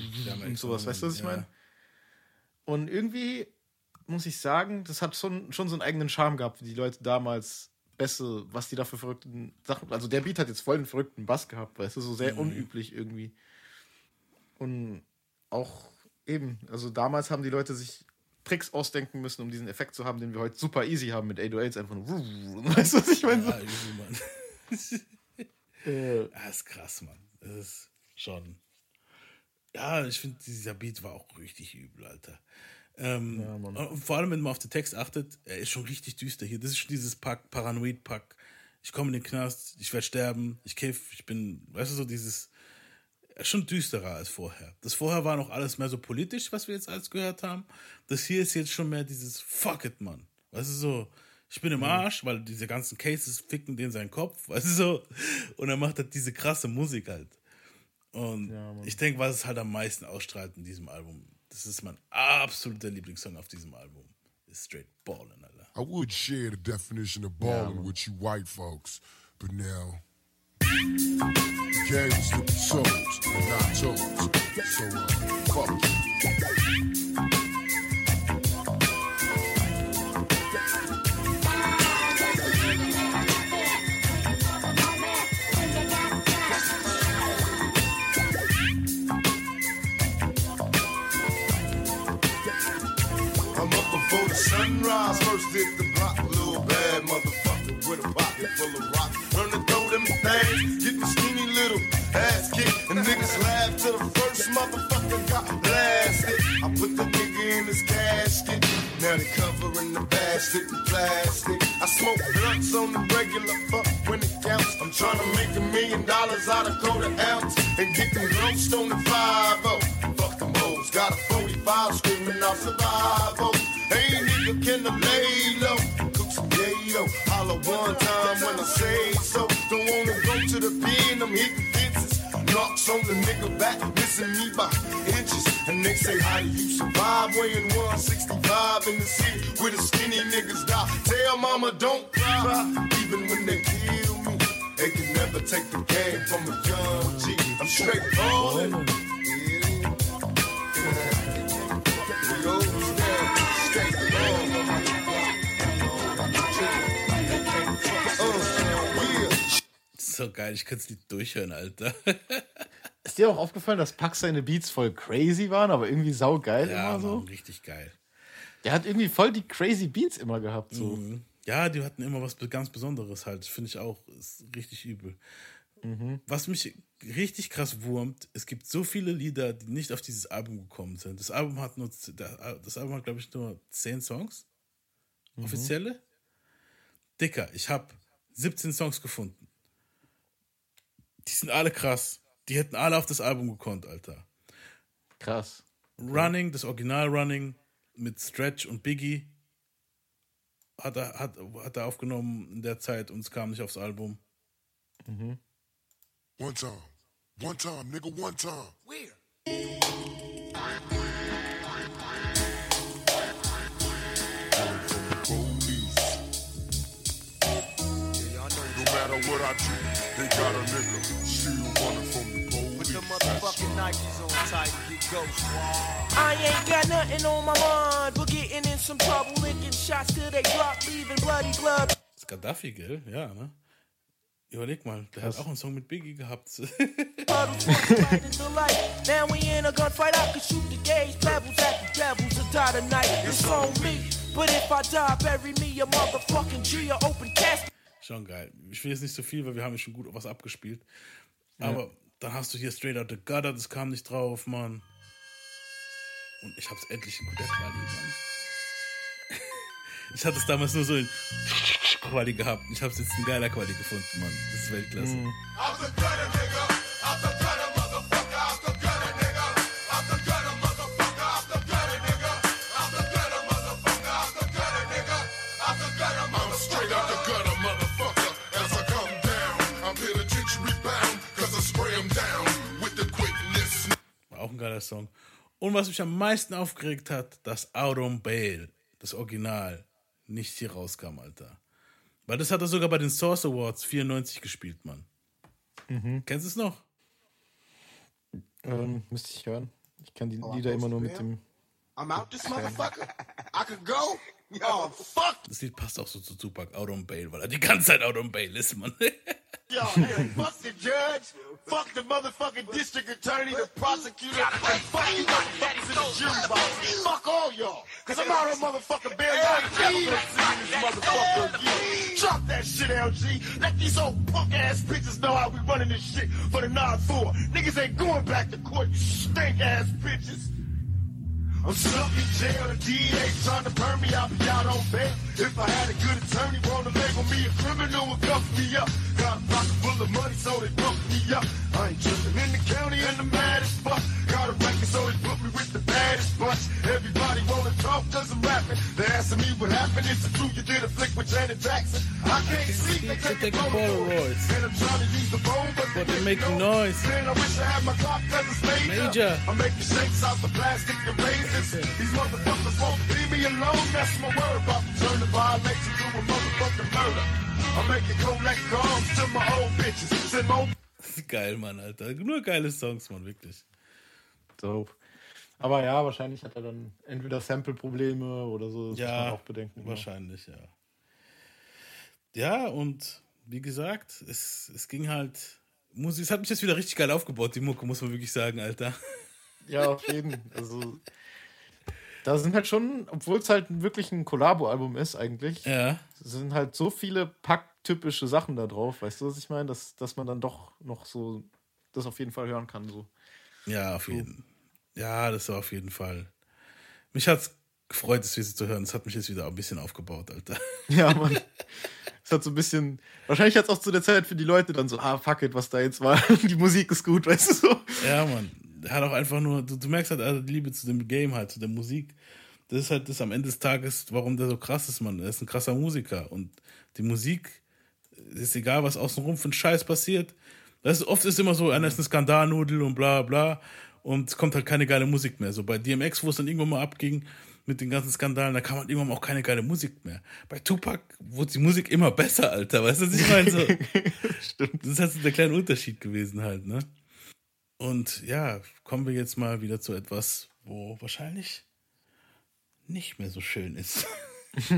Und sowas, weißt du, was ich ja. meine? Und irgendwie muss ich sagen, das hat schon, schon so einen eigenen Charme gehabt, wie die Leute damals besser, was die da für verrückten Sachen. Also der Beat hat jetzt voll den verrückten Bass gehabt, weißt du, so sehr Mhm. unüblich irgendwie. Und auch eben, also damals haben die Leute sich Tricks ausdenken müssen, um diesen Effekt zu haben, den wir heute super easy haben mit 808s einfach nur. *laughs* Weißt du, was ich meine? Ja, easy, Mann. *laughs* Äh, Ja, ist krass, Mann. Das ist schon. Ja, ich finde, dieser Beat war auch richtig übel, Alter. Ähm, und vor allem, wenn man auf den Text achtet, er ist schon richtig düster hier. Das ist schon dieses Pack, Paranoid-Pack. Ich komme in den Knast, ich werde sterben, ich kiff, ich bin, weißt du, so dieses, er ist schon düsterer als vorher. Das vorher war noch alles mehr so politisch, was wir jetzt alles gehört haben. Das hier ist jetzt schon mehr dieses Fuck it, Mann. Weißt du, so, ich bin im Arsch, weil diese ganzen Cases ficken den seinen Kopf, *laughs* weißt du, so. Und er macht halt diese krasse Musik halt. Und ich denke, was es halt am meisten ausstrahlt in diesem Album, das ist mein absoluter Lieblingssong auf diesem Album, ist Straight Ballin', Alter. I would share the definition of balling with you white folks, but now games be sold and not told. So uh, fuck you. Sunrise. First hit the block, little bad motherfucker with a pocket full of rock. Learn to throw them things, get the skinny little ass kicked. And niggas laugh till the first motherfucker got blasted. I put the nigga in his casket. Now they covering the bastard in plastic. I smoke blunts on the regular fuck when it counts. I'm trying to make a million dollars out of quarter ounce and get them ghosts on the 5 Fuck them got a 45 screaming out survival. Hey nigga, can I lay low? Cook some yayo, holla one time when I say so. Don't wanna go to the pen, I'm hitting fences. Knocks on the nigga back, missing me by inches. And they say, how do you survive weighing 165 in the city where the skinny niggas die? Tell mama don't cry, even when they kill me. They can never take the game from a young G. I'm straight ballin'. So geil, ich könnte es nicht durchhören, Alter. *laughs* Ist dir auch aufgefallen, dass Pack seine Beats voll crazy waren, aber irgendwie saugeil Ja, immer so? Mann, richtig geil. Der hat irgendwie voll die crazy Beats immer gehabt. So. Mhm. Ja, die hatten immer was ganz Besonderes halt. Finde ich auch. Ist richtig übel. Mhm. Was mich richtig krass wurmt, es gibt so viele Lieder, die nicht auf dieses Album gekommen sind. Das Album hat nur, das Album hat, glaube ich, nur 10 Songs. Mhm. Offizielle. Dicker, ich habe 17 Songs gefunden. Die sind alle krass. Die hätten alle auf das Album gekonnt, Alter. Krass. Running, das Original Running mit Stretch und Biggie hat er, hat, hat er aufgenommen in der Zeit und es kam nicht aufs Album. One time. One time, nigga, one time. No matter what I do, they got a nigga still running from the police. With the motherfucking Nikes on tight, get ghost. I ain't got nothing on my mind, but getting in some trouble, licking shots till they drop, leaving bloody blood. Das ist Gaddafi, gell? Ja, ne? Überleg mal, der hat auch einen Song mit Biggie gehabt. *laughs* Schon geil. Ich will jetzt nicht so viel, weil wir haben ja schon gut was abgespielt. Aber dann hast du hier Straight Out the Gutter, das kam nicht drauf, Mann. Und ich hab's endlich in Quali, Mann. *laughs* Ich hatte es damals nur so in Quali gehabt. Ich hab's jetzt in geiler Quali gefunden, Mann. Das ist Weltklasse. With auch ein geiler Song. Und was mich am meisten aufgeregt hat, dass Out on Bail, das Original, nicht hier rauskam, Alter. Weil das hat er sogar bei den Source Awards 94 gespielt, Mann. Mhm. Kennst du es noch? Ähm, müsste ich hören. Ich kann die Lieder immer nur mit dem. I'm out this motherfucker. I could go. Oh, fuck. Das Lied passt auch so zu Tupac, Out on Bail, weil er die ganze Zeit Out on Bail ist, Mann. *laughs* Yo, hey, fuck the judge, fuck the motherfucking district attorney, the prosecutor, and fuck you motherfuckers in the jury box. Fuck all y'all, cause I'm out on motherfucking bail. Y'all ain't never gonna see this motherfucker again. Drop that shit, LG. Let these old punk ass bitches know how we running this shit for the 9-4. Niggas ain't going back to court, you stink ass bitches. I'm stuck in jail, the DA trying to burn me, I'll be out on bail. If I had a good attorney, wanna label me a criminal and cuff me up. Got a pocket full of money, so they bump me up. I ain't tripping in the county and the maddest fuck. Got a record, so they put me with the baddest bunch. Everybody wanna talk cause I'm rapping. They asking me what happened, is it true you did a flick with Janet Jackson? I can't see, they take a Polaroids. And I'm trying to use the phone, but But they making noise. Man, I wish I had my clock cause it's up. Major. I'm making shakes out the plastic and raisins. These motherfuckers won't leave me alone. That's my word. About to turn the violation to a motherfucking murder. I'm making collect calls to my old bitches. Send more *laughs* Geil, Mann, Alter. Nur geile Songs, Mann, wirklich. Dope. Aber ja, wahrscheinlich hat er dann entweder Sample-Probleme oder so. Das muss man Ja, auch bedenken. ne? wahrscheinlich, ja. Ja, und wie gesagt, es, es ging halt. Musik, es hat mich jetzt wieder richtig geil aufgebaut, die Mucke, muss man wirklich sagen, Alter. Ja, auf jeden. Also, da sind halt schon, obwohl es halt wirklich ein Collabo-Album ist, eigentlich, Ja. sind halt so viele Pack-typische Sachen da drauf. Weißt du, was ich meine? Dass, dass man dann doch noch so das auf jeden Fall hören kann. So. Ja, auf jeden Ja, das war auf jeden Fall. Mich hat's gefreut, das wieder zu hören. Es hat mich jetzt wieder ein bisschen aufgebaut, Alter. *laughs* Ja, Mann. Es hat so ein bisschen. Wahrscheinlich hat es auch zu der Zeit für die Leute dann so, ah, fuck it, was da jetzt war. *laughs* Die Musik ist gut, weißt du so. Ja, Mann. Hat auch einfach nur, du, du merkst halt also die Liebe zu dem Game halt, zu der Musik. Das ist halt das am Ende des Tages, warum der so krass ist, Mann. Er ist ein krasser Musiker. Und die Musik, ist egal, was außenrum für ein Scheiß passiert. Das ist, oft ist immer so, einer ist eine Skandalnudel und bla bla. Und es kommt halt keine geile Musik mehr. So bei DMX, wo es dann irgendwann mal abging mit den ganzen Skandalen, da kam halt irgendwann mal auch keine geile Musik mehr. Bei Tupac wurde die Musik immer besser, Alter. Weißt du, was ich meine? So, *laughs* Das ist halt so der kleine Unterschied gewesen halt, ne? Und ja, kommen wir jetzt mal wieder zu etwas, wo wahrscheinlich nicht mehr so schön ist. *laughs*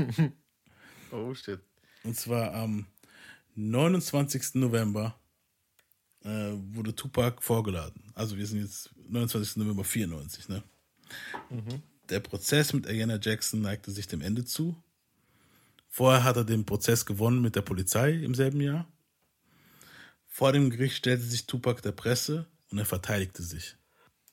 oh shit. Und zwar am 29. November äh, wurde Tupac vorgeladen. Also wir sind jetzt 29. November 94, ne? Mhm. Der Prozess mit Ayanna Jackson neigte sich dem Ende zu. Vorher hat er den Prozess gewonnen mit der Polizei im selben Jahr. Vor dem Gericht stellte sich Tupac der Presse und er verteidigte sich.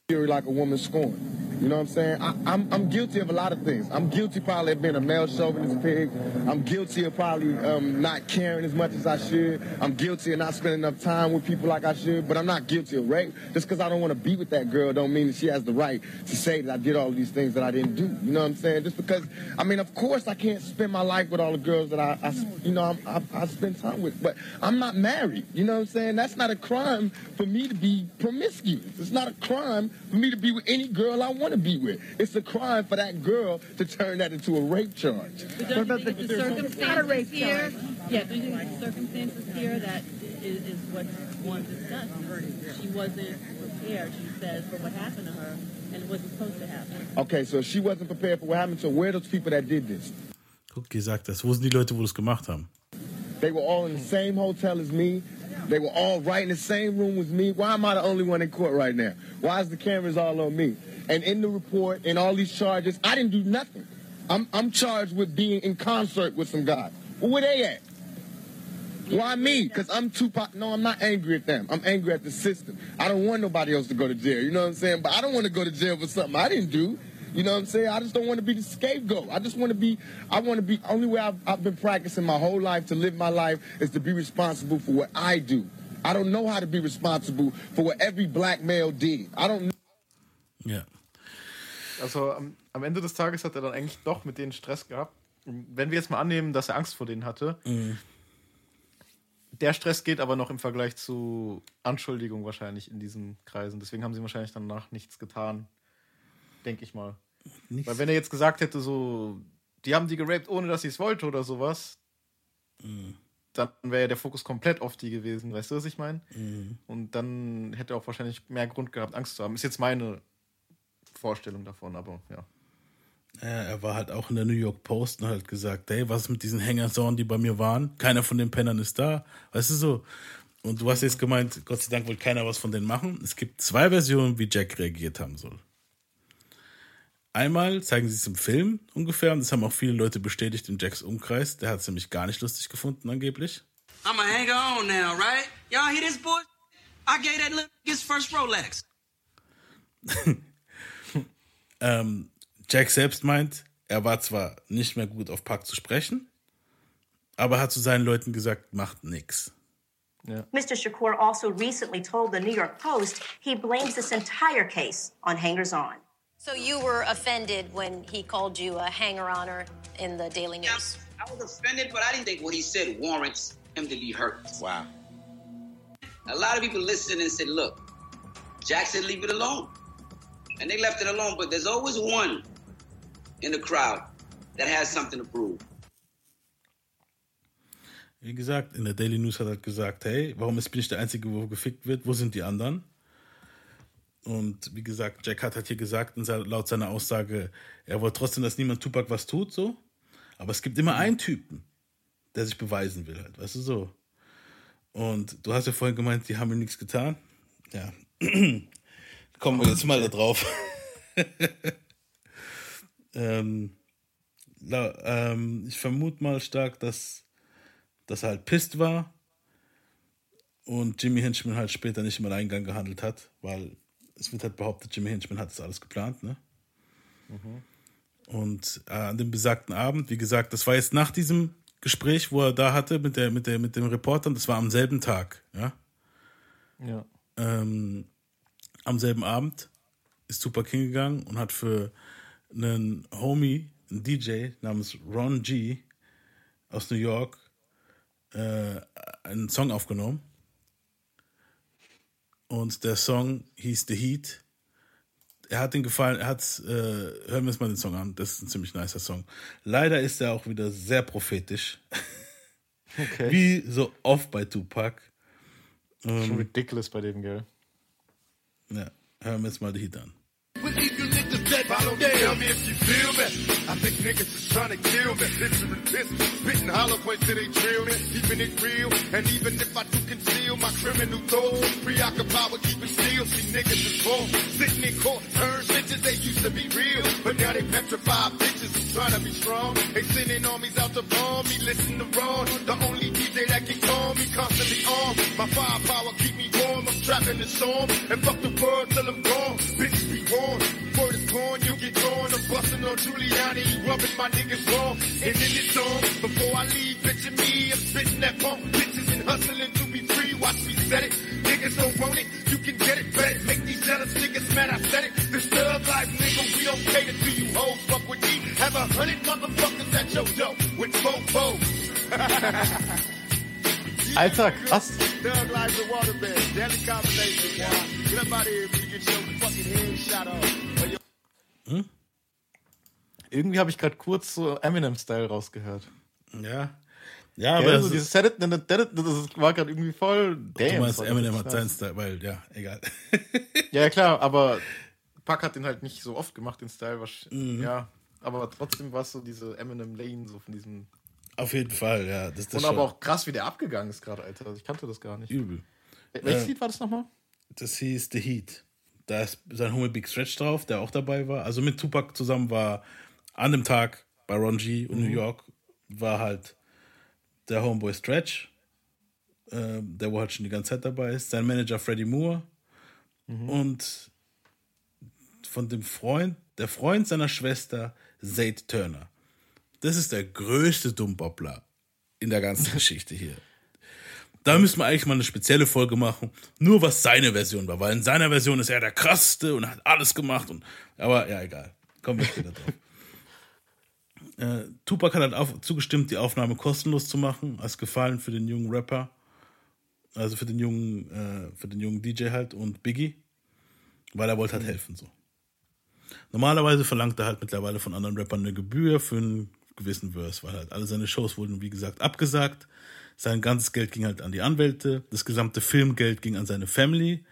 Fury like a woman scorned. You know what I'm saying? I, I'm, I'm guilty of a lot of things. I'm guilty probably of being a male chauvinist pig. I'm guilty of probably um, not caring as much as I should. I'm guilty of not spending enough time with people like I should. But I'm not guilty of rape. Just because I don't want to be with that girl don't mean that she has the right to say that I did all these things that I didn't do. You know what I'm saying? Just because, I mean, of course I can't spend my life with all the girls that I, I you know, I'm, I, I spend time with. But I'm not married. You know what I'm saying? That's not a crime for me to be promiscuous. It's not a crime for me to be with any girl I want to be with. It's a crime for that girl to turn that into a rape charge. But don't you think the circumstances here? Yeah, don't you think the circumstances here that is, is what one discussed? She wasn't prepared, she says, for what happened to her, and it wasn't supposed to happen. Okay, so she wasn't prepared for what happened to her, where are those people that did this? Guck, gesagt das. Wo sind die Leute, wo das gemacht haben? They were all in the same hotel as me. They were all right in the same room with me. Why am I the only one in court right now? Why is the cameras all on me? And in the report and all these charges, I didn't do nothing. I'm, I'm charged with being in concert with some guys. Well, where they at? Why me? Because I'm too Tupac. No, I'm not angry at them. I'm angry at the system. I don't want nobody else to go to jail. You know what I'm saying? But I don't want to go to jail for something I didn't do. You know what I'm saying? I just don't want to be the scapegoat. I just want to be, I want to be, only way I've, I've been practicing my whole life to live my life is to be responsible for what I do. I don't know how to be responsible for what every black male did. I don't know. Ja. Also am, am Ende des Tages hat er dann eigentlich doch mit denen Stress gehabt. Wenn wir jetzt mal annehmen, dass er Angst vor denen hatte, Mhm. der Stress geht aber noch im Vergleich zu Anschuldigung wahrscheinlich in diesen Kreisen. Deswegen haben sie wahrscheinlich danach nichts getan. Denke ich mal. Nichts. Weil wenn er jetzt gesagt hätte, so, die haben die geraped, ohne dass sie es wollte oder sowas, Mhm. dann wäre ja der Fokus komplett auf die gewesen. Weißt du, was ich meine? Mhm. Und dann hätte er auch wahrscheinlich mehr Grund gehabt, Angst zu haben. Ist jetzt meine Vorstellung davon, aber ja. Ja, er war halt auch in der New York Post und hat gesagt, hey, was ist mit diesen Hängersorn, die bei mir waren? Keiner von den Pennern ist da. Weißt du so? Und du hast jetzt gemeint, Gott sei Dank wollte keiner was von denen machen. Es gibt zwei Versionen, wie Jack reagiert haben soll. Einmal zeigen sie es im Film ungefähr, und das haben auch viele Leute bestätigt in Jacks Umkreis. Der hat es nämlich gar nicht lustig gefunden, angeblich. I'm a hanger on now, right? Y'all hear this boy? I gave that little his first Rolex. *laughs* Ähm, Jack selbst meint, er war zwar nicht mehr gut auf Pack zu sprechen, aber hat zu seinen Leuten gesagt, macht nix. Mr. Shakur also recently told the New York Post he blames this entire case on hangers on. So you were offended when he called you a hanger-oner in the Daily News? I was offended, but I didn't think what he said warrants him to be hurt. Wow. A lot of people listened and said, look, Jackson, leave it alone. And they left it alone, but there's always one in the crowd that has something to prove. Wie gesagt, in der Daily News hat er gesagt, hey, warum ist, bin ich der Einzige, wo gefickt wird? Wo sind die anderen? Und wie gesagt, Jack hat halt hier gesagt, laut seiner Aussage, er wollte trotzdem, dass niemand Tupac was tut, so. Aber es gibt immer einen Typen, der sich beweisen will, halt, weißt du so. Und du hast ja vorhin gemeint, die haben ihm nichts getan. Ja. *clears throat* Kommen wir jetzt mal da drauf. *laughs* ähm, la, ähm, ich vermute mal stark, dass, dass er halt pisst war und Jimmy Hinchman halt später nicht im Alleingang gehandelt hat, weil es wird halt behauptet, Jimmy Hinchman hat das alles geplant, ne? Und äh, an dem besagten Abend, wie gesagt, das war jetzt nach diesem Gespräch, wo er da hatte mit, der, mit, der, mit dem Reporter, das war am selben Tag, ja? Ja. ähm, am selben Abend ist Tupac hingegangen und hat für einen Homie, einen DJ namens Ron G aus New York, äh, einen Song aufgenommen. Und der Song hieß The Heat. Er hat den gefallen, er hat, äh, hören wir uns mal den Song an, das ist ein ziemlich nicer Song. Leider ist er auch wieder sehr prophetisch. *laughs* Okay. Wie so oft bei Tupac. Schon Ähm, ridiculous bei dem, gell? ja, hören wir jetzt mal die Heat an. Dead, follow me, tell me if you feel me. I think niggas is trying to kill me. Listen to this, spitting hollow points till they drill me, keeping it real. And even if I do conceal my criminal thoughts, preoccupied with keeping still. See niggas is full, sitting in court, turn bitches, they used to be real. But now they petrified bitches who trying to be strong. They sending armies out to bomb me, listen to Ron. The only DJ that can calm me, constantly on. My firepower keep me warm, I'm trapped in the storm. And fuck the world till I'm gone, bitch be warned. Word is born, you get torn. I'm busting on Giuliani, rubbing my niggas wrong. And in this song, before I leave, bitch me, I'm spitting that punk bitches and hustling to be free. Watch me set it. Niggas don't want it, you can get it, bet it. Make these jealous niggas mad, I said it. This thug life, nigga, we don't cater to you hoes. Fuck with me, have a hundred motherfuckers at your door with four foes. Alter, krass. Thug your Irgendwie habe ich gerade kurz so Eminem-Style rausgehört. Ja. Ja, aber das so dieses Set it, das das war gerade irgendwie voll. Du Damn, meinst, das war Eminem hat seinen Style, weil, ja, egal. *laughs* Ja, ja, klar, aber Pack hat den halt nicht so oft gemacht, den Style. Was, Mhm. Ja, aber trotzdem war es so diese Eminem Lane, so von diesem. Auf jeden Fall, ja. Das, das Und schon aber auch krass, wie der abgegangen ist gerade, Alter. Ich kannte das gar nicht. Übel. Welches Äh, Lied war das nochmal? Das hieß The Heat. Da ist sein Homie Big Stretch drauf, der auch dabei war. Also mit Tupac zusammen war an dem Tag bei Ron G in Mhm. New York war halt der Homeboy Stretch, ähm, der wo halt schon die ganze Zeit dabei ist, sein Manager Freddie Moore Mhm. und von dem Freund, der Freund seiner Schwester Zayd Turner. Das ist der größte Dummbobbler in der ganzen *laughs* Geschichte hier. Da müssen wir eigentlich mal eine spezielle Folge machen, nur was seine Version war, weil in seiner Version ist er der krasseste und hat alles gemacht. Und, aber ja, egal. Kommen wir später drauf. *laughs* Äh, Tupac hat halt auf, zugestimmt, die Aufnahme kostenlos zu machen, als Gefallen für den jungen Rapper. Also für den jungen, äh, für den jungen DJ halt und Biggie, weil er wollte halt helfen so. Normalerweise verlangt er halt mittlerweile von anderen Rappern eine Gebühr für einen gewissen Verse, weil halt alle seine Shows wurden, wie gesagt, abgesagt. Sein ganzes Geld ging halt an die Anwälte, das gesamte Filmgeld ging an seine Family.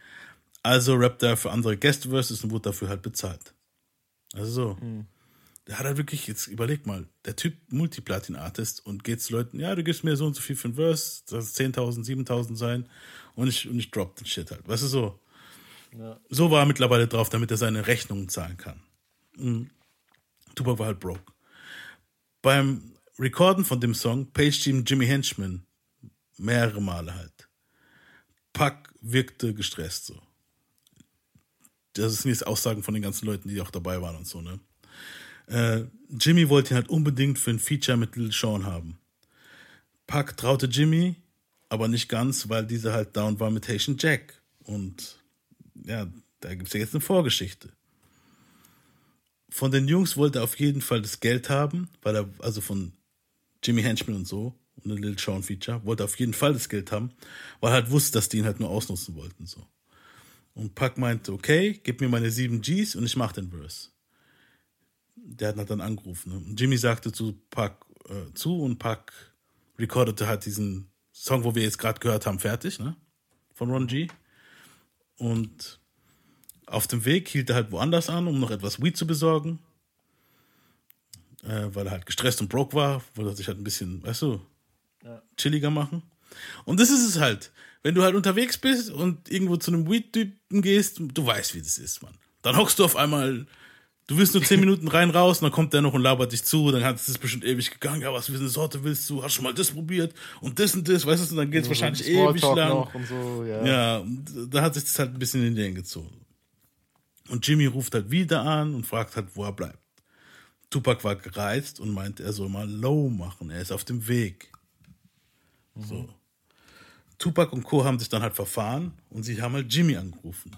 Also rappt er für andere Guest-Verses und wurde dafür halt bezahlt. Also so. Der hat halt wirklich, jetzt überleg mal, der Typ Multiplatin-Artist und geht zu Leuten, ja, du gibst mir so und so viel für ein Verse, das ist 10.000, 7.000 sein und ich, und ich drop den Shit halt. Weißt du so? Ja. So war er mittlerweile drauf, damit er seine Rechnungen zahlen kann. Mhm. Tupac war halt broke. Beim Recorden von dem Song paged ihm Jimmy Henchman mehrere Male halt. Pac wirkte gestresst so. Das sind jetzt Aussagen von den ganzen Leuten, die auch dabei waren und so, ne? Äh, Jimmy wollte ihn halt unbedingt für ein Feature mit Lil Sean haben. Pac traute Jimmy, aber nicht ganz, weil dieser halt down war mit Haitian Jack. Und ja, da gibt es ja jetzt eine Vorgeschichte. Von den Jungs wollte er auf jeden Fall das Geld haben, weil er, also von Jimmy Henchman und so, und ein Lil Sean Feature, wollte auf jeden Fall das Geld haben, weil er halt wusste, dass die ihn halt nur ausnutzen wollten, so. Und Pac meinte, okay, gib mir meine sieben Gs und ich mach den Verse. Der hat dann angerufen. Ne? Jimmy sagte zu Pac äh, zu und Pac recordete halt diesen Song, wo wir jetzt gerade gehört haben, fertig, ne? Von Ron G. Und auf dem Weg hielt er halt woanders an, um noch etwas Weed zu besorgen. Äh, weil er halt gestresst und broke war, wollte er sich halt ein bisschen, weißt du, Ja. chilliger machen. Und das ist es halt. Wenn du halt unterwegs bist und irgendwo zu einem Weed-Typen gehst, du weißt, wie das ist, Mann. Dann hockst du auf einmal, du willst nur 10 *laughs* Minuten rein, raus, und dann kommt der noch und labert dich zu, dann hat es bestimmt ewig gegangen, ja, was für eine Sorte willst du? Hast schon mal das probiert? Und das und das, weißt du, und dann geht es So wahrscheinlich ewig lang. so, ja. ja, da hat sich das halt ein bisschen in den gezogen. Und Jimmy ruft halt wieder an und fragt halt, wo er bleibt. Tupac war gereizt und meinte, er soll mal low machen, er ist auf dem Weg. So. Tupac und Co. haben sich dann halt verfahren und sie haben halt Jimmy angerufen.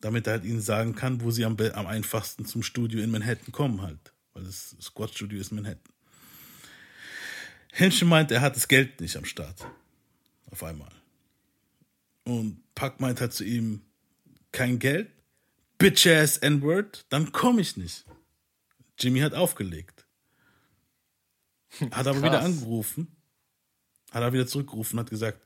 Damit er halt ihnen sagen kann, wo sie am, am einfachsten zum Studio in Manhattan kommen halt. Weil das Squad-Studio ist in Manhattan. Henschen meint, er hat das Geld nicht am Start. Auf einmal. Und Pac meint halt zu ihm, kein Geld? Bitch-ass N-Word? Dann komme ich nicht. Jimmy hat aufgelegt. Hat aber Krass. wieder angerufen. Hat er wieder zurückgerufen, hat gesagt,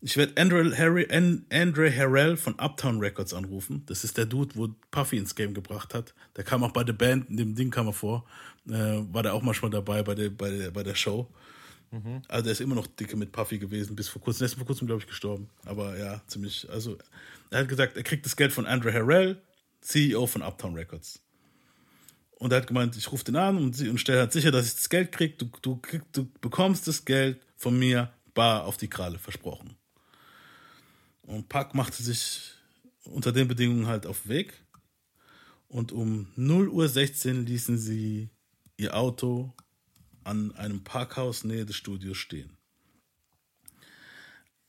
ich werde Andre, Harry, An- Andre Harrell von Uptown Records anrufen. Das ist der Dude, wo Puffy ins Game gebracht hat. Der kam auch bei der Band, in dem Ding kam er vor. Äh, war der auch manchmal dabei bei der, bei der, bei der Show. Mhm. Also der ist immer noch dicke mit Puffy gewesen, bis vor kurzem. Der ist vor kurzem, glaube ich, gestorben. Aber ja, ziemlich. Also, er hat gesagt, er kriegt das Geld von Andre Harrell, CEO von Uptown Records. Und er hat gemeint, ich rufe den an und, und stelle halt sicher, dass ich das Geld krieg. Du, du, du bekommst das Geld von mir bar auf die Kralle, versprochen. Und Pac machte sich unter den Bedingungen halt auf den Weg. Und um 0.16 Uhr ließen sie ihr Auto an einem Parkhaus nähe des Studios stehen.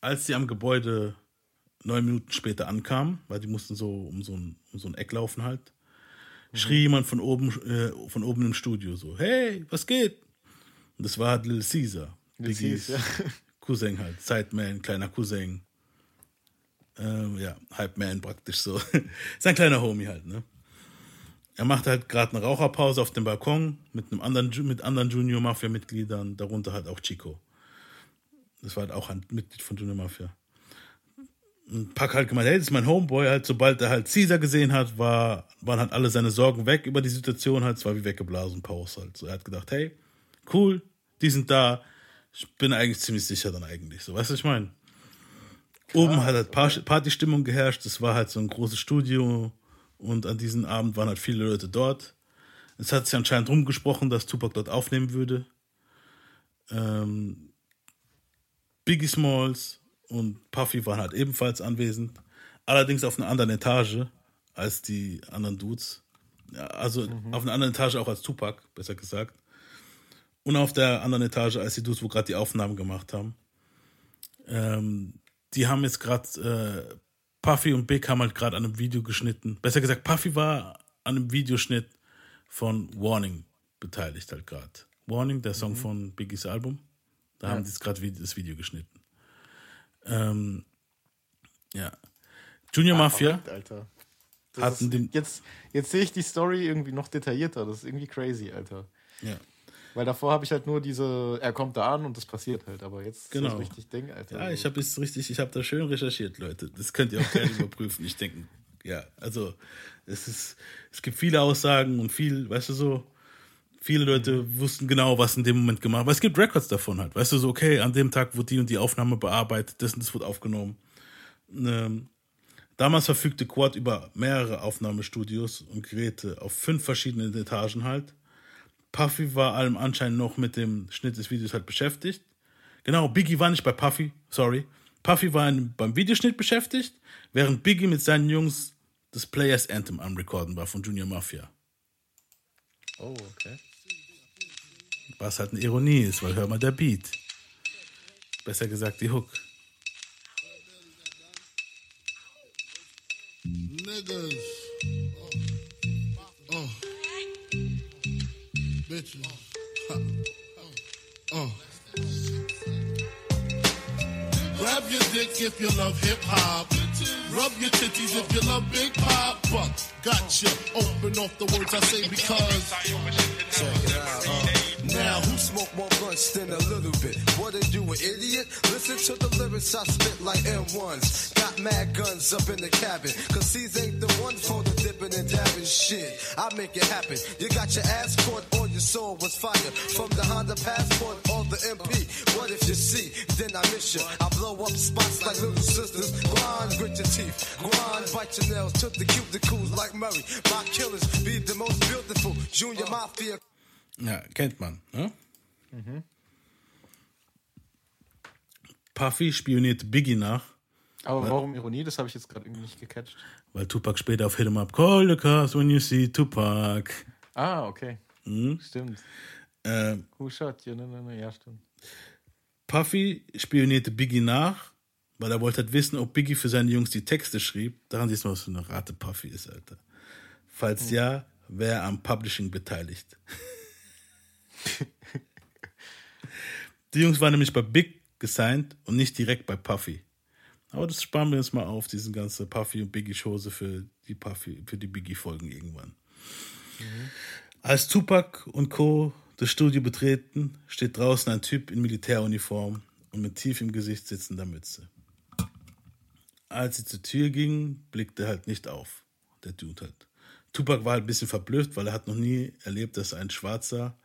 Als sie am Gebäude neun Minuten später ankamen, weil die mussten so um so ein, um so ein Eck laufen halt, schrie jemand von oben, äh, von oben im Studio so, hey, was geht? Und das war halt Lil Caesar, Biggies Caesar. *laughs* Cousin halt, Sideman, kleiner Cousin. Ähm, ja, Hype Man praktisch so. *laughs* Sein kleiner Homie halt, ne? Er machte halt gerade eine Raucherpause auf dem Balkon mit einem anderen, mit anderen Junior Mafia-Mitgliedern, darunter halt auch Chico. Das war halt auch ein Mitglied von Junior Mafia. Und Pack halt gemeint, hey, das ist mein Homeboy, halt, sobald er halt Caesar gesehen hat, war, waren halt alle seine Sorgen weg über die Situation, halt, es war wie weggeblasen, Pause halt. So, er hat gedacht, hey, cool, die sind da, ich bin eigentlich ziemlich sicher dann eigentlich, so, weißt du, was ich meine? Oben hat halt Par- Partystimmung geherrscht, es war halt so ein großes Studio und an diesem Abend waren halt viele Leute dort. Es hat sich anscheinend rumgesprochen, dass Tupac dort aufnehmen würde. Ähm, Biggie Smalls und Puffy waren halt ebenfalls anwesend, allerdings auf einer anderen Etage als die anderen Dudes. Ja, also auf einer anderen Etage auch als Tupac, besser gesagt. Und auf der anderen Etage als die Dudes, wo gerade die Aufnahmen gemacht haben. Ähm, die haben jetzt gerade, äh, Puffy und Big haben halt gerade an einem Video geschnitten. Besser gesagt, Puffy war an einem Videoschnitt von Warning beteiligt halt gerade. Warning, der Song von Biggies Album. Da Ja. haben die jetzt gerade das Video geschnitten. Ähm, ja. Junior Mafia verrückt, Alter. Das hatten ist, den. jetzt, jetzt sehe ich die Story irgendwie noch detaillierter. Das ist irgendwie crazy, Alter. Ja. Weil davor habe ich halt nur diese, er kommt da an und das passiert halt. Aber jetzt Genau. ist das richtig Ding, Alter. Ja, ich habe jetzt richtig, ich habe da schön recherchiert, Leute. Das könnt ihr auch gerne *laughs* überprüfen. Ich denke, ja, also es ist, es gibt viele Aussagen und viel, weißt du so, viele Leute wussten genau, was in dem Moment gemacht. Aber es gibt Records davon halt, weißt du so, okay, an dem Tag wurde die und die Aufnahme bearbeitet, das und das wurde aufgenommen. Ähm, damals verfügte Quad über mehrere Aufnahmestudios und Geräte auf fünf verschiedenen Etagen halt. Puffy war allem Anschein noch mit dem Schnitt des Videos halt beschäftigt. Genau, Biggie war nicht bei Puffy, sorry. Puffy war beim Videoschnitt beschäftigt, während Biggie mit seinen Jungs das Players Anthem am Rekorden war von Junior Mafia. Oh, okay. Was halt eine Ironie ist, weil hör mal der Beat. Besser gesagt die Hook. Niggas. Bitches. Ha. Oh. Grab your dick if you love hip hop. Rub your titties if you love Big Pop. But gotcha. Open off the words I say because. Check it out. Uh, now, who smoke more blunts than a little bit? What are you, an idiot? Listen to the lyrics I spit like M1s. Got mad guns up in the cabin. Cause these ain't the ones for the dipping and dabbing shit. I make it happen. You got your ass caught your soul was fire. From the Honda Passport or the MP. What if you see? Then I miss you. I blow up spots like little sisters. Grind, grit your teeth. Grind, bite your nails. Took the cuticles like Murray. My killers be the most beautiful. Junior Mafia. Ja, kennt man, ne? Mhm. Puffy spioniert Biggie nach, Aber Weil- warum Ironie? Das habe ich jetzt gerade irgendwie nicht gecatcht. weil Tupac später auf Hit 'em Up Call the cars when you see Tupac. Ah, okay. Mhm. Stimmt. Ähm, Who shot you? Ne, ne, ne, ja, stimmt. Puffy spionierte Biggie nach, weil er wollte halt wissen, ob Biggie für seine Jungs die Texte schrieb. Daran siehst du, was für eine Rate Puffy ist, Alter. Falls ja, wäre er am Publishing beteiligt. *laughs* die Jungs waren nämlich bei Big gesigned und nicht direkt bei Puffy. Aber das sparen wir uns mal auf, diesen ganze Puffy und Biggie Chose für die Puffy, für die Biggie Folgen irgendwann. Als Tupac und Co. das Studio betreten, steht draußen ein Typ in Militäruniform und mit tief im Gesicht sitzender Mütze. Als sie zur Tür gingen, blickte er halt nicht auf, der Dude halt. Tupac war halt ein bisschen verblüfft, weil er hat noch nie erlebt, dass ein Schwarzer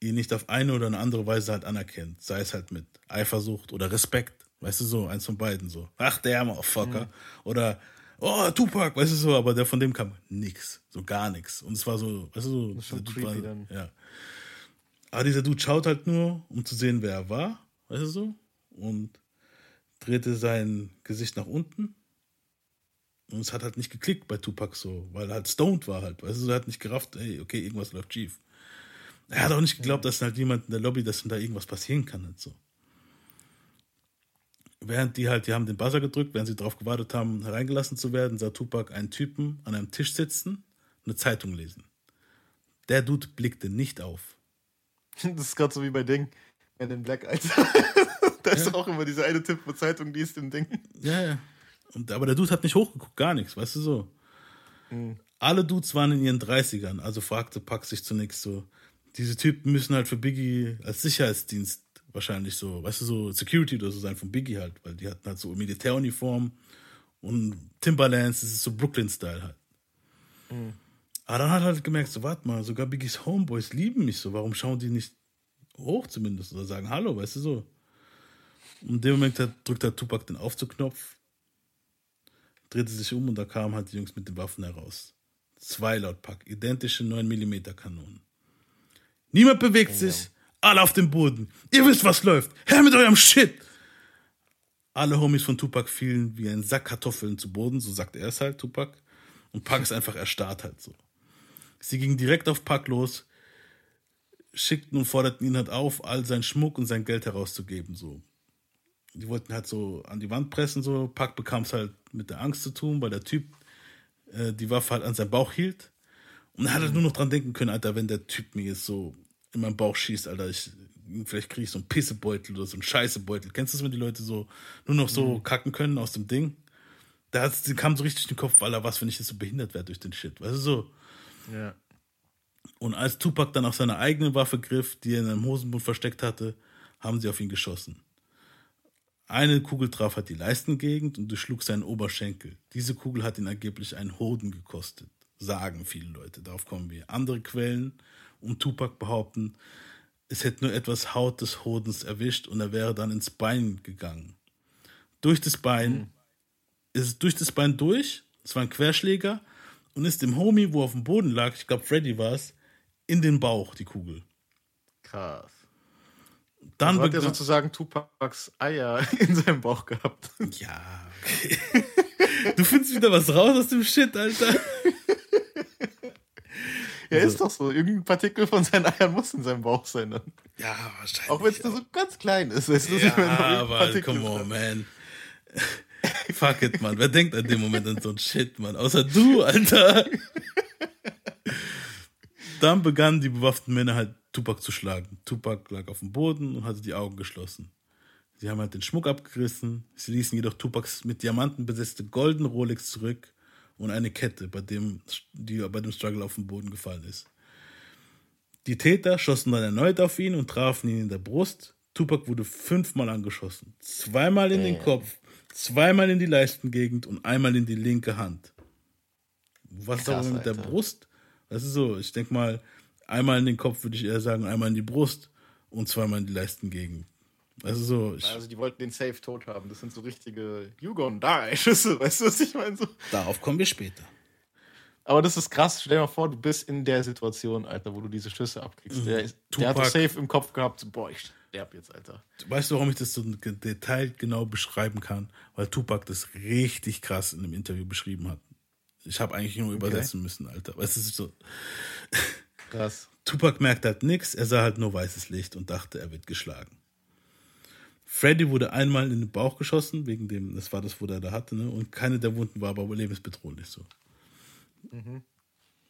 ihn nicht auf eine oder eine andere Weise halt anerkennt. Sei es halt mit Eifersucht oder Respekt. Weißt du so, eins von beiden so. Ach, der Motherfucker. Oder, oh, Tupac, weißt du so, aber der von dem kam nix. So gar nichts. Und es war so, weißt du so. Das ist schon creepy dann. Ja. Aber dieser Dude schaut halt nur, um zu sehen, wer er war, weißt du so, und drehte sein Gesicht nach unten. Und es hat halt nicht geklickt bei Tupac so, weil er halt stoned war halt, weißt du, er hat nicht gerafft, ey, okay, irgendwas läuft schief. Er hat auch nicht geglaubt, dass halt jemand in der Lobby, dass da irgendwas passieren kann und so. Während die halt, die haben den Buzzer gedrückt, während sie darauf gewartet haben, hereingelassen zu werden, sah Tupac einen Typen an einem Tisch sitzen, eine Zeitung lesen. Der Dude blickte nicht auf. *laughs* Das ist gerade so wie bei Ding. Men in Black, Alter. *laughs* da ist doch auch immer dieser eine Typ, wo Zeitung liest im Ding. Ja, ja. Und, aber der Dude hat nicht hochgeguckt, gar nichts, weißt du so. Mhm. Alle Dudes waren in ihren 30ern, also fragte Pack sich zunächst so, diese Typen müssen halt für Biggie als Sicherheitsdienst wahrscheinlich so, weißt du, so Security oder so sein von Biggie halt, weil die hatten halt so Militäruniform und Timberlands, das ist so Brooklyn-Style halt. Mhm. Aber dann hat er halt gemerkt, so, warte mal, sogar Biggies Homeboys lieben mich so, warum schauen die nicht hoch zumindest oder sagen Hallo, weißt du so. Und in dem Moment hat, drückt der Tupac den Aufzugknopf, drehte sich um und da kamen halt die Jungs mit den Waffen heraus. Zwei laut Pack, identische 9mm Kanonen. Niemand bewegt sich, alle auf dem Boden. Ihr wisst, was läuft. Her mit eurem Shit! Alle Homies von Tupac fielen wie ein Sack Kartoffeln zu Boden, so sagt er es halt, Tupac. Und Pac ist einfach erstarrt halt so. Sie gingen direkt auf Pac los, schickten und forderten ihn halt auf, all sein Schmuck und sein Geld herauszugeben, so. Die wollten halt so an die Wand pressen, so. Pac bekam es halt mit der Angst zu tun, weil der Typ äh, die Waffe halt an seinem Bauch hielt. Und er hat halt nur noch dran denken können, Alter, wenn der Typ mir jetzt so in meinen Bauch schießt, Alter, ich, vielleicht kriege ich so einen Pissebeutel oder so einen Scheißebeutel. Kennst du das, wenn die Leute so nur noch so Mhm. kacken können aus dem Ding? Da kam so richtig in den Kopf, Alter, was, wenn ich jetzt so behindert werde durch den Shit. Weißt du so? Ja. Und als Tupac dann auf seine eigene Waffe griff, die er in einem Hosenbund versteckt hatte, haben sie auf ihn geschossen. Eine Kugel traf halt die Leistengegend und durchschlug seinen Oberschenkel. Diese Kugel hat ihn angeblich einen Hoden gekostet, sagen viele Leute. Darauf kommen wir. Andere Quellen um Tupac behaupten, es hätte nur etwas Haut des Hodens erwischt und er wäre dann ins Bein gegangen. Durch das Bein ist es durch das Bein durch, es war ein Querschläger und ist dem Homie, wo auf dem Boden lag, ich glaube Freddy war es, in den Bauch die Kugel. Krass. Dann also hat er sozusagen Tupacs Eier *laughs* in seinem Bauch gehabt. Ja, okay. Du findest wieder was raus aus dem Shit, Alter. *laughs* Ja, ist doch so. Irgendein Partikel von seinen Eiern muss in seinem Bauch sein dann. Ja, wahrscheinlich. Auch wenn es nur so ganz klein ist. Weißt du, Ja, aber Partikel come on, man. *laughs* Fuck it, man. Wer denkt an dem Moment an so ein Shit, man? Außer du, Alter. *laughs* Dann begannen die bewaffneten Männer halt Tupac zu schlagen. Tupac lag auf dem Boden und hatte die Augen geschlossen. Sie haben halt den Schmuck abgerissen. Sie ließen jedoch Tupacs mit Diamanten besetzte goldene Rolex zurück und eine Kette, bei dem, die bei dem Struggle auf den Boden gefallen ist. Die Täter schossen dann erneut auf ihn und trafen ihn in der Brust. Tupac wurde fünfmal angeschossen. Zweimal in den. Kopf, zweimal in die Leistengegend und einmal in die linke Hand. Was Krass, aber mit der Alter. Brust? Das ist so, ich denke mal, einmal in den Kopf würde ich eher sagen, einmal in die Brust und zweimal in die Leistengegend. Also so, ich, Also die wollten den safe tot haben. Das sind so richtige You gonna die Schüsse. *laughs* Weißt du, was ich meine? So. darauf kommen wir später. Aber das ist krass. Stell dir mal vor, du bist in der Situation, Alter, wo du diese Schüsse abkriegst. Der, ist, der hat doch Tupac- safe im Kopf gehabt, boah, ich sterb jetzt, Alter. Weißt du, warum ich das so detailliert genau beschreiben kann? Weil Tupac das richtig krass in einem Interview beschrieben hat. Ich habe eigentlich nur Okay. übersetzen müssen, Alter. Weißt du, es ist so. Krass. Tupac merkte halt nichts, er sah halt nur weißes Licht und dachte, er wird geschlagen. Freddy wurde einmal in den Bauch geschossen, wegen dem, das war das, wo er da hatte, ne? und keine der Wunden war aber lebensbedrohlich so. Mhm.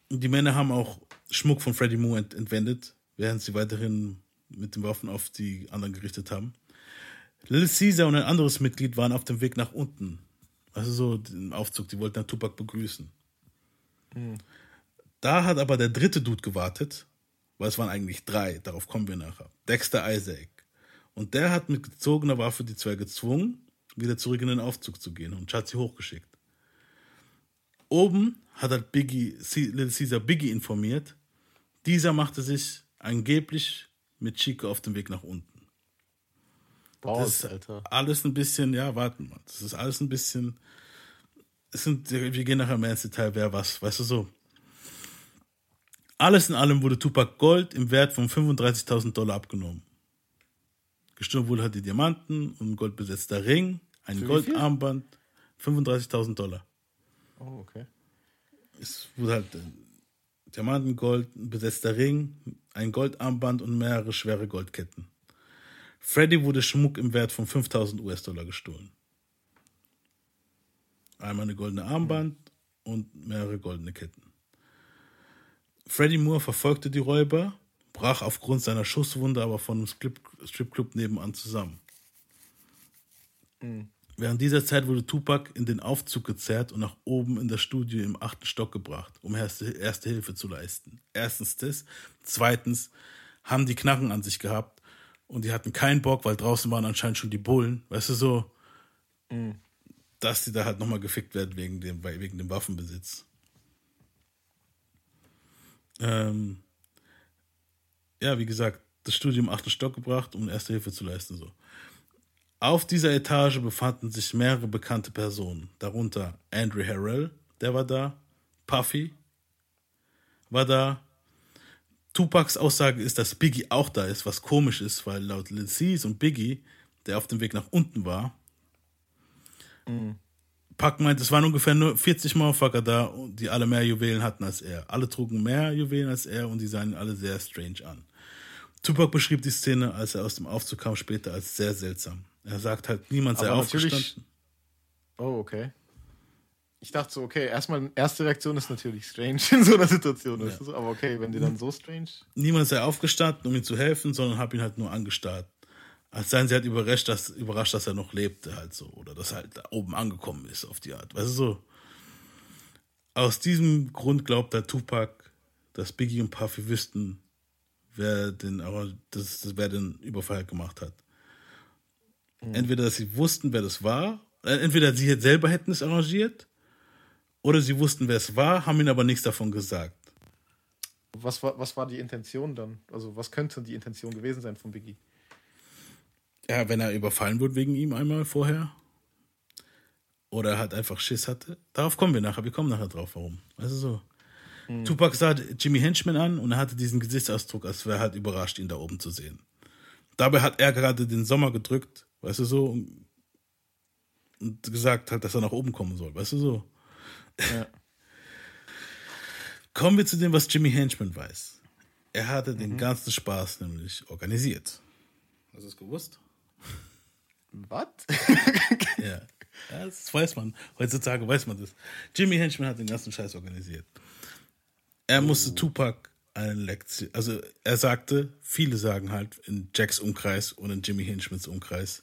Die Männer haben auch Schmuck von Freddie Moore ent entwendet, während sie weiterhin mit den Waffen auf die anderen gerichtet haben. Lil Caesar und ein anderes Mitglied waren auf dem Weg nach unten. Also so den Aufzug, die wollten dann Tupac begrüßen. Mhm. Da hat aber der dritte Dude gewartet, weil es waren eigentlich drei, darauf kommen wir nachher. Dexter Isaac. Und der hat mit gezogener Waffe die zwei gezwungen, wieder zurück in den Aufzug zu gehen und hat sie hochgeschickt. Oben hat halt Biggie, Lil Caesar Biggie informiert. Dieser machte sich angeblich mit Chico auf dem Weg nach unten. Balls, das ist Alter. alles ein bisschen, ja, warten mal. Das ist alles ein bisschen. Es sind, wir gehen nachher mehr ins Detail, wer was, weißt du so. Alles in allem wurde Tupac Gold im Wert von 35.000 Dollar abgenommen. Gestorben wurde halt die Diamanten und ein goldbesetzter Ring, ein Für? Goldarmband, 35.000 Dollar. Oh, okay. Es wurde halt äh, Diamanten, Gold, ein besetzter Ring, ein Goldarmband und mehrere schwere Goldketten. Freddy wurde Schmuck im Wert von 5000 US-Dollar gestohlen. Einmal eine goldene Armband und mehrere goldene Ketten. Freddie Moore verfolgte die Räuber, brach aufgrund seiner Schusswunde aber von einem Strip- Stripclub nebenan zusammen. Mhm. Während dieser Zeit wurde Tupac in den Aufzug gezerrt und nach oben in das Studio im achten Stock gebracht, um erste, erste Hilfe zu leisten. Erstens das. Zweitens haben die Knarren an sich gehabt und die hatten keinen Bock, weil draußen waren anscheinend schon die Bullen. Weißt du so, Mhm. dass die da halt nochmal gefickt werden wegen dem, wegen dem Waffenbesitz. Ähm, ja, wie gesagt, das Studio im achten Stock gebracht, um erste Hilfe zu leisten. So. Auf dieser Etage befanden sich mehrere bekannte Personen, darunter Andrew Harrell, der war da, Puffy war da. Tupacs Aussage ist, dass Biggie auch da ist, was komisch ist, weil laut Cease und Biggie, der auf dem Weg nach unten war, Mhm. Pac meint, es waren ungefähr nur 40 Motherfucker da, die alle mehr Juwelen hatten als er. Alle trugen mehr Juwelen als er und die sahen alle sehr strange an. Tupac beschrieb die Szene, als er aus dem Aufzug kam, später als sehr seltsam. Er sagt halt, niemand sei Aber aufgestanden. Oh, okay. Ich dachte so, okay, erstmal, erste Reaktion ist natürlich strange in so einer Situation. du so? Aber okay, wenn die dann so strange. Niemand sei aufgestanden, um ihm zu helfen, sondern hab ihn halt nur angestarrt. Als seien sie halt überrascht dass, überrascht, dass er noch lebte, halt so. Oder dass er halt da oben angekommen ist, auf die Art. Weißt du so? Aus diesem Grund glaubt der Tupac, dass Biggie und Puffy wüssten, wer den, aber das, das, wer den Überfall gemacht hat. Entweder, dass sie wussten, wer das war, äh, entweder sie selber hätten es arrangiert, oder sie wussten, wer es war, haben ihnen aber nichts davon gesagt. Was war, was war die Intention dann? Also, was könnte die Intention gewesen sein von Biggie? Ja, wenn er überfallen wurde wegen ihm einmal vorher. Oder er halt einfach Schiss hatte. Darauf kommen wir nachher. Wir kommen nachher drauf, warum. Also so. Mhm. Tupac sah Jimmy Henchman an und er hatte diesen Gesichtsausdruck, als wäre er halt überrascht, ihn da oben zu sehen. Dabei hat er gerade den Sommer gedrückt, weißt du so, und gesagt hat, dass er nach oben kommen soll, weißt du so. Ja. *laughs* Kommen wir zu dem, was Jimmy Henchman weiß. Er hatte Mhm. den ganzen Spaß nämlich organisiert. Hast du es gewusst? Was? ja. ja. Das weiß man. Heutzutage weiß man das. Jimmy Henchman hat den ganzen Scheiß organisiert. Er musste Tupac eine Lektion, also er sagte, viele sagen halt in Jacks Umkreis und in Jimmy Henchmans Umkreis,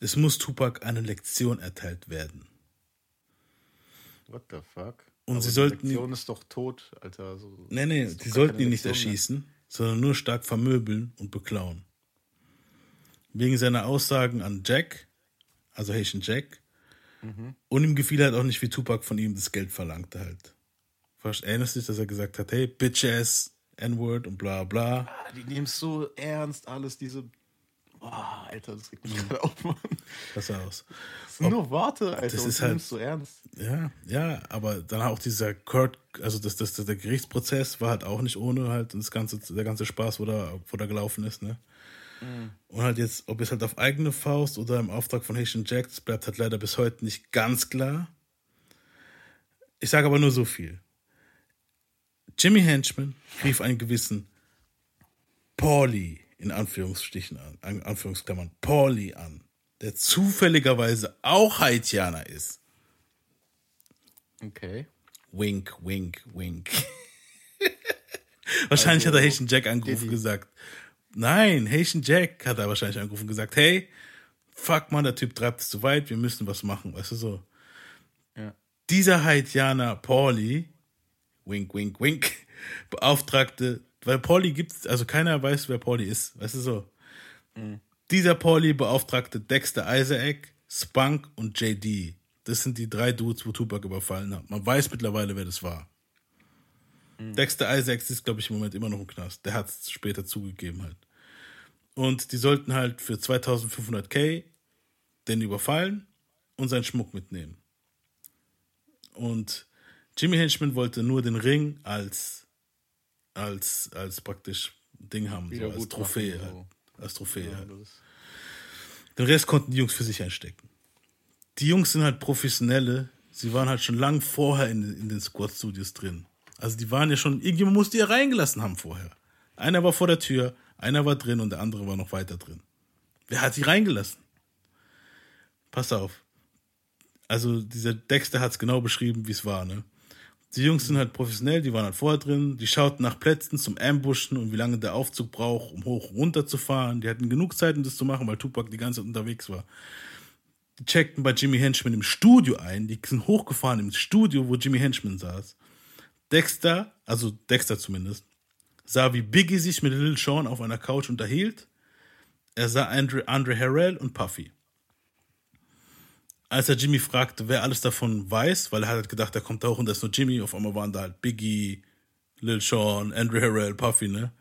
es muss Tupac eine Lektion erteilt werden. What the fuck? Und Aber sie die sollten- Lektion ist doch tot, Alter. So, Nee, nee, die gar sollten ihn nicht Lektion mehr. erschießen, sondern nur stark vermöbeln und beklauen. Wegen seiner Aussagen an Jack, also Haitian Jack, Mhm. und ihm gefiel halt auch nicht, wie Tupac von ihm das Geld verlangte halt. Erinnerst du dich, dass er gesagt hat, hey, Bitch-ass, N-Word und bla bla. Ah, Die nehmen es so ernst, alles diese. Boah, Alter, das regt mich Mhm. gerade auf, Mann. Pass aus. Das sind nur Worte, Alter. Das ist du halt, nimmst so ernst. Ja, ja, aber dann auch dieser Kurt, also das, das, der Gerichtsprozess war halt auch nicht ohne halt und das ganze, der ganze Spaß, wo da, wo da gelaufen ist, ne? Mhm. Und halt jetzt, ob es halt auf eigene Faust oder im Auftrag von Haitian Jack, das bleibt halt leider bis heute nicht ganz klar. Ich sage aber nur so viel. Jimmy Henchman rief einen gewissen Pauli in Anführungsstrichen an, an Anführungsklammern, Pauli an, der zufälligerweise auch Haitianer ist. Okay. Wink, wink, wink. *laughs* wahrscheinlich Also, hat er Haitian Jack angerufen und gesagt, nein, Haitian Jack hat er wahrscheinlich angerufen und gesagt, hey, fuck man, der Typ treibt es zu weit, wir müssen was machen, weißt du so. Ja. Dieser Haitianer Pauli, wink, wink, wink, beauftragte, weil Pauli gibt's, also keiner weiß, wer Pauli ist, weißt du so. Mhm. Dieser Pauli beauftragte Dexter Isaac, Spunk und JD. Das sind die drei Dudes, wo Tupac überfallen hat. Man weiß mittlerweile, wer das war. Dexter Isaacs ist, glaube ich, im Moment immer noch im Knast. Der hat es später zugegeben halt. Und die sollten halt für 2500k den überfallen und seinen Schmuck mitnehmen. Und Jimmy Henchman wollte nur den Ring als, als, als praktisch Ding haben, so als Trophäe. so. Halt. Als Trophäe Ja, halt. Den Rest konnten die Jungs für sich einstecken. Die Jungs sind halt Professionelle. Sie waren halt schon lang vorher in, in den Squad-Studios drin. Also die waren ja schon, irgendjemand musste ja reingelassen haben vorher. Einer war vor der Tür, einer war drin und der andere war noch weiter drin. Wer hat sie reingelassen? Pass auf. Also dieser Dexter hat es genau beschrieben, wie es war, ne? Die Jungs sind halt professionell, die waren halt vorher drin, die schauten nach Plätzen zum Ambushen und wie lange der Aufzug braucht, um hoch und runter zu fahren. Die hatten genug Zeit, um das zu machen, weil Tupac die ganze Zeit unterwegs war. Die checkten bei Jimmy Henchman im Studio ein, die sind hochgefahren im Studio, wo Jimmy Henchman saß. Dexter, also Dexter zumindest, sah, wie Biggie sich mit Lil Sean auf einer Couch unterhielt. Er sah Andre, Andre Harrell und Puffy. Als er Jimmy fragte, wer alles davon weiß, weil er hat halt gedacht, er kommt da hoch und da ist nur Jimmy, auf einmal waren da halt Biggie, Lil Sean, Andre Harrell, Puffy, ne?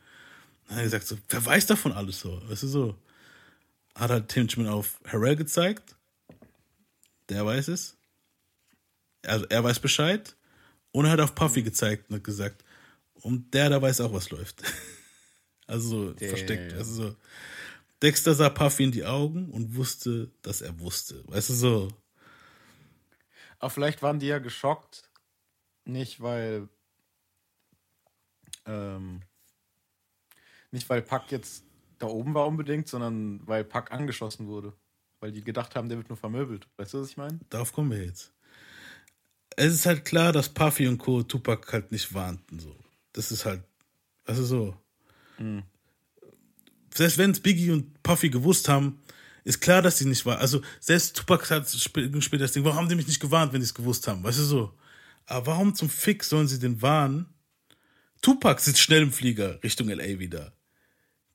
Dann hat er gesagt, so, wer weiß davon alles so? Weißt du so? Hat halt Henchman auf Harrell gezeigt. Der weiß es. Also er weiß Bescheid. Und er hat auf Puffy gezeigt und hat gesagt, und der da weiß auch, was läuft. *laughs* also so Damn. versteckt. Also so. Dexter sah Puffy in die Augen und wusste, dass er wusste. Weißt du so? Aber vielleicht waren die ja geschockt, nicht weil ähm, nicht weil Pack jetzt da oben war unbedingt, sondern weil Pack angeschossen wurde. Weil die gedacht haben, der wird nur vermöbelt. Weißt du, was ich meine? Darauf kommen wir jetzt. es ist halt klar, dass Puffy und Co. Tupac halt nicht warnten. So. Das ist halt, also so. Mhm. Selbst wenn es Biggie und Puffy gewusst haben, ist klar, dass sie nicht war. Also selbst Tupac hat sp- später das Ding, warum haben die mich nicht gewarnt, wenn die es gewusst haben? Weißt du so? Aber warum zum Fick sollen sie den warnen? Tupac sitzt schnell im Flieger Richtung LA wieder.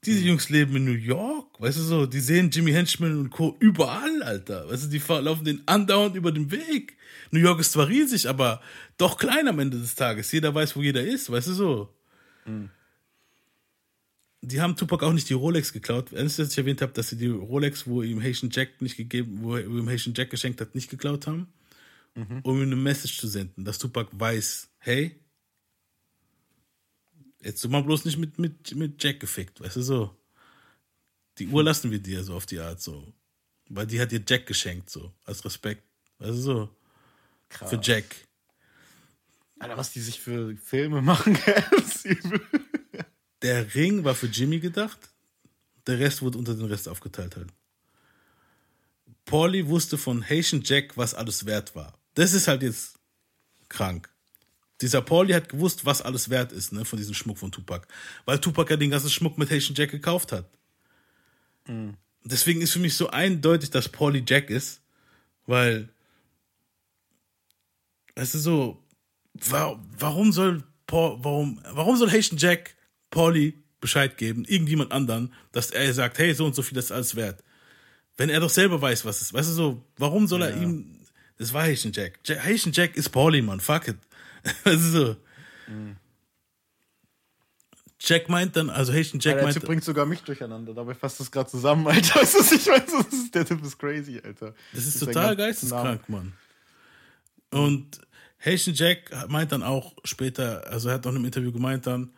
Diese Jungs leben in New York, weißt du so, die sehen Jimmy Henchman und Co. überall, Alter. Weißt du, die laufen den andauernd über den Weg. New York ist zwar riesig, aber doch klein am Ende des Tages. Jeder weiß, wo jeder ist, weißt du so. Die haben Tupac auch nicht die Rolex geklaut. Ernst, dass ich erwähnt habe, dass sie die Rolex, wo ihm Haitian Jack nicht gegeben, wo er ihm Haitian Jack geschenkt hat, nicht geklaut haben, um ihm eine Message zu senden, dass Tupac weiß, hey, jetzt du mal bloß nicht mit, mit, mit Jack gefickt, weißt du so. Die Uhr lassen wir dir so auf die Art so. Weil die hat dir Jack geschenkt, so, als Respekt. Weißt du so. Krass. Für Jack. Alter, was die sich für Filme machen. *laughs* Der Ring war für Jimmy gedacht. Der Rest wurde unter den Rest aufgeteilt halt. Pauli wusste von Haitian Jack, was alles wert war. Das ist halt jetzt krank. Dieser Pauli hat gewusst, was alles wert ist, ne, von diesem Schmuck von Tupac. Weil Tupac ja den ganzen Schmuck mit Haitian Jack gekauft hat. Deswegen ist für mich so eindeutig, dass Pauli Jack ist, weil, weißt du so, wa warum soll Paul, warum, warum soll Haitian Jack Pauli Bescheid geben, irgendjemand anderen, dass er sagt, hey, so und so viel ist alles wert. Wenn er doch selber weiß, was es ist. Weißt du so, warum soll er Ja. ihm, das war Haitian Jack. Ja- Haitian Jack ist Pauli, Mann, fuck it. *laughs* weißt du so. Jack meint dann, also Haitian Jack der meint, Typ bringt sogar mich durcheinander. Dabei fasst das gerade zusammen, *laughs* Alter. Weißt du, ich weiß? Das ist, der Typ ist crazy, Alter. Das ist Mit total seinen ganzen geisteskrank, Mann. Und Haitian Jack meint dann auch später, also er hat auch einem Interview gemeint dann,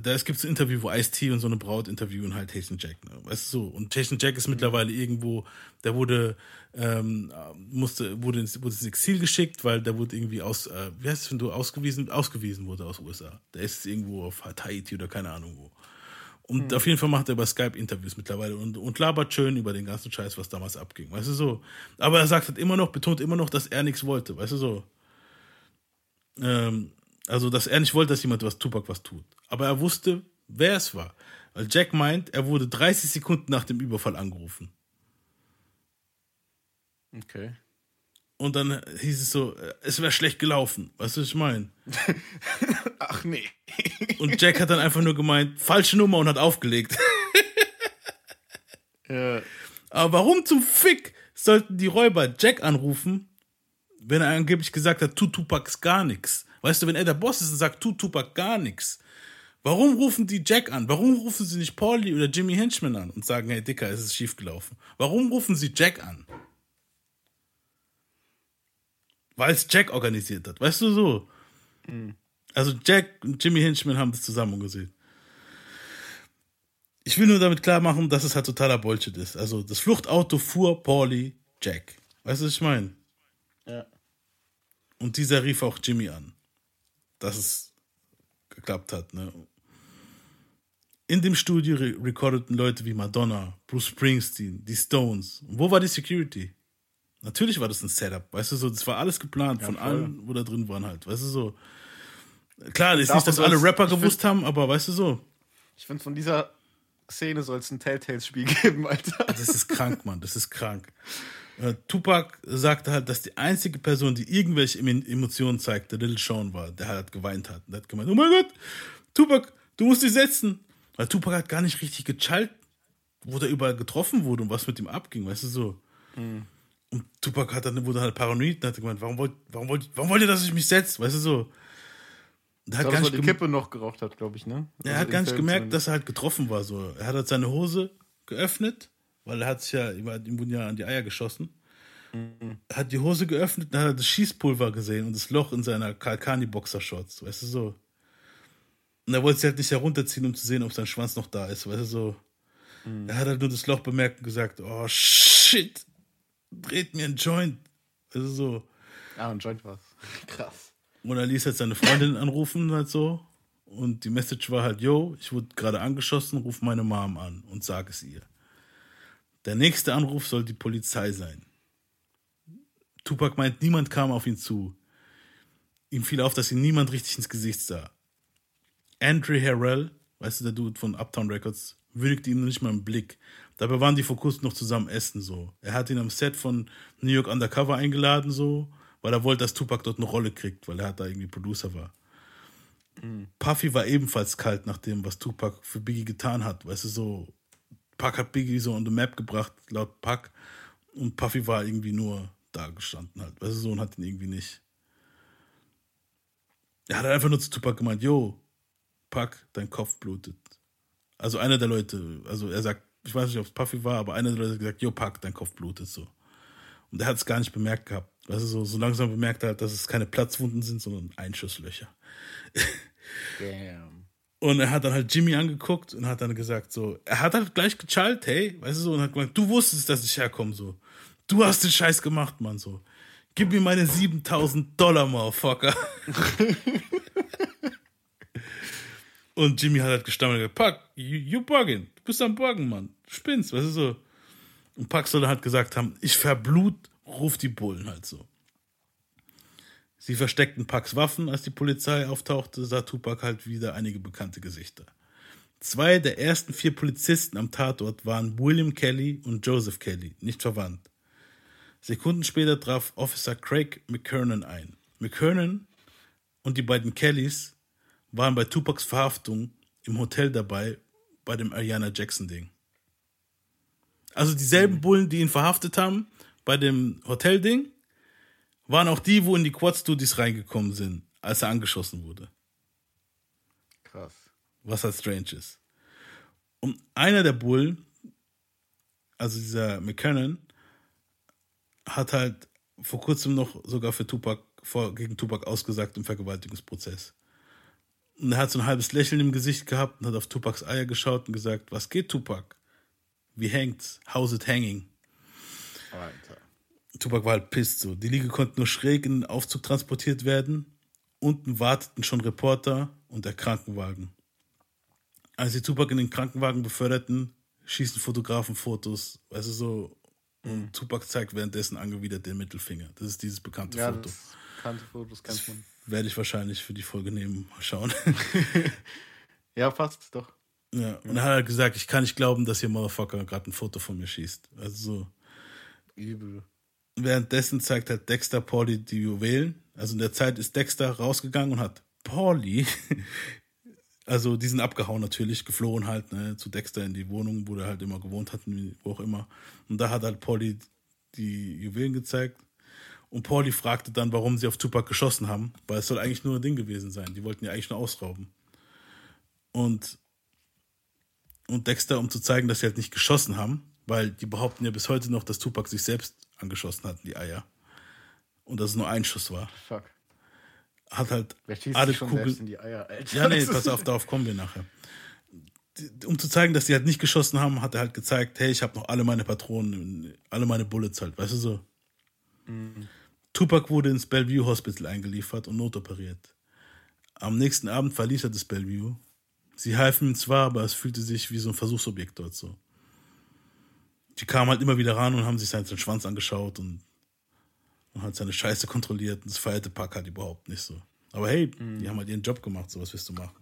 da es gibt ein Interview, wo Ice-T und so eine Braut interviewen halt Haitian Jack. Ne? Weißt du so? Und Haitian Jack ist mittlerweile irgendwo, der wurde, ähm, musste, wurde ins, wurde ins Exil geschickt, weil der wurde irgendwie aus, äh, wie heißt es, wenn du ausgewiesen, ausgewiesen wurde aus USA. Der ist irgendwo auf Tahiti oder keine Ahnung wo. Und Hm. auf jeden Fall macht er über Skype Interviews mittlerweile und, und labert schön über den ganzen Scheiß, was damals abging. Weißt du so? Aber er sagt halt immer noch, betont immer noch, dass er nichts wollte. Weißt du so? Ähm, also, dass er nicht wollte, dass jemand was Tupac was tut. Aber er wusste, wer es war. Weil Jack meint, er wurde 30 Sekunden nach dem Überfall angerufen. Okay. Und dann hieß es so, äh, es wäre schlecht gelaufen. Weißt du, was ich meine? *laughs* Ach nee. Und Jack hat dann einfach nur gemeint, falsche Nummer und hat aufgelegt. *laughs* Ja. Aber warum zum Fick sollten die Räuber Jack anrufen, wenn er angeblich gesagt hat, tut Tupac gar nichts? Weißt du, wenn er der Boss ist und sagt, tut Tupac gar nichts, warum rufen die Jack an? Warum rufen sie nicht Pauli oder Jimmy Henchman an und sagen, hey Dicker, es ist schiefgelaufen? Warum rufen sie Jack an? Weil es Jack organisiert hat, weißt du so? Also Jack und Jimmy Henchman haben das zusammen gesehen. Ich will nur damit klar machen, dass es halt totaler Bullshit ist. Also das Fluchtauto fuhr Pauli Jack. Weißt du, was ich meine? Ja. Und dieser rief auch Jimmy an, dass es geklappt hat. Ne? In dem Studio re recordeten Leute wie Madonna, Bruce Springsteen, die Stones. Und wo war die Security? Natürlich war das ein Setup, weißt du so, das war alles geplant Ja, von voll. allen, wo da drin waren halt, weißt du so. Klar, ist Davon nicht, dass alle Rapper gewusst haben, aber weißt du so. Ich finde, von dieser Szene soll es ein Telltales-Spiel *laughs* geben, Alter. Das ist krank, Mann, das ist krank. Äh, Tupac sagte halt, dass die einzige Person, die irgendwelche Emo- Emotionen zeigte, Little Sean war, der halt geweint hat. Der hat gemeint, oh mein Gott, Tupac, du musst dich setzen. Weil Tupac hat gar nicht richtig gechallt, wo der überall getroffen wurde und was mit ihm abging, weißt du so. Und Tupac hat dann, wurde halt paranoid und hat gemeint, warum wollt, warum wollt, warum wollt ihr, dass ich mich setze, weißt du so. Und Das er hat war, gar nicht die Kippe noch geraucht hat, glaube ich, ne? er Also hat gar nicht gemerkt, dass er halt getroffen war. So. Er hat halt seine Hose geöffnet, weil er hat sich ja, ihm wurden ja an die Eier geschossen. Er hat die Hose geöffnet, dann hat er das Schießpulver gesehen und das Loch in seiner Kalkani-Boxershorts, weißt du so. Und er wollte sie halt nicht herunterziehen, um zu sehen, ob sein Schwanz noch da ist, weißt du so. Er hat halt nur das Loch bemerkt und gesagt, oh shit, dreht mir ein Joint. Also so. Ah, ein Joint war's. *laughs* Krass. Und er ließ halt seine Freundin anrufen, halt so. Und die Message war halt, yo, ich wurde gerade angeschossen, ruf meine Mom an und sag es ihr. Der nächste Anruf soll die Polizei sein. Tupac meint, niemand kam auf ihn zu. ihm fiel auf, dass ihm niemand richtig ins Gesicht sah. Andrew Harrell, weißt du, der Dude von Uptown Records, würdigte ihm nicht mal einen Blick. Dabei waren die vor kurzem noch zusammen essen, so. Er hat ihn am Set von New York Undercover eingeladen, so, weil er wollte, dass Tupac dort eine Rolle kriegt, weil er da irgendwie Producer war. Puffy war ebenfalls kalt nach dem, was Tupac für Biggie getan hat. Weißt du, so, Pac hat Biggie so on the map gebracht, laut Pac. Und Puffy war irgendwie nur da gestanden halt. Weißt du, so, und hat ihn irgendwie nicht. Er hat einfach nur zu Tupac gemeint, yo, Pac, dein Kopf blutet. Also einer der Leute, also er sagt, ich weiß nicht, ob es Puffy war, aber einer der Leute hat gesagt, yo, Pac, dein Kopf blutet so. Und er hat es gar nicht bemerkt gehabt. Weißt du, so, so langsam bemerkt er halt, dass es keine Platzwunden sind, sondern Einschusslöcher. Damn. Und er hat dann halt Jimmy angeguckt und hat dann gesagt, so, er hat halt gleich gechallt, hey, weißt du so, und hat gemeint, du wusstest, dass ich herkomme, so. Du hast den Scheiß gemacht, Mann, so. Gib mir meine 7000 Dollar, Motherfucker. *laughs* und Jimmy hat halt gestammelt, gesagt, Pack, you, you bugging. Du bist am Buggen, Mann. Du spinnst, weißt du so. Und Pack soll halt gesagt haben, ich verblut, ruf die Bullen halt so. Sie versteckten Packs Waffen, als die Polizei auftauchte, sah Tupac halt wieder einige bekannte Gesichter. Zwei der ersten vier Polizisten am Tatort waren William Kelly und Joseph Kelly, nicht verwandt. Sekunden später traf Officer Craig McKernan ein. McKernan und die beiden Kellys waren bei Tupacs Verhaftung im Hotel dabei bei dem Ariana Jackson-Ding. Also dieselben Bullen, die ihn verhaftet haben bei dem Hotel-Ding, waren auch die, wo in die Quad-Studios reingekommen sind, als er angeschossen wurde. Krass. Was halt strange ist. Und einer der Bullen, also dieser McKinnon, hat halt vor kurzem noch sogar für Tupac, vor, gegen Tupac ausgesagt im Vergewaltigungsprozess. Und er hat so ein halbes Lächeln im Gesicht gehabt und hat auf Tupacs Eier geschaut und gesagt, was geht, Tupac? Wie hängt's? How's it hanging? Alter. Tupac war halt pisst so. Die Liege konnten nur schräg in den Aufzug transportiert werden. Unten warteten schon Reporter und der Krankenwagen. Als sie Tupac in den Krankenwagen beförderten, schießen Fotografen Fotos, weißt du so, und Tupac zeigt währenddessen angewidert den Mittelfinger. Das ist dieses bekannte Ja, Foto. das bekannte Fotos kennt man. Werde ich wahrscheinlich für die Folge nehmen. Mal schauen. *laughs* Ja, passt doch. ja, und er hat halt gesagt, ich kann nicht glauben, dass ihr Motherfucker gerade ein Foto von mir schießt. Also so. Übel. Währenddessen zeigt halt Dexter Pauli die Juwelen. Also in der Zeit ist Dexter rausgegangen und hat Pauli, *laughs* also die sind abgehauen natürlich, geflohen halt ne, zu Dexter in die Wohnung, wo er halt immer gewohnt hat, wo auch immer. Und da hat halt Pauli die Juwelen gezeigt. Und Pauli fragte dann, warum sie auf Tupac geschossen haben, weil es soll eigentlich nur ein Ding gewesen sein. Die wollten ja eigentlich nur ausrauben. Und, und Dexter, um zu zeigen, dass sie halt nicht geschossen haben, weil die behaupten ja bis heute noch, dass Tupac sich selbst angeschossen hat in die Eier. Und dass es nur ein Schuss war. Fuck. Hat halt schon selbst in die Eier, Alter? Ja, nee, pass auf, darauf kommen wir nachher. Um zu zeigen, dass die halt nicht geschossen haben, hat er halt gezeigt, hey, ich habe noch alle meine Patronen, alle meine Bullets halt, weißt du so. Mhm. Tupac wurde ins Bellevue Hospital eingeliefert und notoperiert. Am nächsten Abend verließ er das Bellevue. Sie halfen ihm zwar, aber es fühlte sich wie so ein Versuchsobjekt dort so. Die kamen halt immer wieder ran und haben sich seinen Schwanz angeschaut und, und halt seine Scheiße kontrolliert. Und das feierte Pack halt überhaupt nicht so. Aber hey, die haben halt ihren Job gemacht, so was willst du machen.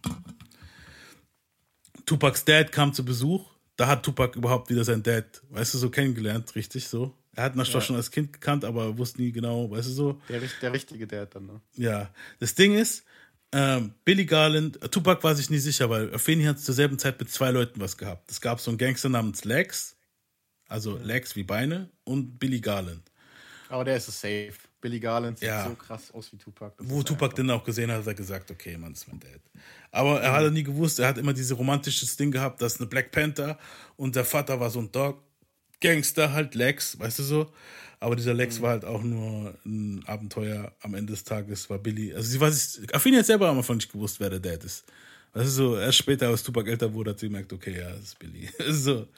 Tupacs Dad kam zu Besuch. Da hat Tupac überhaupt wieder sein Dad, weißt du, so kennengelernt, richtig so. Er hat Naschtosh Ja. schon als Kind gekannt, aber wusste nie genau, weißt du so. Der, der richtige Dad dann, ne? Ja, das Ding ist, ähm, Billy Garland, Tupac war sich nie sicher, weil Afeni hat zur selben Zeit mit zwei Leuten was gehabt. Es gab so einen Gangster namens Lex, also Lex wie Beine, und Billy Garland. Aber der ist es safe. Billy Garland sieht Ja. so krass aus wie Tupac. Wo Tupac den auch gesehen hat, hat er gesagt, okay, Mann, ist mein Dad. Aber er hat nie gewusst, er hat immer dieses romantisches Ding gehabt, dass eine Black Panther und der Vater war so ein Dog, Gangster, halt Lex, weißt du so. Aber dieser Lex war halt auch nur ein Abenteuer. Am Ende des Tages war Billy. Also sie sich, Affini hat selber am Anfang nicht gewusst, wer der Dad ist. Weißt du so, erst später, als Tupac älter wurde, hat sie gemerkt, okay, ja, das ist Billy. *laughs* so.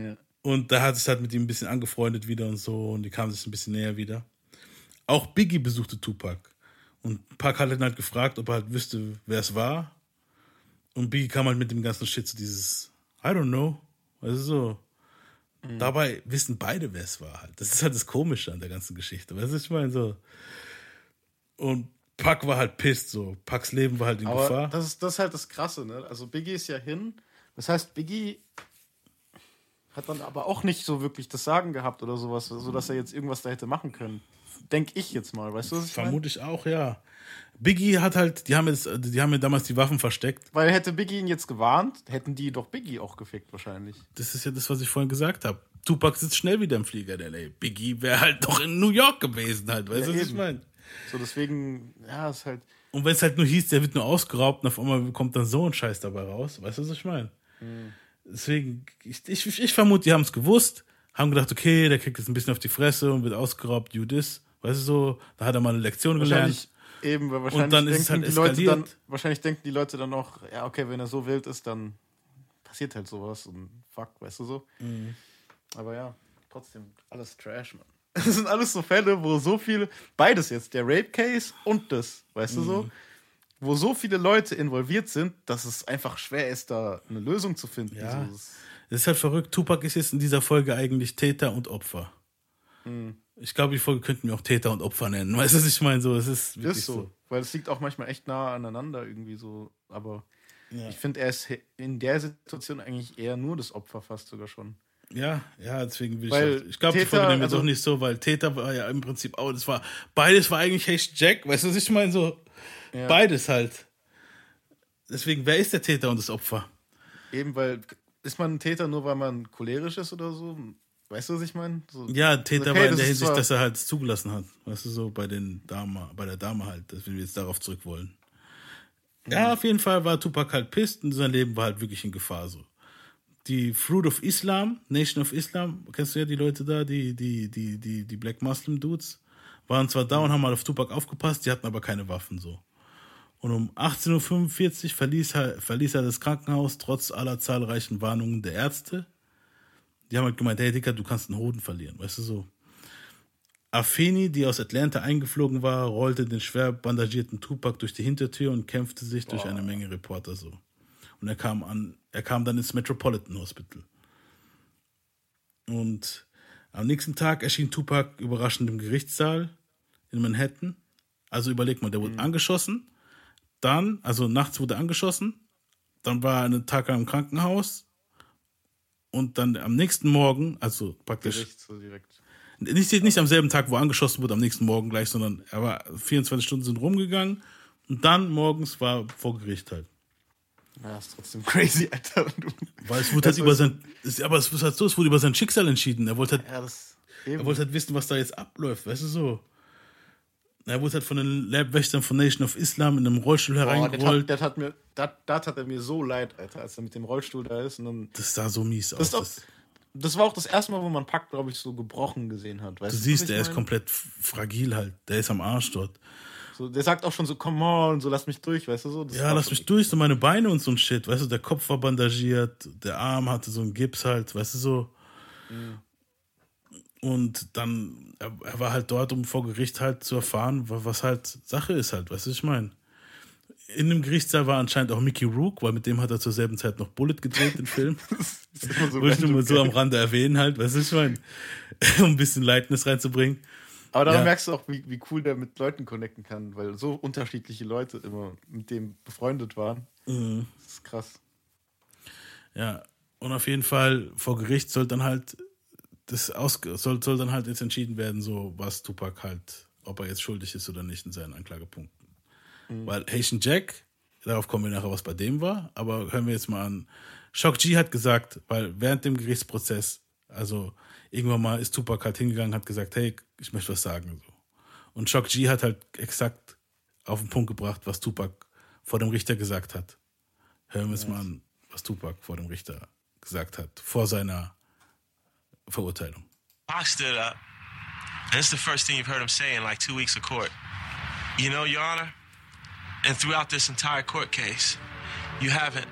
Ja. Und da hat sich halt mit ihm ein bisschen angefreundet wieder und so und die kamen sich ein bisschen näher wieder. Auch Biggie besuchte Tupac. Und Pac hat ihn halt gefragt, ob er halt wüsste, wer es war. Und Biggie kam halt mit dem ganzen Shit zu dieses, I don't know. Du so. Dabei wissen beide, wer es war halt. Das ist halt das Komische an der ganzen Geschichte. Weißt du, ich meine so. Und Pac war halt pisst, so. Pacs Leben war halt in Aber Gefahr. das ist, das ist halt das Krasse, ne? Also Biggie ist ja hin. Das heißt, Biggie hat dann aber auch nicht so wirklich das Sagen gehabt oder sowas, sodass er jetzt irgendwas da hätte machen können. Denk ich jetzt mal, weißt du, was ich meine? Vermute ich auch, ja. Biggie hat halt, die haben jetzt, die haben ja damals die Waffen versteckt. Weil hätte Biggie ihn jetzt gewarnt, hätten die doch Biggie auch gefickt wahrscheinlich. Das ist ja das, was ich vorhin gesagt habe. Tupac sitzt schnell wieder im Flieger in LA. Biggie wäre halt doch in New York gewesen halt, weißt du, Ja, was ich meine? So deswegen, ja, ist halt. Und wenn es halt nur hieß, der wird nur ausgeraubt und auf einmal kommt dann so ein Scheiß dabei raus, weißt du, was ich meine? Mhm. Deswegen, ich, ich, ich vermute, die haben es gewusst, haben gedacht, okay, der kriegt jetzt ein bisschen auf die Fresse und wird ausgeraubt, this, weißt du so, da hat er mal eine Lektion gelernt. eben, weil wahrscheinlich und dann denken ist es halt die Leute dann, wahrscheinlich denken die Leute dann auch, ja, okay, wenn er so wild ist, dann passiert halt sowas und fuck, weißt du so. Mhm. Aber ja, trotzdem alles Trash, Mann. *laughs* Das sind alles so Fälle, wo so viel, beides jetzt, der Rape-Case und das, weißt du so, Mhm. Wo so viele Leute involviert sind, dass es einfach schwer ist, da eine Lösung zu finden. Ja. So, das- Das ist halt verrückt. Tupac ist jetzt in dieser Folge eigentlich Täter und Opfer. Mhm. Ich glaube, die Folge könnten wir auch Täter und Opfer nennen. *laughs* Weißt du, was ich meine? So, es ist wirklich ist so. so. Weil es liegt auch manchmal echt nah aneinander irgendwie so. Aber Ja. ich finde, er ist in der Situation eigentlich eher nur das Opfer fast sogar schon. Ja, ja, deswegen will Weil ich auch, Ich glaube, die Folge nehmen wir also- doch nicht so, weil Täter war ja im Prinzip auch, das war, beides war eigentlich Hash Jack, weißt du, was ich meine? So, Ja. beides halt. Deswegen, wer ist der Täter und das Opfer? Eben, weil ist man ein Täter nur, weil man cholerisch ist oder so? Weißt du, was ich meine? So, Ja, Täter okay, war in der Hinsicht, dass er halt zugelassen hat. Weißt du, so bei den Dame, bei der Dame halt, dass wir jetzt darauf zurück wollen. Ja, auf jeden Fall war Tupac halt pisst und sein Leben war halt wirklich in Gefahr so. Die Fruit of Islam, Nation of Islam, kennst du ja die Leute da, die, die, die, die, die Black Muslim Dudes, waren zwar da und haben mal auf Tupac aufgepasst, die hatten aber keine Waffen so. Und um 18.45 Uhr verließ er, verließ er das Krankenhaus trotz aller zahlreichen Warnungen der Ärzte. Die haben halt gemeint, hey Dicker, du kannst einen Hoden verlieren, weißt du so. Afeni, die aus Atlanta eingeflogen war, rollte den schwer bandagierten Tupac durch die Hintertür und kämpfte sich durch eine Menge Reporter so. Und er kam an, er kam dann ins Metropolitan Hospital. Und am nächsten Tag erschien Tupac überraschend im Gerichtssaal in Manhattan. Also überleg mal, der wurde angeschossen, dann, also nachts wurde er angeschossen, dann war er einen Tag im Krankenhaus und dann am nächsten Morgen, also praktisch Gericht so direkt. nicht, nicht am selben Tag, wo er angeschossen wurde, am nächsten Morgen gleich, sondern er war 24 Stunden sind rumgegangen und dann morgens war vor Gericht halt. Ja, ist trotzdem *laughs* crazy, Alter. Weil es wurde halt *laughs* Das über ist- sein, es, aber es ist halt so, es wurde über sein Schicksal entschieden. Er wollte halt, Ja, das, er wollte halt wissen, was da jetzt abläuft, weißt du so. Er wurde halt von den Leibwächtern von Nation of Islam in einem Rollstuhl hereingerollt. hat, das hat mir, das, das hat er mir so leid, Alter, als er mit dem Rollstuhl da ist. Und dann, Das sah so mies das, aus. auch, Das, war auch das erste Mal, wo man Pack, glaube ich, so gebrochen gesehen hat. Weißt du siehst, der ist komplett fragil halt. Der ist am Arsch dort. So, der sagt auch schon so, come on, so lass mich durch, weißt du so. Das Ja, lass so- mich durch, so meine Beine und so ein Shit. Weißt du, der Kopf war bandagiert, der Arm hatte so einen Gips halt, weißt du so. Mhm. Und dann, er, er war halt dort, um vor Gericht halt zu erfahren, wa- was halt Sache ist halt, weißt du, was ich meine. In dem Gerichtssaal war anscheinend auch Mickey Rook, weil mit dem hat er zur selben Zeit noch Bullet gedreht, den Film. *laughs* so Wollte ich nur mal so am Rande erwähnen halt, weißt du, was ich meine. *laughs* um ein bisschen Lightness reinzubringen. Aber daran Ja. merkst du auch, wie, wie cool der mit Leuten connecten kann, weil so unterschiedliche Leute immer mit dem befreundet waren. Mhm. Das ist krass. Ja, und auf jeden Fall vor Gericht soll dann halt das aus soll, soll dann halt jetzt entschieden werden, so was Tupac halt, ob er jetzt schuldig ist oder nicht in seinen Anklagepunkten. Mhm. Weil Haitian Jack, darauf kommen wir nachher, was bei dem war, aber hören wir jetzt mal an. Shock G hat gesagt, weil während dem Gerichtsprozess, also irgendwann mal ist Tupac halt hingegangen, hat gesagt, hey, ich möchte was sagen. So. Und Shock G hat halt exakt auf den Punkt gebracht, was Tupac vor dem Richter gesagt hat. Hören wir uns mal an, was Tupac vor dem Richter gesagt hat, vor seiner Verurteilung. Pac stood up, and it's the first thing you've heard him say in like two weeks of court. You know, Your Honor, and throughout this entire court case, you haven't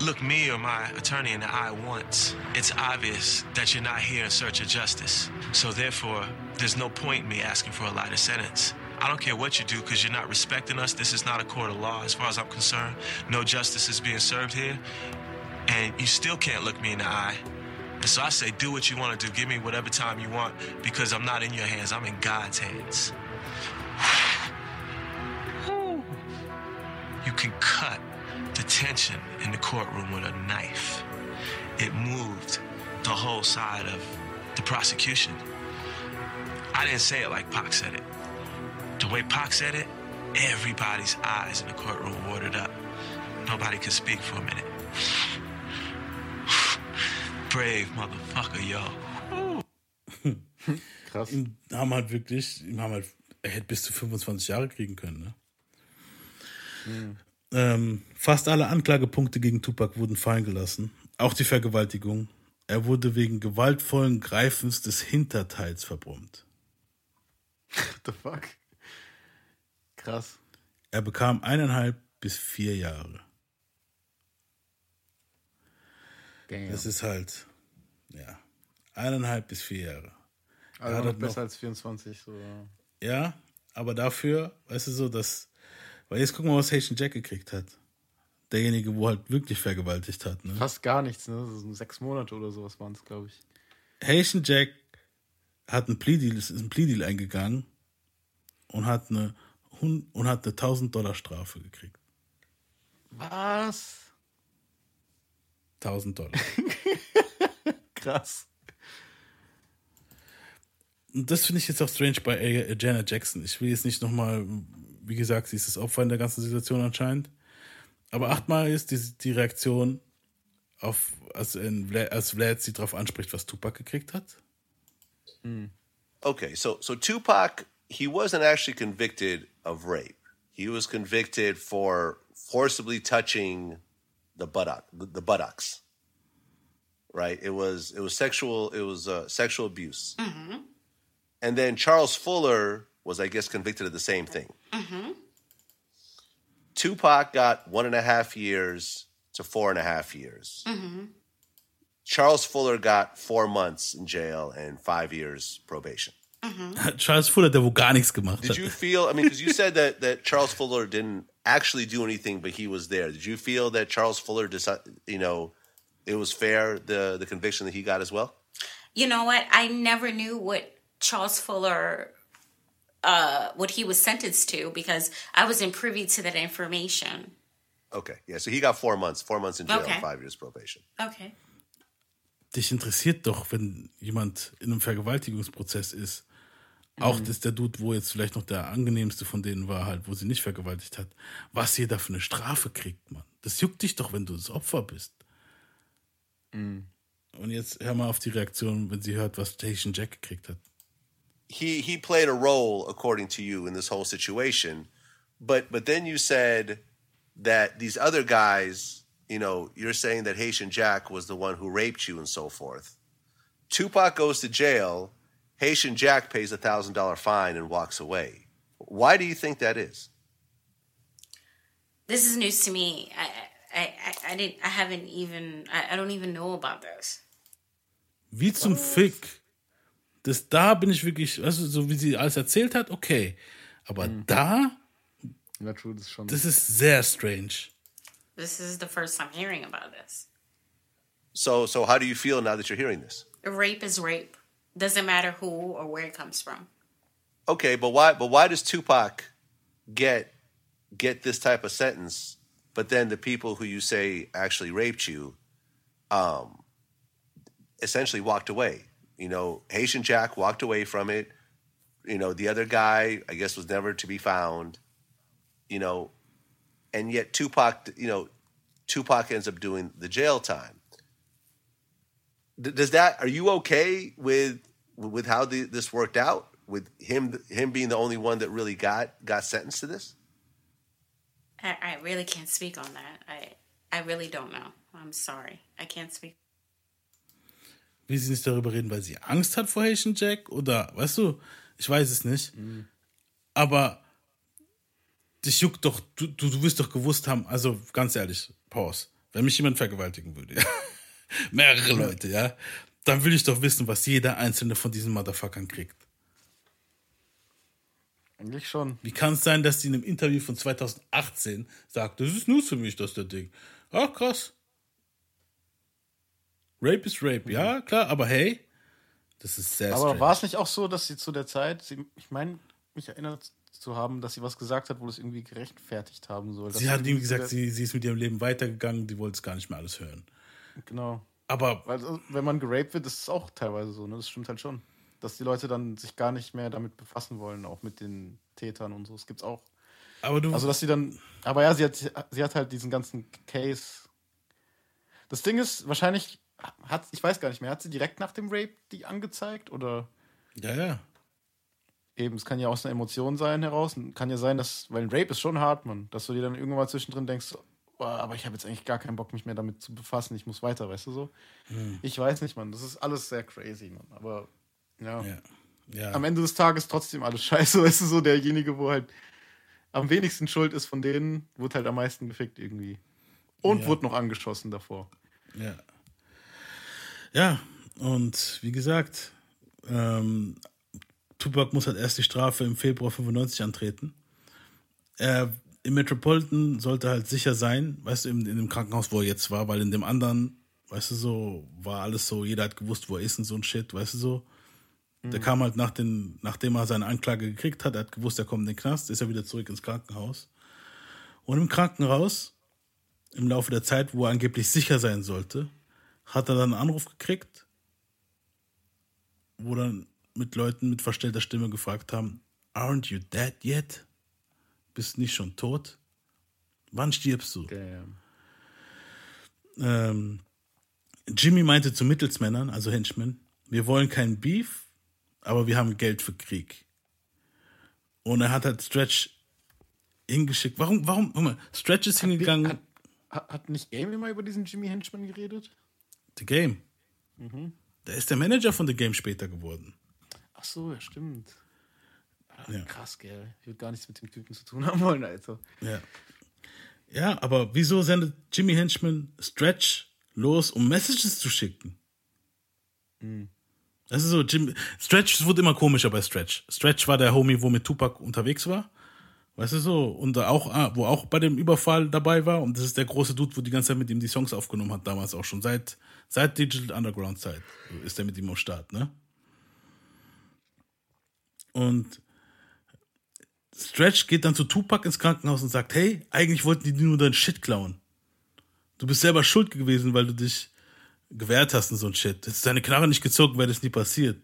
looked me or my attorney in the eye once. It's obvious that you're not here in search of justice. So therefore, there's no point in me asking for a lighter sentence. I don't care what you do because you're not respecting us. This is not a court of law as far as I'm concerned. No justice is being served here. And you still can't look me in the eye. And so I say, do what you want to do. Give me whatever time you want because I'm not in your hands. I'm in God's hands. You can cut the tension in the courtroom with a knife. It moved the whole side of the prosecution. I didn't say it like Pac said it. The way Pac said it, everybody's eyes in the courtroom watered up. Nobody could speak for a minute. Brave motherfucker, yo. *laughs* Krass. Ihm haben halt wirklich, haben halt, er hätte bis zu 25 Jahre kriegen können, ne? Ähm, fast alle Anklagepunkte gegen Tupac wurden fallen gelassen. Auch die Vergewaltigung. Er wurde wegen gewaltvollen Greifens des Hinterteils verbrummt. What the fuck? Krass. Er bekam eineinhalb bis vier Jahre. Damn. Das ist halt, ja, eineinhalb bis vier Jahre. Also hat noch halt besser als 24. So. Ja, aber dafür, weißt du so, dass, weil jetzt gucken wir, was Haitian Jack gekriegt hat. Derjenige, wo halt wirklich vergewaltigt hat. Ne? Fast gar nichts, ne? Das sind sechs Monate oder sowas waren es, glaube ich. Haitian Jack hat einen Plea-Deal, ist ein Plea-Deal eingegangen und hat eine, und hat eine 1000 Dollar Strafe gekriegt. Was? 1000 Dollar. *laughs* Krass. Und das finde ich jetzt auch strange bei Janet Jackson. Ich will jetzt nicht nochmal, wie gesagt, sie ist das Opfer in der ganzen Situation anscheinend. Aber achtmal ist die, die Reaktion auf, als, in, als Vlad sie darauf anspricht, was Tupac gekriegt hat. Okay, so so Tupac, he wasn't actually convicted of rape. He was convicted for forcibly touching the buttock, the, the buttocks. Right? It was it was sexual. It was uh, sexual abuse. Mm-hmm. And then Charles Fuller was, I guess, convicted of the same thing. Mm-hmm. Tupac got one and a half years to four and a half years. Mm-hmm. Charles Fuller got four months in jail and five years probation. *laughs* Charles Fuller, der wo gar nichts gemacht Did you feel? I mean, because you said that that Charles Fuller didn't actually do anything, but he was there. Did you feel that Charles Fuller, decided, you know, it was fair the the conviction that he got as well? You know what? I never knew what Charles Fuller, uh, what he was sentenced to because I wasn't privy to that information. Okay, yeah. So he got four months, four months in jail, Okay. and five years probation. Okay. Dich interessiert doch, wenn jemand in einem Vergewaltigungsprozess ist, auch Mhm. das der Dude, wo jetzt vielleicht noch der angenehmste von denen war, halt, wo sie nicht vergewaltigt hat, was jeder für eine Strafe kriegt, Mann. Das juckt dich doch, wenn du das Opfer bist. Mhm. Und jetzt hör mal auf die Reaktion, wenn sie hört, was Haitian Jack gekriegt hat. He he played a role, according to you, in this whole situation. But but then you said that these other guys, you know, you're saying that Haitian Jack was the one who raped you and so forth. Tupac goes to jail. Haitian Jack pays a thousand dollar fine and walks away. Why do you think that is? This is news to me. I I, I, I didn't I haven't even I, I don't even know about this. Wie zum Fick. Das da bin ich wirklich, also so wie sie alles erzählt hat, okay. Aber mhm. da, Ja, true, das ist schon. das ist sehr strange. This is the first time hearing about this. So so how do you feel now that you're hearing this? Rape is rape. Doesn't matter who or where it comes from. Okay, but why but why does Tupac get get this type of sentence, but then the people who you say actually raped you um essentially walked away? You know, Haitian Jack walked away from it. You know, the other guy, I guess, was never to be found. You know, and yet Tupac, you know, Tupac ends up doing the jail time. Does that? Are you okay with with how the, this worked out? With him him being the only one that really got got sentenced to this? I, I really can't speak on that. I I really don't know. I'm sorry. I can't speak. Will sie nicht darüber reden, weil sie Angst hat vor Haitian Jack? Oder, weißt du, ich weiß es nicht. Aber dich juckt doch, du, du, du wirst doch gewusst haben, also ganz ehrlich, Pause, wenn mich jemand vergewaltigen würde, ja, *laughs* mehrere Leute, ja, dann will ich doch wissen, was jeder einzelne von diesen Motherfuckern kriegt. Eigentlich schon. Wie kann es sein, dass die in einem Interview von 2018 sagt, das ist nur für mich, das der Ding. Ach, krass. Rape ist Rape, ja, klar, aber hey, das ist sehr Aber war es nicht auch so, dass sie zu der Zeit, sie, ich meine, mich erinnert zu haben, dass sie was gesagt hat, wo das irgendwie gerechtfertigt haben soll. Sie hat ihm gesagt, sie, sie ist mit ihrem Leben weitergegangen, die wollte es gar nicht mehr alles hören. Genau. Aber. Weil, also, wenn man geraped wird, ist es auch teilweise so, ne? Das stimmt halt schon. Dass die Leute dann sich gar nicht mehr damit befassen wollen, auch mit den Tätern und so. Das gibt's auch. Aber du. Also, dass sie dann. Aber ja, sie hat, sie hat halt diesen ganzen Case. Das Ding ist, wahrscheinlich hat, ich weiß gar nicht mehr, hat sie direkt nach dem Rape die angezeigt oder? Ja, ja. Eben, es kann ja aus einer Emotion sein heraus. Kann ja sein, dass, weil ein Rape ist schon hart, man, dass du dir dann irgendwann mal zwischendrin denkst, aber ich habe jetzt eigentlich gar keinen Bock, mich mehr damit zu befassen. Ich muss weiter, weißt du so? Hm. Ich weiß nicht, man. Das ist alles sehr crazy, man. Aber ja. Ja. ja. Am Ende des Tages trotzdem alles *laughs* scheiße, weißt du so, derjenige, wo halt am wenigsten schuld ist von denen, wurde halt am meisten gefickt irgendwie. Und Ja. wurde noch angeschossen davor. Ja. Ja, und wie gesagt, ähm, Tupac muss halt erst die Strafe im Februar 95 antreten. Er im Metropolitan sollte halt sicher sein, weißt du, in, in dem Krankenhaus, wo er jetzt war, weil in dem anderen, weißt du, so, war alles so, jeder hat gewusst, wo er ist und so ein Shit, weißt du so. Der Mhm. kam halt nach den, nachdem er seine Anklage gekriegt hat, er hat gewusst, er kommt in den Knast, ist er wieder zurück ins Krankenhaus. Und im Krankenhaus, im Laufe der Zeit, wo er angeblich sicher sein sollte, hat er dann einen Anruf gekriegt, wo dann mit Leuten mit verstellter Stimme gefragt haben, aren't you dead yet? Bist nicht schon tot? Wann stirbst du? Ähm, Jimmy meinte zu Mittelsmännern, also Henchmen, wir wollen keinen Beef, aber wir haben Geld für Krieg. Und er hat halt Stretch hingeschickt. Warum, warum, guck mal, Stretch ist hingegangen. Hat, hat nicht Game immer über diesen Jimmy Henchman geredet? The Game. Mhm. Der ist der Manager von The Game später geworden. Ach so, ja, stimmt. Ah, Ja. Krass, gell. Ich würde gar nichts mit dem Typen zu tun haben wollen, Alter. Ja. Ja, aber wieso sendet Jimmy Henchman Stretch los, um Messages zu schicken? Mhm. Das ist so, Jim, Stretch es wurde immer komischer bei Stretch. Stretch war der Homie, wo mit Tupac unterwegs war. Weißt du so? Und da auch, ah, wo auch bei dem Überfall dabei war. Und das ist der große Dude, wo die ganze Zeit mit ihm die Songs aufgenommen hat, damals auch schon. Seit, seit Digital Underground Zeit ist er mit ihm am Start, ne? Und Stretch geht dann zu Tupac ins Krankenhaus und sagt, hey, eigentlich wollten die nur deinen Shit klauen. Du bist selber schuld gewesen, weil du dich gewehrt hast und so ein Shit. Hättest deine Knarre nicht gezogen, wäre das nie passiert.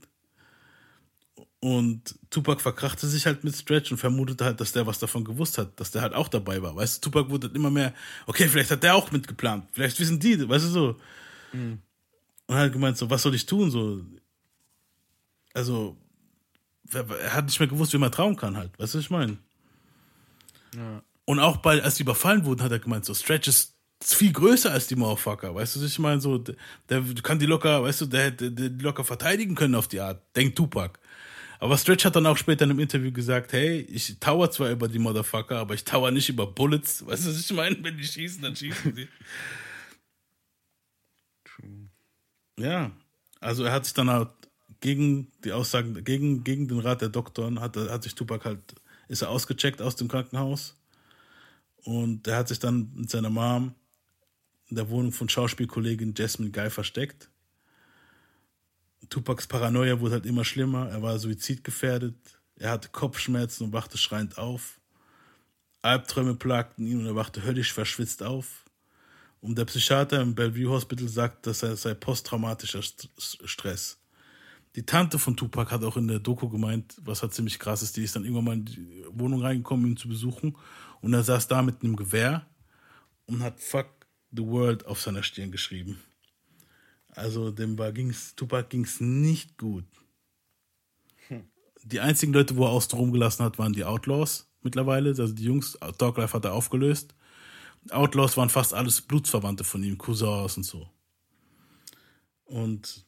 Und Tupac verkrachte sich halt mit Stretch und vermutete halt, dass der was davon gewusst hat, dass der halt auch dabei war. Weißt du, Tupac wurde halt immer mehr, okay, vielleicht hat der auch mitgeplant, vielleicht wissen die, weißt du so. Und halt gemeint, so, was soll ich tun? So, also, er hat nicht mehr gewusst, wie man trauen kann halt. Weißt du, was ich meine? Ja. Und auch bei, als die überfallen wurden, hat er gemeint, so Stretch ist viel größer als die Motherfucker. Weißt du, was ich meine? So, der, der kann die locker, weißt du, der hätte die locker verteidigen können auf die Art. Denkt Tupac. Aber Stretch hat dann auch später in einem Interview gesagt, hey, ich tower zwar über die Motherfucker, aber ich tower nicht über Bullets. Weißt du, was ich meine? Wenn die schießen, dann schießen sie. Ja, also er hat sich dann halt gegen die Aussagen, gegen, gegen den Rat der Doktoren, hat, hat sich Tupac halt, ist er ausgecheckt aus dem Krankenhaus. Und er hat sich dann mit seiner Mom in der Wohnung von Schauspielkollegin Jasmine Guy versteckt. Tupacs Paranoia wurde halt immer schlimmer. Er war suizidgefährdet. Er hatte Kopfschmerzen und wachte schreiend auf. Albträume plagten ihn und er wachte höllisch verschwitzt auf. Und der Psychiater im Bellevue Hospital sagt, dass er sei posttraumatischer St Stress. Die Tante von Tupac hat auch in der Doku gemeint, was halt ziemlich krass ist, die ist dann irgendwann mal in die Wohnung reingekommen, ihn zu besuchen. Und er saß da mit einem Gewehr und hat Fuck the World auf seiner Stirn geschrieben. Also dem war ging's, Tupac ging's nicht gut. Die einzigen Leute, wo er außen rumgelassen hat, waren die Outlaws mittlerweile. Also die Jungs, Dog Life hat er aufgelöst. Outlaws waren fast alles Blutsverwandte von ihm, Cousins und so. Und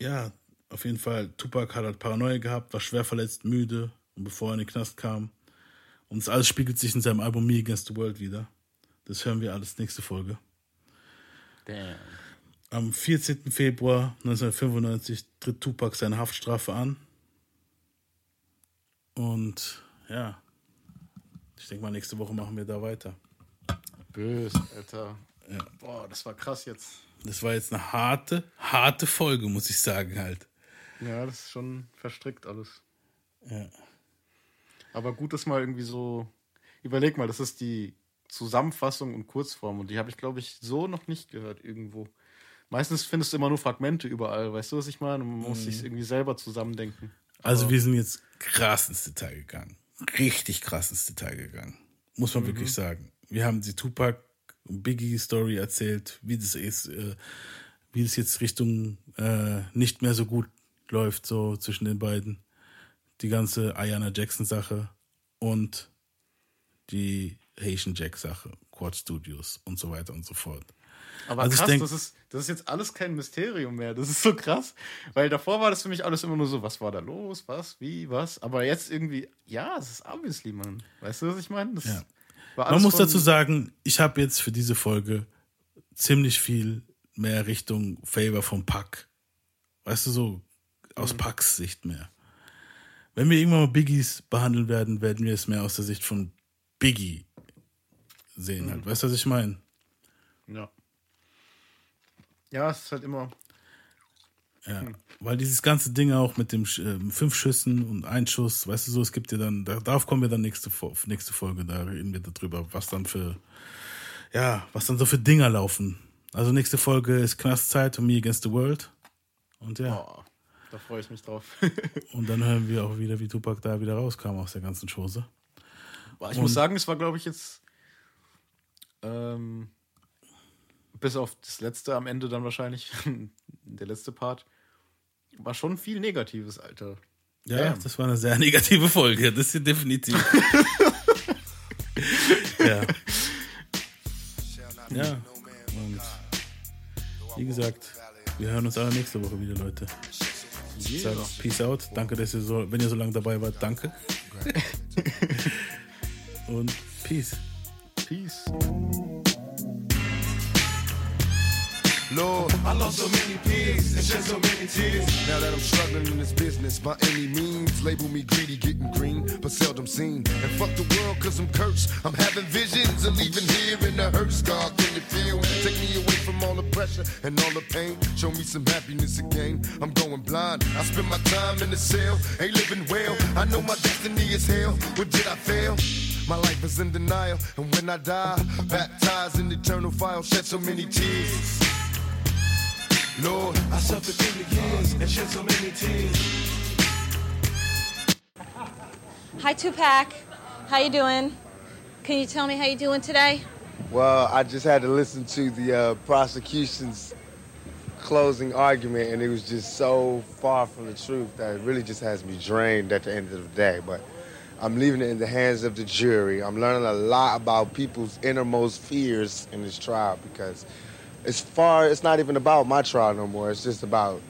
ja, auf jeden Fall, Tupac hat halt Paranoia gehabt, war schwer verletzt, müde und bevor er in den Knast kam. Und das alles spiegelt sich in seinem Album Me Against the World wieder. Das hören wir alles nächste Folge. Damn. Am 14. Februar 1995 tritt Tupac seine Haftstrafe an. Und ja, ich denke mal, nächste Woche machen wir da weiter. Böse, Alter. Ja. Boah, das war krass jetzt. Das war jetzt eine harte, harte Folge, muss ich sagen halt. Ja, das ist schon verstrickt alles. Ja. Aber gut, dass mal irgendwie so. Überleg mal, das ist die Zusammenfassung und Kurzform und die habe ich, glaube ich, so noch nicht gehört irgendwo. Meistens findest du immer nur Fragmente überall, weißt du, was ich meine? Man muss Mhm. sich irgendwie selber zusammendenken. Also Aber- wir sind jetzt krass ins Detail gegangen. Richtig krass ins Detail gegangen. Muss man Mhm. wirklich sagen. Wir haben die Tupac und Biggie Story erzählt, wie das ist, äh, wie das jetzt Richtung äh, nicht mehr so gut läuft, so zwischen den beiden. Die ganze Ayana Jackson Sache und die Haitian Jack Sache, Quad Studios und so weiter und so fort. Aber Also ich krass, denk- das, ist, das ist jetzt alles kein Mysterium mehr. Das ist so krass. Weil davor war das für mich alles immer nur so, was war da los, was, wie, was. Aber jetzt irgendwie, ja, es ist obviously, Mann. Weißt du, was ich meine? Das Ja. Man muss dazu sagen, ich habe jetzt für diese Folge ziemlich viel mehr Richtung Favor vom Pack. Weißt du, so aus Mhm. Packs Sicht mehr. Wenn wir irgendwann mal Biggies behandeln werden, werden wir es mehr aus der Sicht von Biggie sehen Mhm. halt. Weißt du, was ich meine? Ja. Ja, es ist halt immer. Ja. Hm. Weil dieses ganze Ding auch mit dem ähm, fünf Schüssen und ein Schuss, weißt du so, es gibt ja dann, da, darauf kommen wir dann nächste, nächste Folge, da reden wir darüber, was dann für, ja, was dann so für Dinger laufen. Also nächste Folge ist Knastzeit und Me Against the World. Und ja. Oh, da freue ich mich drauf. *laughs* Und dann hören wir auch wieder, wie Tupac da wieder rauskam aus der ganzen Chose. Ich Und- muss sagen, es war, glaube ich, jetzt. Ähm, bis auf das letzte am Ende dann wahrscheinlich, *laughs* der letzte Part, war schon viel Negatives, Alter. Ja, Damn. das war eine sehr *laughs* negative Folge, das ist definitiv. *laughs* ja. Ja. Und wie gesagt, wir hören uns alle nächste Woche wieder, Leute. Ich sage Peace out. Danke, dass ihr so, wenn ihr so lange dabei wart, danke. *laughs* Und Peace. Peace. Lord, I lost so many peers and shed so many tears. Now that I'm struggling in this business by any means, label me greedy, getting green, but seldom seen. And fuck the world, cause I'm cursed. I'm having visions of leaving here in the hurt scar. Can you feel? Take me away from all the pressure and all the pain. Show me some happiness again. I'm going blind. I spend my time in the cell, ain't living well. I know my destiny is hell. What did I fail? My life is in denial, and when I die, baptized in eternal fire, shed so many tears. Lord, I suffered through the years and shed so many tears. Hi, Tupac. How you doing? Can you tell me how you doing today? Well, I just had to listen to the uh, prosecution's closing argument, and it was just so far from the truth that it really just has me drained at the end of the day. But I'm leaving it in the hands of the jury. I'm learning a lot about people's innermost fears in this trial because, as far, it's not even about my trial no more. It's just about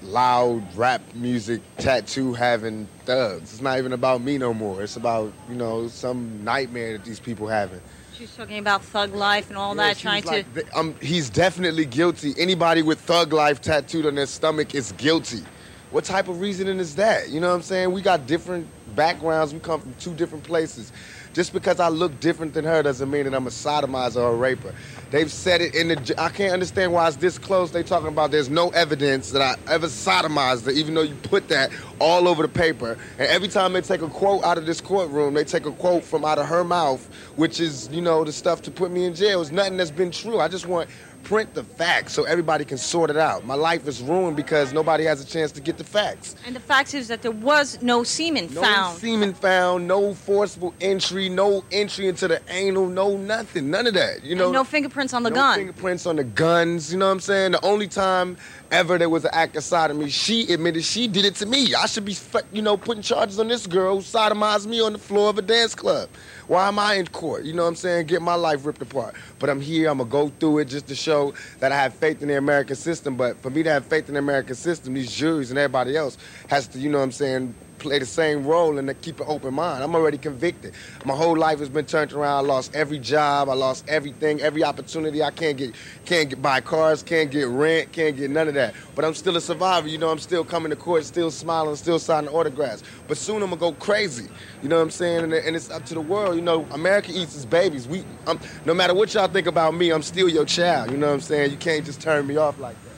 loud rap music, tattoo having thugs. It's not even about me no more. It's about you know some nightmare that these people having. She's talking about thug life and all Yeah, that, trying was to. like, um, he's definitely guilty. Anybody with thug life tattooed on their stomach is guilty. What type of reasoning is that? You know what I'm saying? We got different backgrounds. We come from two different places. Just because I look different than her doesn't mean that I'm a sodomizer or a raper. They've said it in the. I can't understand why it's this close. They talking about there's no evidence that I ever sodomized her, even though you put that all over the paper. And every time they take a quote out of this courtroom, they take a quote from out of her mouth, which is you know the stuff to put me in jail. It's nothing that's been true. I just want print the facts so everybody can sort it out. My life is ruined because nobody has a chance to get the facts. And the fact is that there was no semen No found. No semen found, no forcible entry, no entry into the anal, no nothing, none of that. You know, and no fingerprints on the gun. no gun. fingerprints on the guns. You know what I'm saying? The only time ever there was an act of sodomy, she admitted she did it to me. I should be, you know, putting charges on this girl who sodomized me on the floor of a dance club. Why am I in court? You know what I'm saying? Get my life ripped apart. But I'm here. I'm gonna go through it just to show that I have faith in the American system. But for me to have faith in the American system, these juries and everybody else has to, you know what I'm saying, play the same role and to keep an open mind. I'm already convicted. My whole life has been turned around. I lost every job. I lost everything, every opportunity. I can't get, can't get buy cars, can't get rent, can't get none of that. But I'm still a survivor. You know, I'm still coming to court, still smiling, still signing autographs. But soon I'm gonna go crazy. You know what I'm saying? And, and it's up to the world. You know, America eats its babies. We, um, no matter what y'all think about me, I'm still your child. You know what I'm saying? You can't just turn me off like that.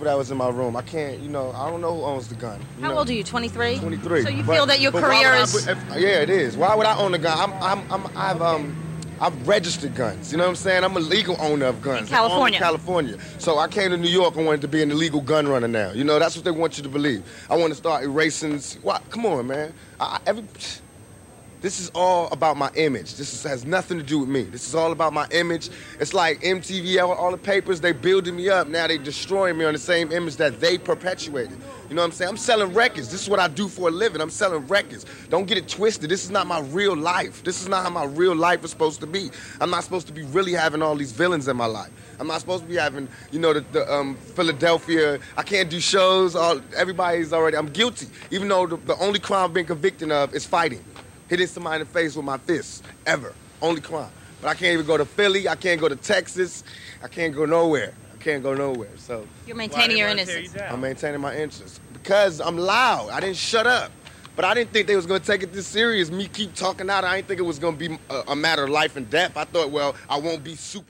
That was in my room. I can't, you know, I don't know who owns the gun. How know? old are you? 23. 23. So you But- feel that your career is. put- if- yeah, it is. Why would I own a gun? I'm, I'm, I'm, I've, um, I've registered guns. You know what I'm saying? I'm a legal owner of guns. In California. In California. So I came to New York and wanted to be an illegal gun runner now. You know, that's what they want you to believe. I want to start erasing. What? Come on, man. I- every. This is all about my image. This is, has nothing to do with me. This is all about my image. It's like MTV, all, the papers, they building me up. Now they destroying me on the same image that they perpetuated. You know what I'm saying? I'm selling records. This is what I do for a living. I'm selling records. Don't get it twisted. This is not my real life. This is not how my real life is supposed to be. I'm not supposed to be really having all these villains in my life. I'm not supposed to be having, you know, the, the um, Philadelphia. I can't do shows. All everybody's already. I'm guilty, even though the, the only crime I've been convicted of is fighting, hitting somebody in the face with my fists. Ever, only crime. But I can't even go to Philly. I can't go to Texas. I can't go nowhere. I can't go nowhere. So You're maintaining your innocence. I'm maintaining my interest because I'm loud. I didn't shut up. But I didn't think they was gonna take it this serious. Me keep talking out. I didn't think it was gonna be a, a matter of life and death. I thought, well, I won't be super.